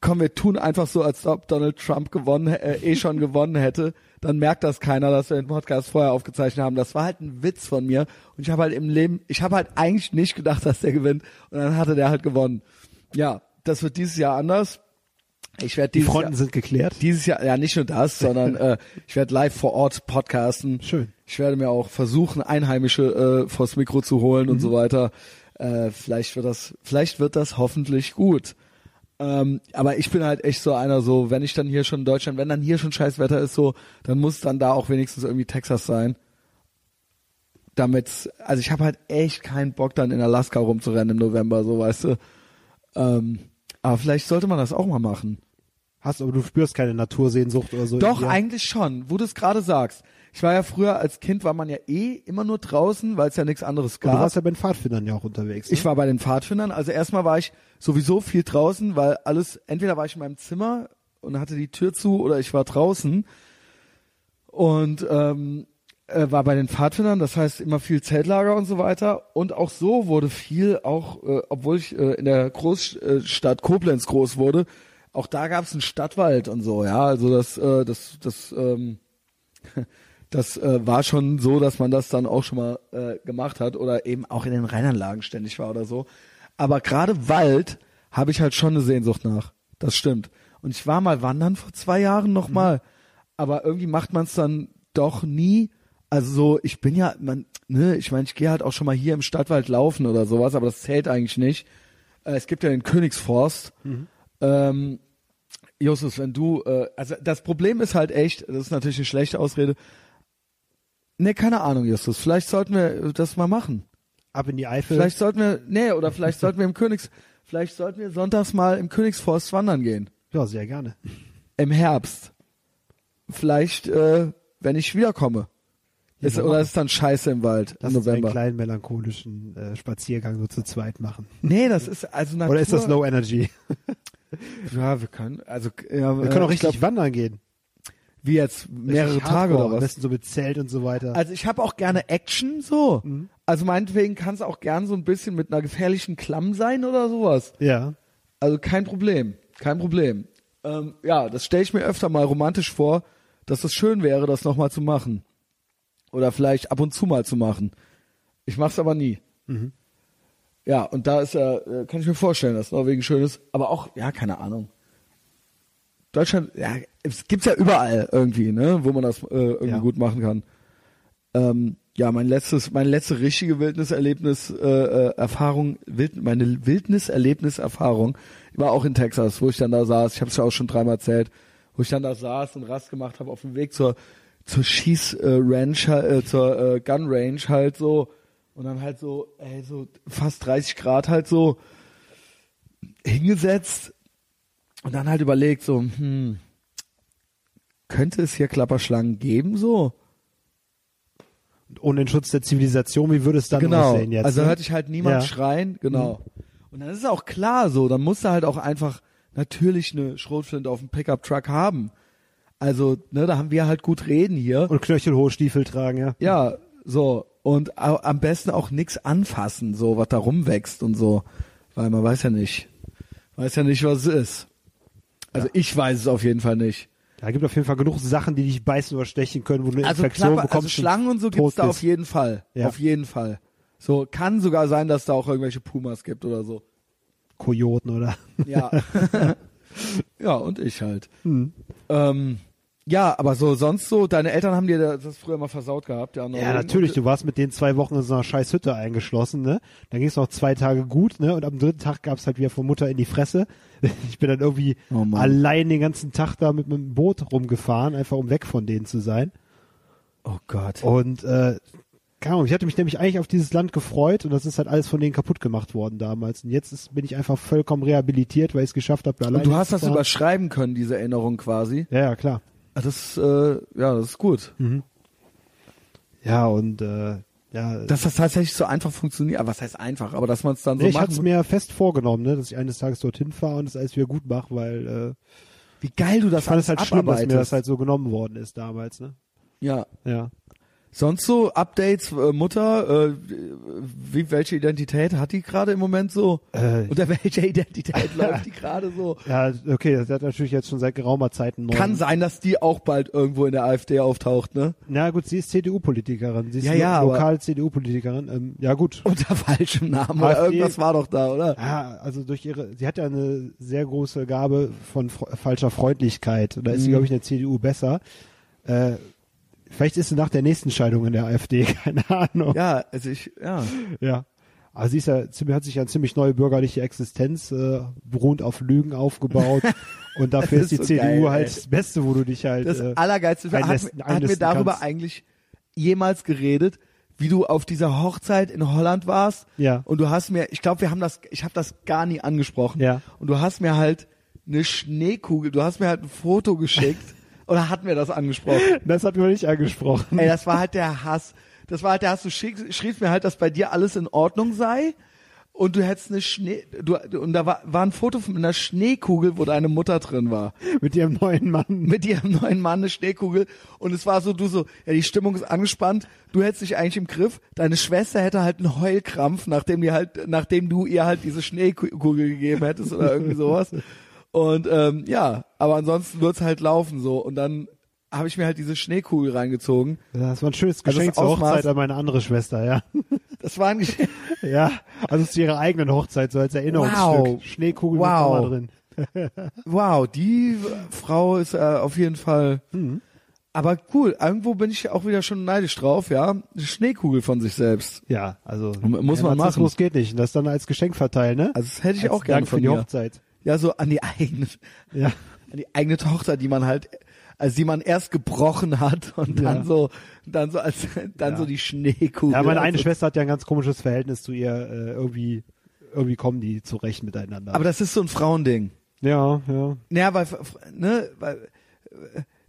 komm, wir tun einfach so, als ob Donald Trump gewonnen, äh, eh schon gewonnen hätte. Dann merkt das keiner, dass wir den Podcast vorher aufgezeichnet haben. Das war halt ein Witz von mir. Und ich habe halt im Leben, ich habe halt eigentlich nicht gedacht, dass der gewinnt. Und dann hatte der halt gewonnen. Ja, das wird dieses Jahr anders. Ich werde Die Fronten Jahr, sind geklärt. dieses Jahr, ja nicht nur das, sondern äh, ich werde live vor Ort podcasten. Schön. Ich werde mir auch versuchen, Einheimische äh, vors Mikro zu holen Mhm. und so weiter. Äh, vielleicht wird das, vielleicht wird das hoffentlich gut. Ähm, aber ich bin halt echt so einer, so wenn ich dann hier schon in Deutschland, wenn dann hier schon scheiß Wetter ist, so, dann muss dann da auch wenigstens irgendwie Texas sein. Damit, also ich habe halt echt keinen Bock dann in Alaska rumzurennen im November, so weißt du. Ähm, aber vielleicht sollte man das auch mal machen. Hast, aber du spürst keine Natursehnsucht oder so. Doch, eigentlich schon, wo du es gerade sagst. Ich war ja früher als Kind, war man ja eh immer nur draußen, weil es ja nichts anderes Und du gab. warst ja bei den Pfadfindern ja auch unterwegs. Ne? Ich war bei den Pfadfindern. Also erstmal war ich sowieso viel draußen, weil alles, entweder war ich in meinem Zimmer und hatte die Tür zu oder ich war draußen und ähm, äh, war bei den Pfadfindern, das heißt immer viel Zeltlager und so weiter. Und auch so wurde viel, auch äh, obwohl ich äh, in der Großstadt Koblenz groß wurde, auch da gab es einen Stadtwald und so, ja. Also das, äh, das, das, ähm, das äh, war schon so, dass man das dann auch schon mal äh, gemacht hat oder eben auch in den Rheinanlagen ständig war oder so. Aber gerade Wald habe ich halt schon eine Sehnsucht nach. Das stimmt. Und ich war mal wandern vor zwei Jahren noch mal, aber irgendwie macht man es dann doch nie. Also so, ich bin ja, man, ne, ich meine, ich gehe halt auch schon mal hier im Stadtwald laufen oder sowas, aber das zählt eigentlich nicht. Äh, es gibt ja den Königsforst. Ähm, Justus, wenn du, äh, also das Problem ist halt echt, das ist natürlich eine schlechte Ausrede. Ne, keine Ahnung, Justus. Vielleicht sollten wir das mal machen. Ab in die Eifel. Vielleicht sollten wir, nee, oder vielleicht sollten wir im Königs, vielleicht sollten wir sonntags mal im Königsforst wandern gehen. Ja, sehr gerne. Im Herbst. Vielleicht, äh, wenn ich wiederkomme. Ist, oder ist es dann scheiße im Wald Lass im uns einen November? kleinen melancholischen äh, Spaziergang so zu zweit machen. Nee, das ist also Natur. Oder ist das Low Energy? Ja, wir können, also ja, Wir können auch ich richtig glaub, wandern gehen. wie jetzt mehrere Richtig Tage hardcore, oder Am was? besten so mit Zelt und so weiter. Also ich habe auch gerne Action so. Mhm. Also meinetwegen kann es auch gern so ein bisschen mit einer gefährlichen Klamm sein oder sowas. ja. Also kein Problem, kein Problem. Ähm, ja, das stelle ich mir öfter mal romantisch vor, dass es schön wäre, das nochmal zu machen. Oder vielleicht ab und zu mal zu machen. Ich mach's aber nie. Mhm. Ja, und da ist ja, äh, kann ich mir vorstellen, dass Norwegen schön ist, aber auch, ja, keine Ahnung. Deutschland, ja, es gibt's ja überall irgendwie, ne, wo man das äh, irgendwie Ja. gut machen kann. Ähm, ja, mein letztes, meine letzte richtige Wildniserlebnis, äh, äh, Erfahrung, Wild, meine Wildniserlebniserfahrung war auch in Texas, wo ich dann da saß. Ich habe es ja auch schon dreimal erzählt, wo ich dann da saß und Rast gemacht habe auf dem Weg zur zur Schieß äh, Ranch, äh, zur äh, Gun Range halt so und dann halt so, ey, so fast 30 Grad halt so hingesetzt und dann halt überlegt so, hm, könnte es hier Klapperschlangen geben so? Und ohne den Schutz der Zivilisation, wie würde es dann genau. aussehen jetzt? also ne? hörte ich halt niemand Ja. schreien, genau. Und dann ist es auch klar so, dann musst du halt auch einfach natürlich eine Schrotflinte auf dem Pickup-Truck haben. Also, ne, da haben wir halt gut reden hier. Und knöchelhohe Stiefel tragen, ja. Ja, so. Und am besten auch nix anfassen, so, was da rumwächst und so. Weil man weiß ja nicht. Weiß ja nicht, was es ist. Also ich weiß es auf jeden Fall nicht. Da gibt auf jeden Fall genug Sachen, die dich beißen oder stechen können, wo du eine Also, Infektion Klapper, bekommst. also Schlangen und so tot gibt's da auf jeden Fall. Ja. Auf jeden Fall. So, kann sogar sein, dass da auch irgendwelche Pumas gibt oder so. Kojoten oder. Ja. ja, und ich halt. Hm. Ähm, ja, aber so sonst so, deine Eltern haben dir das früher mal versaut gehabt, ja. Ja, natürlich. Du warst mit den zwei Wochen in so einer scheiß Hütte eingeschlossen, ne? Dann ging es noch zwei Tage gut, ne? Und am dritten Tag gab's halt wieder von Mutter in die Fresse. Ich bin dann irgendwie Oh allein den ganzen Tag da mit meinem Boot rumgefahren, einfach um weg von denen zu sein. Oh Gott. Und äh, keine Ahnung, ich hatte mich nämlich eigentlich auf dieses Land gefreut und das ist halt alles von denen kaputt gemacht worden damals. Und jetzt ist, bin ich einfach vollkommen rehabilitiert, weil ich es geschafft habe, alleine Und du hast das fahren. überschreiben können, diese Erinnerung quasi. Ja, ja, klar. Ah, Das, äh, ja, das ist gut. Ja, und äh, ja, Dass das tatsächlich so einfach funktioniert. Aber was heißt einfach? Aber dass man es dann so ich macht. hatte es mir fest vorgenommen, ne, dass ich eines Tages dorthin fahre und das alles wieder gut mache, weil äh, Wie geil du das ich fand es halt schlimm, dass mir das halt so genommen worden ist damals, ne? ja. Ja. Sonst so Updates, äh, Mutter, äh, wie, welche Identität hat die gerade im Moment so? Äh, Unter welcher Identität läuft die gerade so? ja, okay, das hat natürlich jetzt schon seit geraumer Zeit einen neuen. Kann sein, dass die auch bald irgendwo in der AfD auftaucht, ne? Na gut, sie ist CDU-Politikerin. Sie ist Ja, ja, lokal CDU-Politikerin. Ähm, ja gut. Unter falschem Namen oder AfD irgendwas war doch da, oder? Ja, also durch ihre, sie hat ja eine sehr große Gabe von falscher Freundlichkeit. Und da ist sie, Mhm. glaube ich, in der CDU besser. Äh, vielleicht ist sie nach der nächsten Scheidung in der AfD, keine Ahnung. Ja, also ich, ja. Ja. Aber sie ist ja, hat sich ja eine ziemlich neue bürgerliche Existenz äh, beruhend auf Lügen aufgebaut. Und dafür Das ist die ist so CDU geil, halt ey. das Beste, wo du dich halt. Das äh, Allergeilste, hat, einnisten- hat mir darüber kannst. eigentlich jemals geredet, wie du auf dieser Hochzeit in Holland warst. Ja. Und du hast mir, ich glaube, wir haben das, ich habe das gar nie angesprochen. Ja. Und du hast mir halt eine Schneekugel, du hast mir halt ein Foto geschickt. Oder hat mir das angesprochen? das hat mir nicht angesprochen. Ey, das war halt der Hass. Das war halt der Hass. Du schick, schriebst mir halt, dass bei dir alles in Ordnung sei. Und du hättest eine Schnee, du, und da war, war ein Foto von einer Schneekugel, wo deine Mutter drin war. Mit ihrem neuen Mann. Mit ihrem neuen Mann eine Schneekugel. Und es war so, du so, ja, die Stimmung ist angespannt. Du hättest dich eigentlich im Griff. Deine Schwester hätte halt einen Heulkrampf, nachdem die halt, nachdem du ihr halt diese Schneekugel gegeben hättest oder irgendwie sowas. Und, ähm, ja, aber ansonsten wird's halt laufen so. Und dann habe ich mir halt diese Schneekugel reingezogen. Das war ein schönes Also Geschenk das zur Ausmaß- Hochzeit an meine andere Schwester, ja. Das war ein Geschenk. Ja, also zu ihrer eigenen Hochzeit, so als Erinnerungsstück. Wow. Schneekugel Wow. mit drin. Wow, die Frau ist äh, auf jeden Fall. Mhm. Aber cool, irgendwo bin ich auch wieder schon neidisch drauf, ja. Eine Schneekugel von sich selbst. Ja, also Muss man machen. Narzissmus geht nicht. Und das dann als Geschenk verteilen, ne? Also das hätte ich Als auch gerne von die dir. Hochzeit. Ja, so an die eigene, Ja. an die eigene Tochter, die man halt, also die man erst gebrochen hat und Ja. dann so, dann so als, dann Ja. so die Schneekugel. Ja, meine eine Also- Schwester hat ja ein ganz komisches Verhältnis zu ihr. Äh, irgendwie, irgendwie kommen die zurecht miteinander. Aber das ist so ein Frauending. ja, ja. Naja, weil, ne, weil,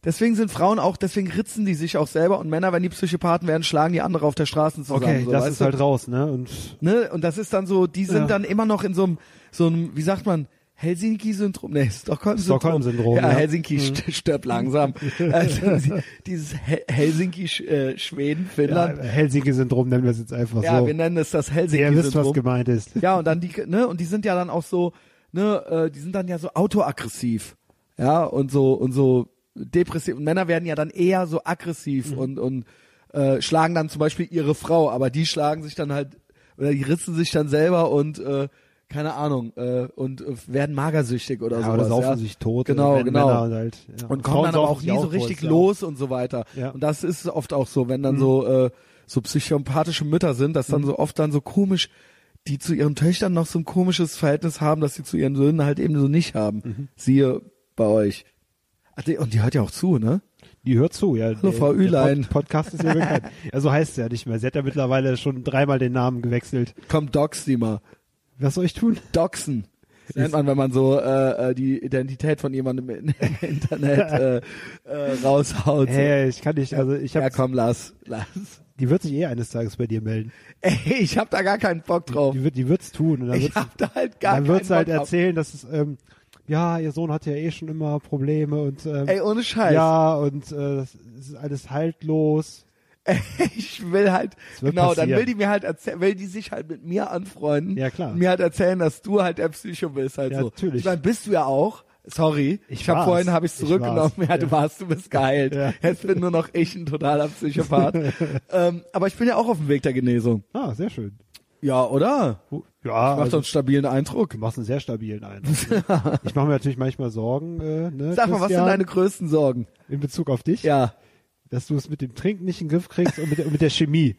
deswegen sind Frauen auch, deswegen ritzen die sich auch selber und Männer, wenn die Psychopathen werden, schlagen die andere auf der Straße zusammen. Okay, so, das ist du? halt raus, ne? Und ne, und das ist dann so, die sind Ja. dann immer noch in so einem, so einem, wie sagt man, Helsinki-Syndrom, nee, Stockholm-Syndrom. Stockholm-Syndrom, Ja, ja. Helsinki st stirbt langsam. also, dieses Hel Helsinki, äh, Schweden, ja. Helsinki-Syndrom nennen wir es jetzt einfach Ja, so. wir nennen es das Ihr wisst, was Helsinki-Syndrom. gemeint ist. Ja, und dann die, ne, und die sind ja dann auch so, ne, äh, die sind dann ja so autoaggressiv. Ja, und so, und so depressiv. Und Männer werden ja dann eher so aggressiv Mhm. und, und äh, schlagen dann zum Beispiel ihre Frau, aber die schlagen sich dann halt, oder die ritzen sich dann selber und äh, keine Ahnung, äh, und äh, werden magersüchtig oder Ja, sowas. oder saufen ja. sich tot. Genau, genau. Männer Und, halt, ja. Und kommen dann aber auch nie so richtig ja los und so weiter. Ja. Und das ist oft auch so, wenn dann so äh, so psychopathische Mütter sind, dass dann Mhm. so oft dann so komisch, die zu ihren Töchtern noch so ein komisches Verhältnis haben, dass sie zu ihren Söhnen halt eben so nicht haben. Mhm. Siehe bei euch. Ach, die- Und die hört ja auch zu, ne? Die hört zu, ja. Hallo, Frau Ülein. Pod Podcast ist ja bekannt. ja, so heißt es ja nicht mehr. Sie hat ja mittlerweile schon dreimal den Namen gewechselt. Komm, dox die mal. Was soll ich tun? Doxen. Das nennt man, wenn man so äh, äh, die Identität von jemandem im, Internet äh, äh, raushaut. Hey, ich kann nicht, also ich ja, hab, komm, lass, lass. die wird sich eh eines Tages bei dir melden. Ey, ich hab da gar keinen Bock drauf. Die wird, die wird's tun. Und dann Ich wird's, hab da halt gar dann keinen wird sie halt Bock drauf. erzählen, dass es, ähm, ja, ihr Sohn hat ja eh schon immer Probleme und ähm, Ey, ohne Scheiß. ja und äh, das ist alles haltlos. Ich will halt, genau, dann passieren. will die mir halt erzählen, will die sich halt mit mir anfreunden. Ja, klar. Und mir halt erzählen, dass du halt der Psycho bist, halt Ja, so. natürlich. Ich meine, bist du ja auch. Sorry. Ich Ich, hab war's. vorhin habe ich Ich zurückgenommen. war's. Ja, du warst, du bist geheilt. Ja. Jetzt bin nur noch ich ein totaler Psychopath. ähm, aber ich bin ja auch auf dem Weg der Genesung. Ah, sehr schön. Ja, oder? Ja, Macht also, doch einen stabilen Eindruck. du machst einen sehr stabilen Eindruck. ich mache mir natürlich manchmal Sorgen, äh, ne, Sag mal, was sind deine größten Sorgen? in Bezug auf dich? Ja. Dass du es mit dem Trinken nicht in den Griff kriegst und mit der, mit der Chemie.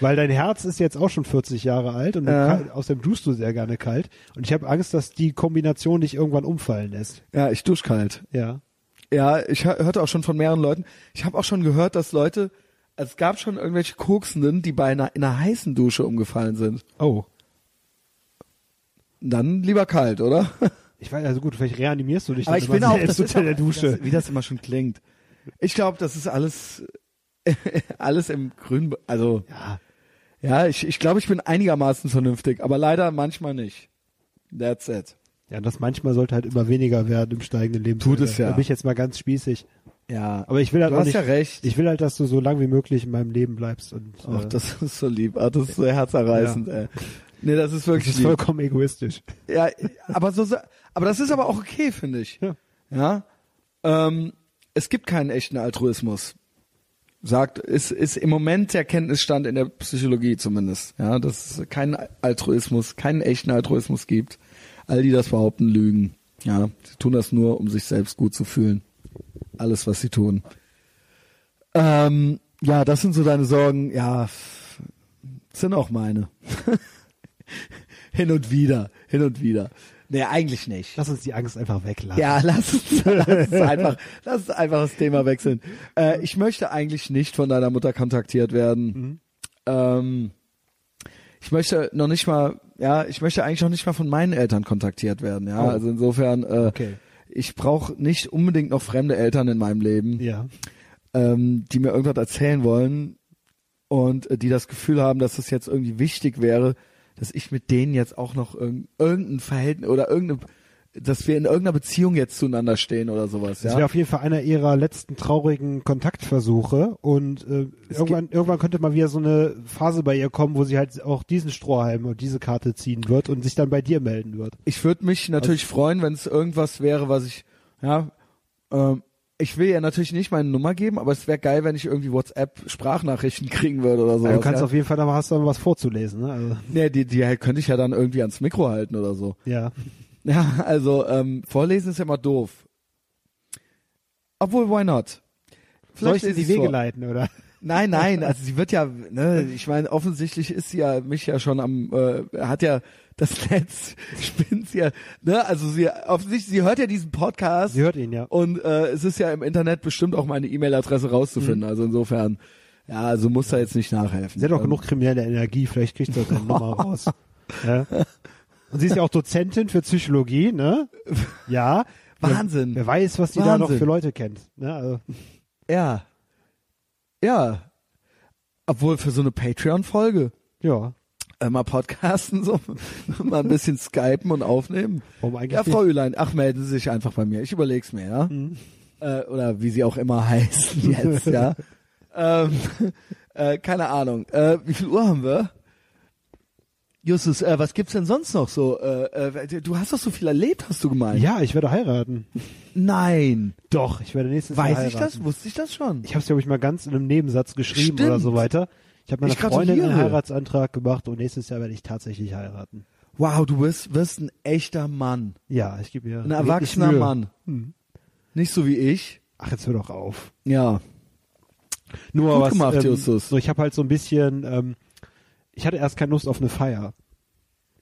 Weil dein Herz ist jetzt auch schon 40 Jahre alt und Ja. außerdem duschst du sehr gerne kalt. Und ich habe Angst, dass die Kombination dich irgendwann umfallen lässt. Ja, ich dusch kalt. Ja. Ja, ich hör- hörte auch schon von mehreren Leuten. Ich habe auch schon gehört, dass Leute, es gab schon irgendwelche Koksenden, die bei einer, in einer heißen Dusche umgefallen sind. Oh. Dann lieber kalt, oder? Ich weiß, also gut, vielleicht reanimierst du dich Aber dann ich bin auch, das unter der Dusche. Wie das, wie das immer schon klingt. Ich glaube, das ist alles, alles im Grün, also, Ja. ja, ich, ich glaube, ich bin einigermaßen vernünftig, aber leider manchmal nicht. That's it. Ja, das manchmal sollte halt immer weniger werden im steigenden Leben. Tut es ja. Da bin ich jetzt mal ganz spießig. Ja. Aber ich will halt du hast nicht, ja recht. ich will halt, dass du so lang wie möglich in meinem Leben bleibst und Ach, äh, das ist so lieb. Ach, das ist so herzerreißend, ey. Nee, das ist das wirklich ist lieb. vollkommen egoistisch. Ja, aber so, aber das ist aber auch okay, finde ich. Ja. Ja. Ähm, es gibt keinen echten Altruismus. Sagt, ist, ist im Moment der Kenntnisstand in der Psychologie zumindest. Ja, dass es keinen Altruismus, keinen echten Altruismus gibt. All die das behaupten, lügen. Ja, sie tun das nur, um sich selbst gut zu fühlen. Alles, was sie tun. Ähm, ja, das sind so deine Sorgen. Ja, sind auch meine. hin und wieder, hin und wieder. Nee, eigentlich nicht. Lass uns die Angst einfach weglassen. Ja, lass uns, lass uns einfach, lass uns einfach das Thema wechseln. Äh, ich möchte eigentlich nicht von deiner Mutter kontaktiert werden. Mhm. Ähm, ich möchte noch nicht mal, ja, ich möchte eigentlich noch nicht mal von meinen Eltern kontaktiert werden. Ja, Oh. also insofern, äh, Okay. ich brauche nicht unbedingt noch fremde Eltern in meinem Leben, Ja. ähm, die mir irgendwas erzählen wollen und äh, die das Gefühl haben, dass es jetzt irgendwie wichtig wäre, dass ich mit denen jetzt auch noch irg irgendein Verhältnis oder irgendeine, dass wir in irgendeiner Beziehung jetzt zueinander stehen oder sowas. Das Ja? wäre auf jeden Fall einer ihrer letzten traurigen Kontaktversuche und äh, irgendwann, irgendwann könnte mal wieder so eine Phase bei ihr kommen, wo sie halt auch diesen Strohhalm und diese Karte ziehen wird und sich dann bei dir melden wird. ich würde mich natürlich freuen, wenn es irgendwas wäre, was ich, ja, ähm, ich will ja natürlich nicht meine Nummer geben, aber es wäre geil, wenn ich irgendwie WhatsApp-Sprachnachrichten kriegen würde oder so. Ja, du kannst auf jeden Fall, aber hast du was vorzulesen, ne? Also, Nee, die, die halt könnte ich ja dann irgendwie ans Mikro halten oder so. ja. Ja, also ähm, vorlesen ist ja immer doof. Obwohl, why not? Soll ich dir die Wege vor. leiten, oder? Nein, nein, also sie wird ja, ne, ich meine, offensichtlich ist sie ja mich ja schon am, äh, hat ja das Netz, spinnt sie ja, ne, also sie, offensichtlich, sie hört ja diesen Podcast Sie hört ihn, ja. und äh, es ist ja im Internet bestimmt auch meine E-Mail-Adresse rauszufinden, also insofern, ja, also muss da jetzt nicht nachhelfen. Sie hat auch Ähm, genug kriminelle Energie, vielleicht kriegt sie auch seine Nummer raus. Ja. Und sie ist ja auch Dozentin für Psychologie, ne? Ja. Wahnsinn. Wer, wer weiß, was die da noch Wahnsinn. für Leute kennt. Ne? Also, Ja. Ja. Obwohl für so eine Patreon-Folge ja. äh, mal podcasten, so mal ein bisschen skypen und aufnehmen. Warum eigentlich Ja, Frau? Ülein, ach, melden Sie sich einfach bei mir. Ich überleg's mir, ja. Mhm. Äh, oder wie sie auch immer heißen jetzt, ja. ähm, äh, keine Ahnung. Äh, wie viel Uhr haben wir? Justus, äh, was gibt's denn sonst noch so? Äh, äh, du hast doch so viel erlebt, hast du gemeint. Ja, ich werde heiraten. Nein. Doch, ich werde nächstes Jahr Weiß heiraten. ich das? Wusste ich das schon? Ich habe es, glaube ich, mal ganz in einem Nebensatz geschrieben Stimmt. oder so weiter. Ich habe meiner Ich Freundin einen. Heiratsantrag gemacht und nächstes Jahr werde ich tatsächlich heiraten. Wow, du wirst, wirst ein echter Mann. Ja, ich gebe mir Ein erwachsener. Mann. Hm. Nicht so wie ich. Ach, jetzt hör doch auf. Ja. Nur Gut was, gemacht, ähm, Justus. So, ich habe halt so ein bisschen, ähm, ich hatte erst keine Lust auf eine Feier.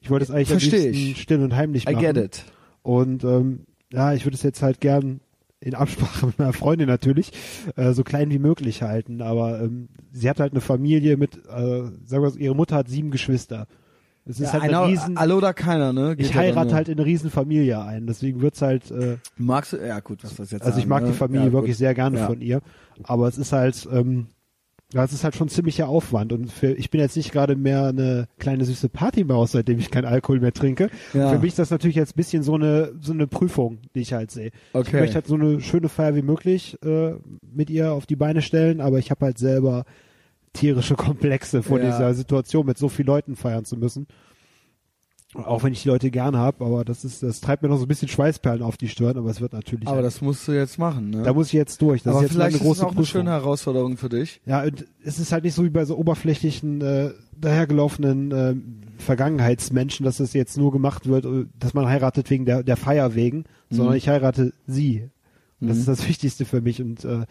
Ich wollte es eigentlich Versteh am liebsten ich. still und heimlich I machen. get it. Und ähm, ja, ich würde es jetzt halt gern in Absprache mit meiner Freundin natürlich äh, so klein wie möglich halten. Aber ähm, sie hat halt eine Familie mit, äh, sagen wir so, ihre Mutter hat sieben Geschwister. Es ist Ja, halt einer, eine riesen. alle oder keiner, ne? Geht Ich dann heirate halt in eine riesen Familie ein. Deswegen wird's halt. Äh, Magst du? Ja, gut, was das jetzt also ich sagen, mag ne? die Familie ja, wirklich sehr gerne von ihr. Aber es ist halt. Ähm, ja, es ist halt schon ziemlicher Aufwand und für, ich bin jetzt nicht gerade mehr eine kleine süße Partymaus, seitdem ich keinen Alkohol mehr trinke. Ja. Für mich ist das natürlich jetzt ein bisschen so eine so eine Prüfung, die ich halt sehe. Ich Okay. möchte halt so eine schöne Feier wie möglich äh, mit ihr auf die Beine stellen, aber ich habe halt selber tierische Komplexe vor Ja. dieser Situation, mit so vielen Leuten feiern zu müssen. Auch wenn ich die Leute gern habe, aber das ist, das treibt mir noch so ein bisschen Schweißperlen auf die Stirn, aber es wird natürlich. Aber das musst du jetzt machen, ne? da muss ich jetzt durch. Das Aber ist jetzt vielleicht eine große ist es auch eine Prüfung. schöne Herausforderung für dich. Ja, und es ist halt nicht so wie bei so oberflächlichen, äh, dahergelaufenen äh, Vergangenheitsmenschen, dass es jetzt nur gemacht wird, äh, dass man heiratet wegen der, der Feier wegen, sondern ich heirate sie. Und das Mhm. ist das Wichtigste für mich. Und äh,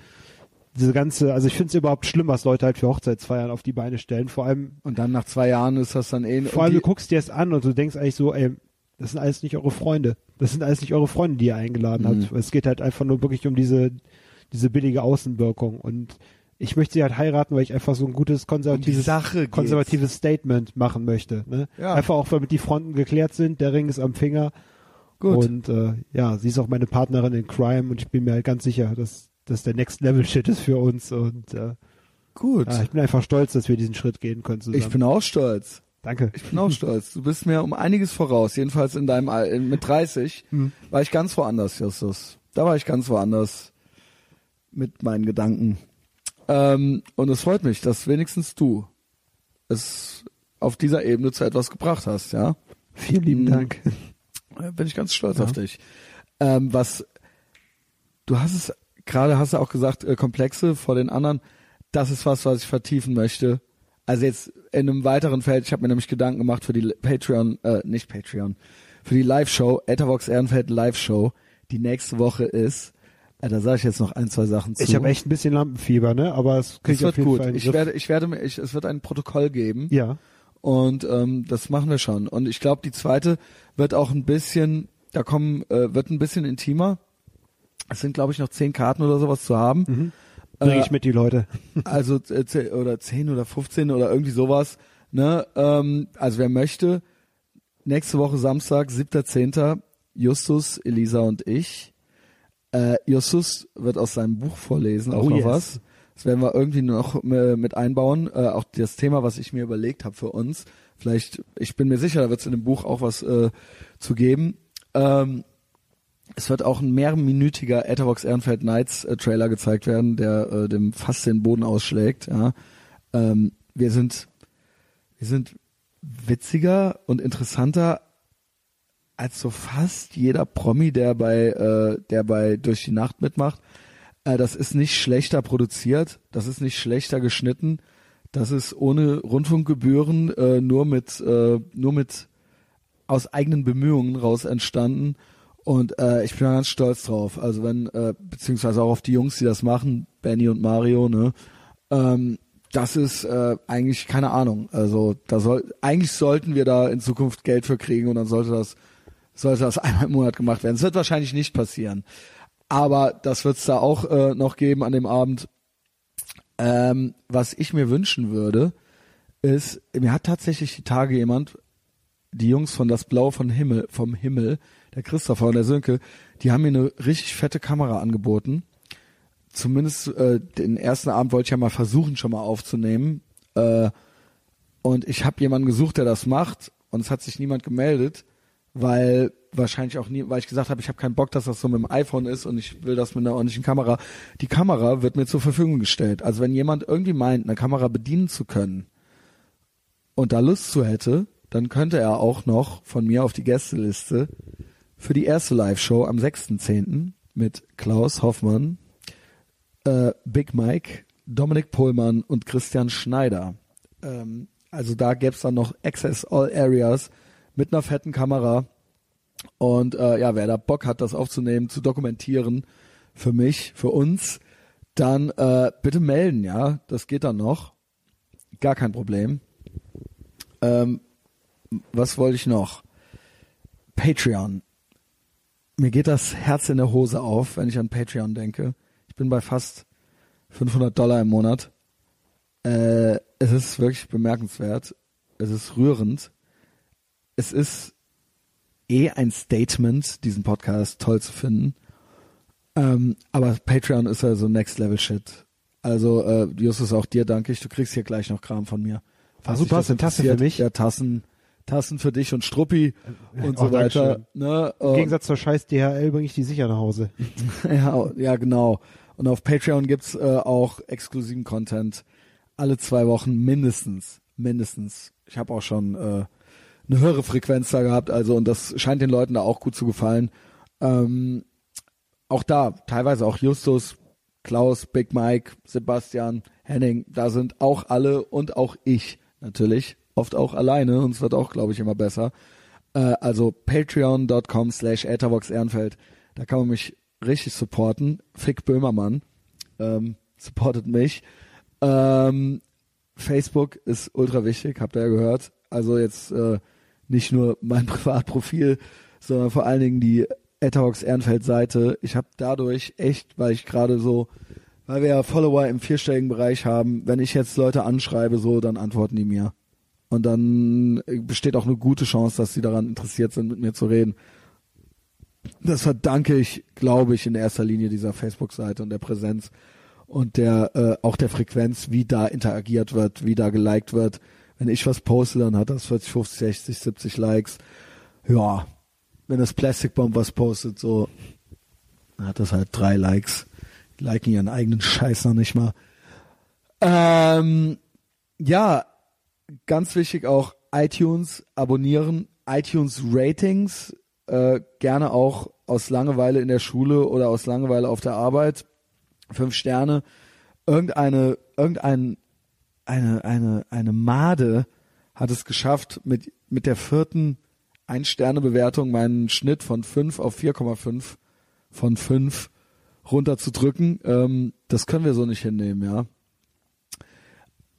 diese ganze, also ich finde es überhaupt schlimm, was Leute halt für Hochzeitsfeiern auf die Beine stellen. Vor allem, Und dann nach zwei Jahren ist das dann eh. vor allem du guckst dir es an und du denkst eigentlich so, ey, das sind alles nicht eure Freunde. Das sind alles nicht eure Freunde, die ihr eingeladen Mhm. habt. Es geht halt einfach nur wirklich um diese, diese billige Außenwirkung. Und ich möchte sie halt heiraten, weil ich einfach so ein gutes um konservatives, geht's. konservatives Statement machen möchte. Ne? Ja. Einfach auch, damit die Fronten geklärt sind, der Ring ist am Finger. Gut. Und äh, ja, sie ist auch meine Partnerin in Crime und ich bin mir halt ganz sicher, dass das der Next Level Shit ist für uns. Und äh, Gut. ja, ich bin einfach stolz, dass wir diesen Schritt gehen können zusammen. ich bin auch stolz. Danke. Ich bin auch stolz. Du bist mir um einiges voraus. Jedenfalls in deinem Al mit 30 Hm. war ich ganz woanders, Justus. Da war ich ganz woanders mit meinen Gedanken. Ähm, und es freut mich, dass wenigstens du es auf dieser Ebene zu etwas gebracht hast, ja. Vielen lieben Mhm. Dank. Äh, Bin ich ganz stolz Ja. auf dich. Ähm, was du hast es gerade hast du auch gesagt, äh, Komplexe vor den anderen. Das ist was, was ich vertiefen möchte. Also jetzt in einem weiteren Feld. Ich habe mir nämlich Gedanken gemacht für die Patreon, äh, nicht Patreon, für die Live-Show, Ethervox Ehrenfeld Live-Show, die nächste Woche ist. Äh, da sage ich jetzt noch ein, zwei Sachen zu. Ich habe echt ein bisschen Lampenfieber, ne? Aber es ich auf wird jeden gut. Fall. Ich Griff. werde, ich werde mir, ich, es wird ein Protokoll geben. ja. Und ähm, das machen wir schon. Und ich glaube, die zweite wird auch ein bisschen, da kommen, äh, wird ein bisschen intimer. Es sind, glaube ich, noch zehn Karten oder sowas zu haben. Mhm. Bring Äh, ich mit die Leute. Also äh, oder zehn oder 15 oder irgendwie sowas. Ne? Ähm, also wer möchte, nächste Woche Samstag, 7.10. Justus, Elisa und ich. Äh, Justus wird aus seinem Buch vorlesen, auch Oh, noch yes. was. Das werden wir irgendwie noch äh, mit einbauen. Äh, auch das Thema, was ich mir überlegt habe für uns. Vielleicht, ich bin mir sicher, da wird es in dem Buch auch was äh, zu geben. Ähm, es wird auch ein mehrminütiger Etherbox Ehrenfeld Nights äh, Trailer gezeigt werden, der äh, dem fast den Boden ausschlägt. Ja. Ähm, wir sind, wir sind witziger und interessanter als so fast jeder Promi, der bei, äh, der bei durch die Nacht mitmacht. Äh, das ist nicht schlechter produziert, das ist nicht schlechter geschnitten, das ist ohne Rundfunkgebühren äh, nur mit äh, nur mit aus eigenen Bemühungen raus entstanden und äh, ich bin da ganz stolz drauf. Also wenn äh, beziehungsweise auch auf die Jungs, die das machen, Benny und Mario, ne? Ähm, das ist äh, eigentlich keine Ahnung. Also da soll eigentlich sollten wir da in Zukunft Geld für kriegen und dann sollte das sollte das einmal im Monat gemacht werden. Es wird wahrscheinlich nicht passieren, aber das wird es da auch äh, noch geben an dem Abend. Ähm, was ich mir wünschen würde, ist, mir hat tatsächlich die Tage jemand, die Jungs von das Blau von Himmel, vom Himmel, der Christopher und der Sönke, die haben mir eine richtig fette Kamera angeboten. Zumindest äh, den ersten Abend wollte ich ja mal versuchen, schon mal aufzunehmen. Äh, und ich habe jemanden gesucht, der das macht, und es hat sich niemand gemeldet, weil wahrscheinlich auch nie, weil ich gesagt habe, ich habe keinen Bock, dass das so mit dem iPhone ist und ich will das mit einer ordentlichen Kamera. Die Kamera wird mir zur Verfügung gestellt. Also wenn jemand irgendwie meint, eine Kamera bedienen zu können und da Lust zu hätte, dann könnte er auch noch von mir auf die Gästeliste für die erste Live-Show am 6.10. mit Klaus Hoffmann, äh, Big Mike, Dominik Pohlmann und Christian Schneider. Ähm, also da gäbe es dann noch Access All Areas mit einer fetten Kamera. Und äh, ja, wer da Bock hat, das aufzunehmen, zu dokumentieren, für mich, für uns, dann äh, bitte melden, ja. Das geht dann noch. Gar kein Problem. Ähm, was wollte ich noch? Patreon. Mir geht das Herz in der Hose auf, wenn ich an Patreon denke. Ich bin bei fast 500 Dollar im Monat. Äh, es ist wirklich bemerkenswert. Es ist rührend. Es ist eh ein Statement, diesen Podcast toll zu finden. Ähm, aber Patreon ist ja so Next Level Shit. Also äh, Justus, auch dir danke ich. Du kriegst hier gleich noch Kram von mir. Ah, super, hast du eine Tasse für mich? Ja, Tassen. Tassen für dich und Struppi und Oh, so weiter. Ne? Im Gegensatz zur scheiß DHL bringe ich die sicher nach Hause. Ja, ja, genau. Und auf Patreon gibt's äh, auch exklusiven Content. Alle zwei Wochen mindestens. Mindestens. Ich habe auch schon äh, eine höhere Frequenz da gehabt, also und das scheint den Leuten da auch gut zu gefallen. Ähm, auch da, teilweise auch Justus, Klaus, Big Mike, Sebastian, Henning, da sind auch alle und auch ich natürlich, oft auch alleine und es wird auch, glaube ich, immer besser. Äh, also patreon.com slash Ehrenfeld, da kann man mich richtig supporten. Fick Böhmermann ähm, supportet mich. Ähm, Facebook ist ultra wichtig, habt ihr ja gehört. Also jetzt äh, nicht nur mein Privatprofil, sondern vor allen Dingen die Etherbox Ehrenfeld Seite. Ich habe dadurch echt, weil ich gerade so, weil wir ja Follower im vierstelligen Bereich haben, wenn ich jetzt Leute anschreibe, so, dann antworten die mir. Und dann äh, besteht auch eine gute Chance, dass sie daran interessiert sind, mit mir zu reden. Das verdanke ich, glaube ich, in erster Linie dieser Facebook-Seite und der Präsenz und der äh, auch der Frequenz, wie da interagiert wird, wie da geliked wird. Wenn ich was poste, dann hat das 40, 50, 60, 70 Likes. Ja, wenn das Plastic Bomb was postet, so dann hat das halt drei Likes. Die liken ihren eigenen Scheiß noch nicht mal. Ähm, ja, ganz wichtig auch iTunes abonnieren, iTunes Ratings, äh, gerne auch aus Langeweile in der Schule oder aus Langeweile auf der Arbeit. Fünf Sterne. Irgendeine, irgendein, eine, eine, eine Made hat es geschafft, mit, mit der vierten Ein-Sterne-Bewertung meinen Schnitt von fünf auf 4,5 von fünf runterzudrücken. Ähm, das können wir so nicht hinnehmen, ja.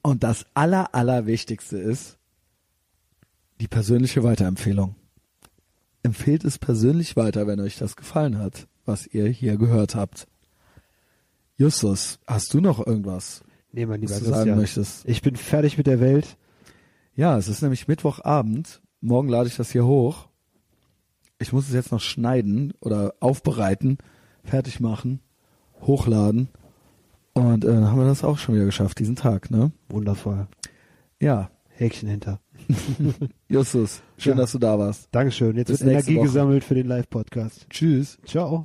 Und das aller, allerwichtigste ist die persönliche Weiterempfehlung. Empfehlt es persönlich weiter, wenn euch das gefallen hat, was ihr hier gehört habt. Justus, hast du noch irgendwas, Nee, mein lieber was du sagen Christian. möchtest? Ich bin fertig mit der Welt. Ja, es ist nämlich Mittwochabend. Morgen lade ich das hier hoch. Ich muss es jetzt noch schneiden oder aufbereiten, fertig machen, hochladen. Und äh, dann haben wir das auch schon wieder geschafft, diesen Tag, ne? Wundervoll. Ja, Häkchen hinter. Justus, schön, Ja. dass du da warst. Dankeschön. Jetzt Bis wird Energie Woche. gesammelt für den Live-Podcast. Tschüss. Ciao.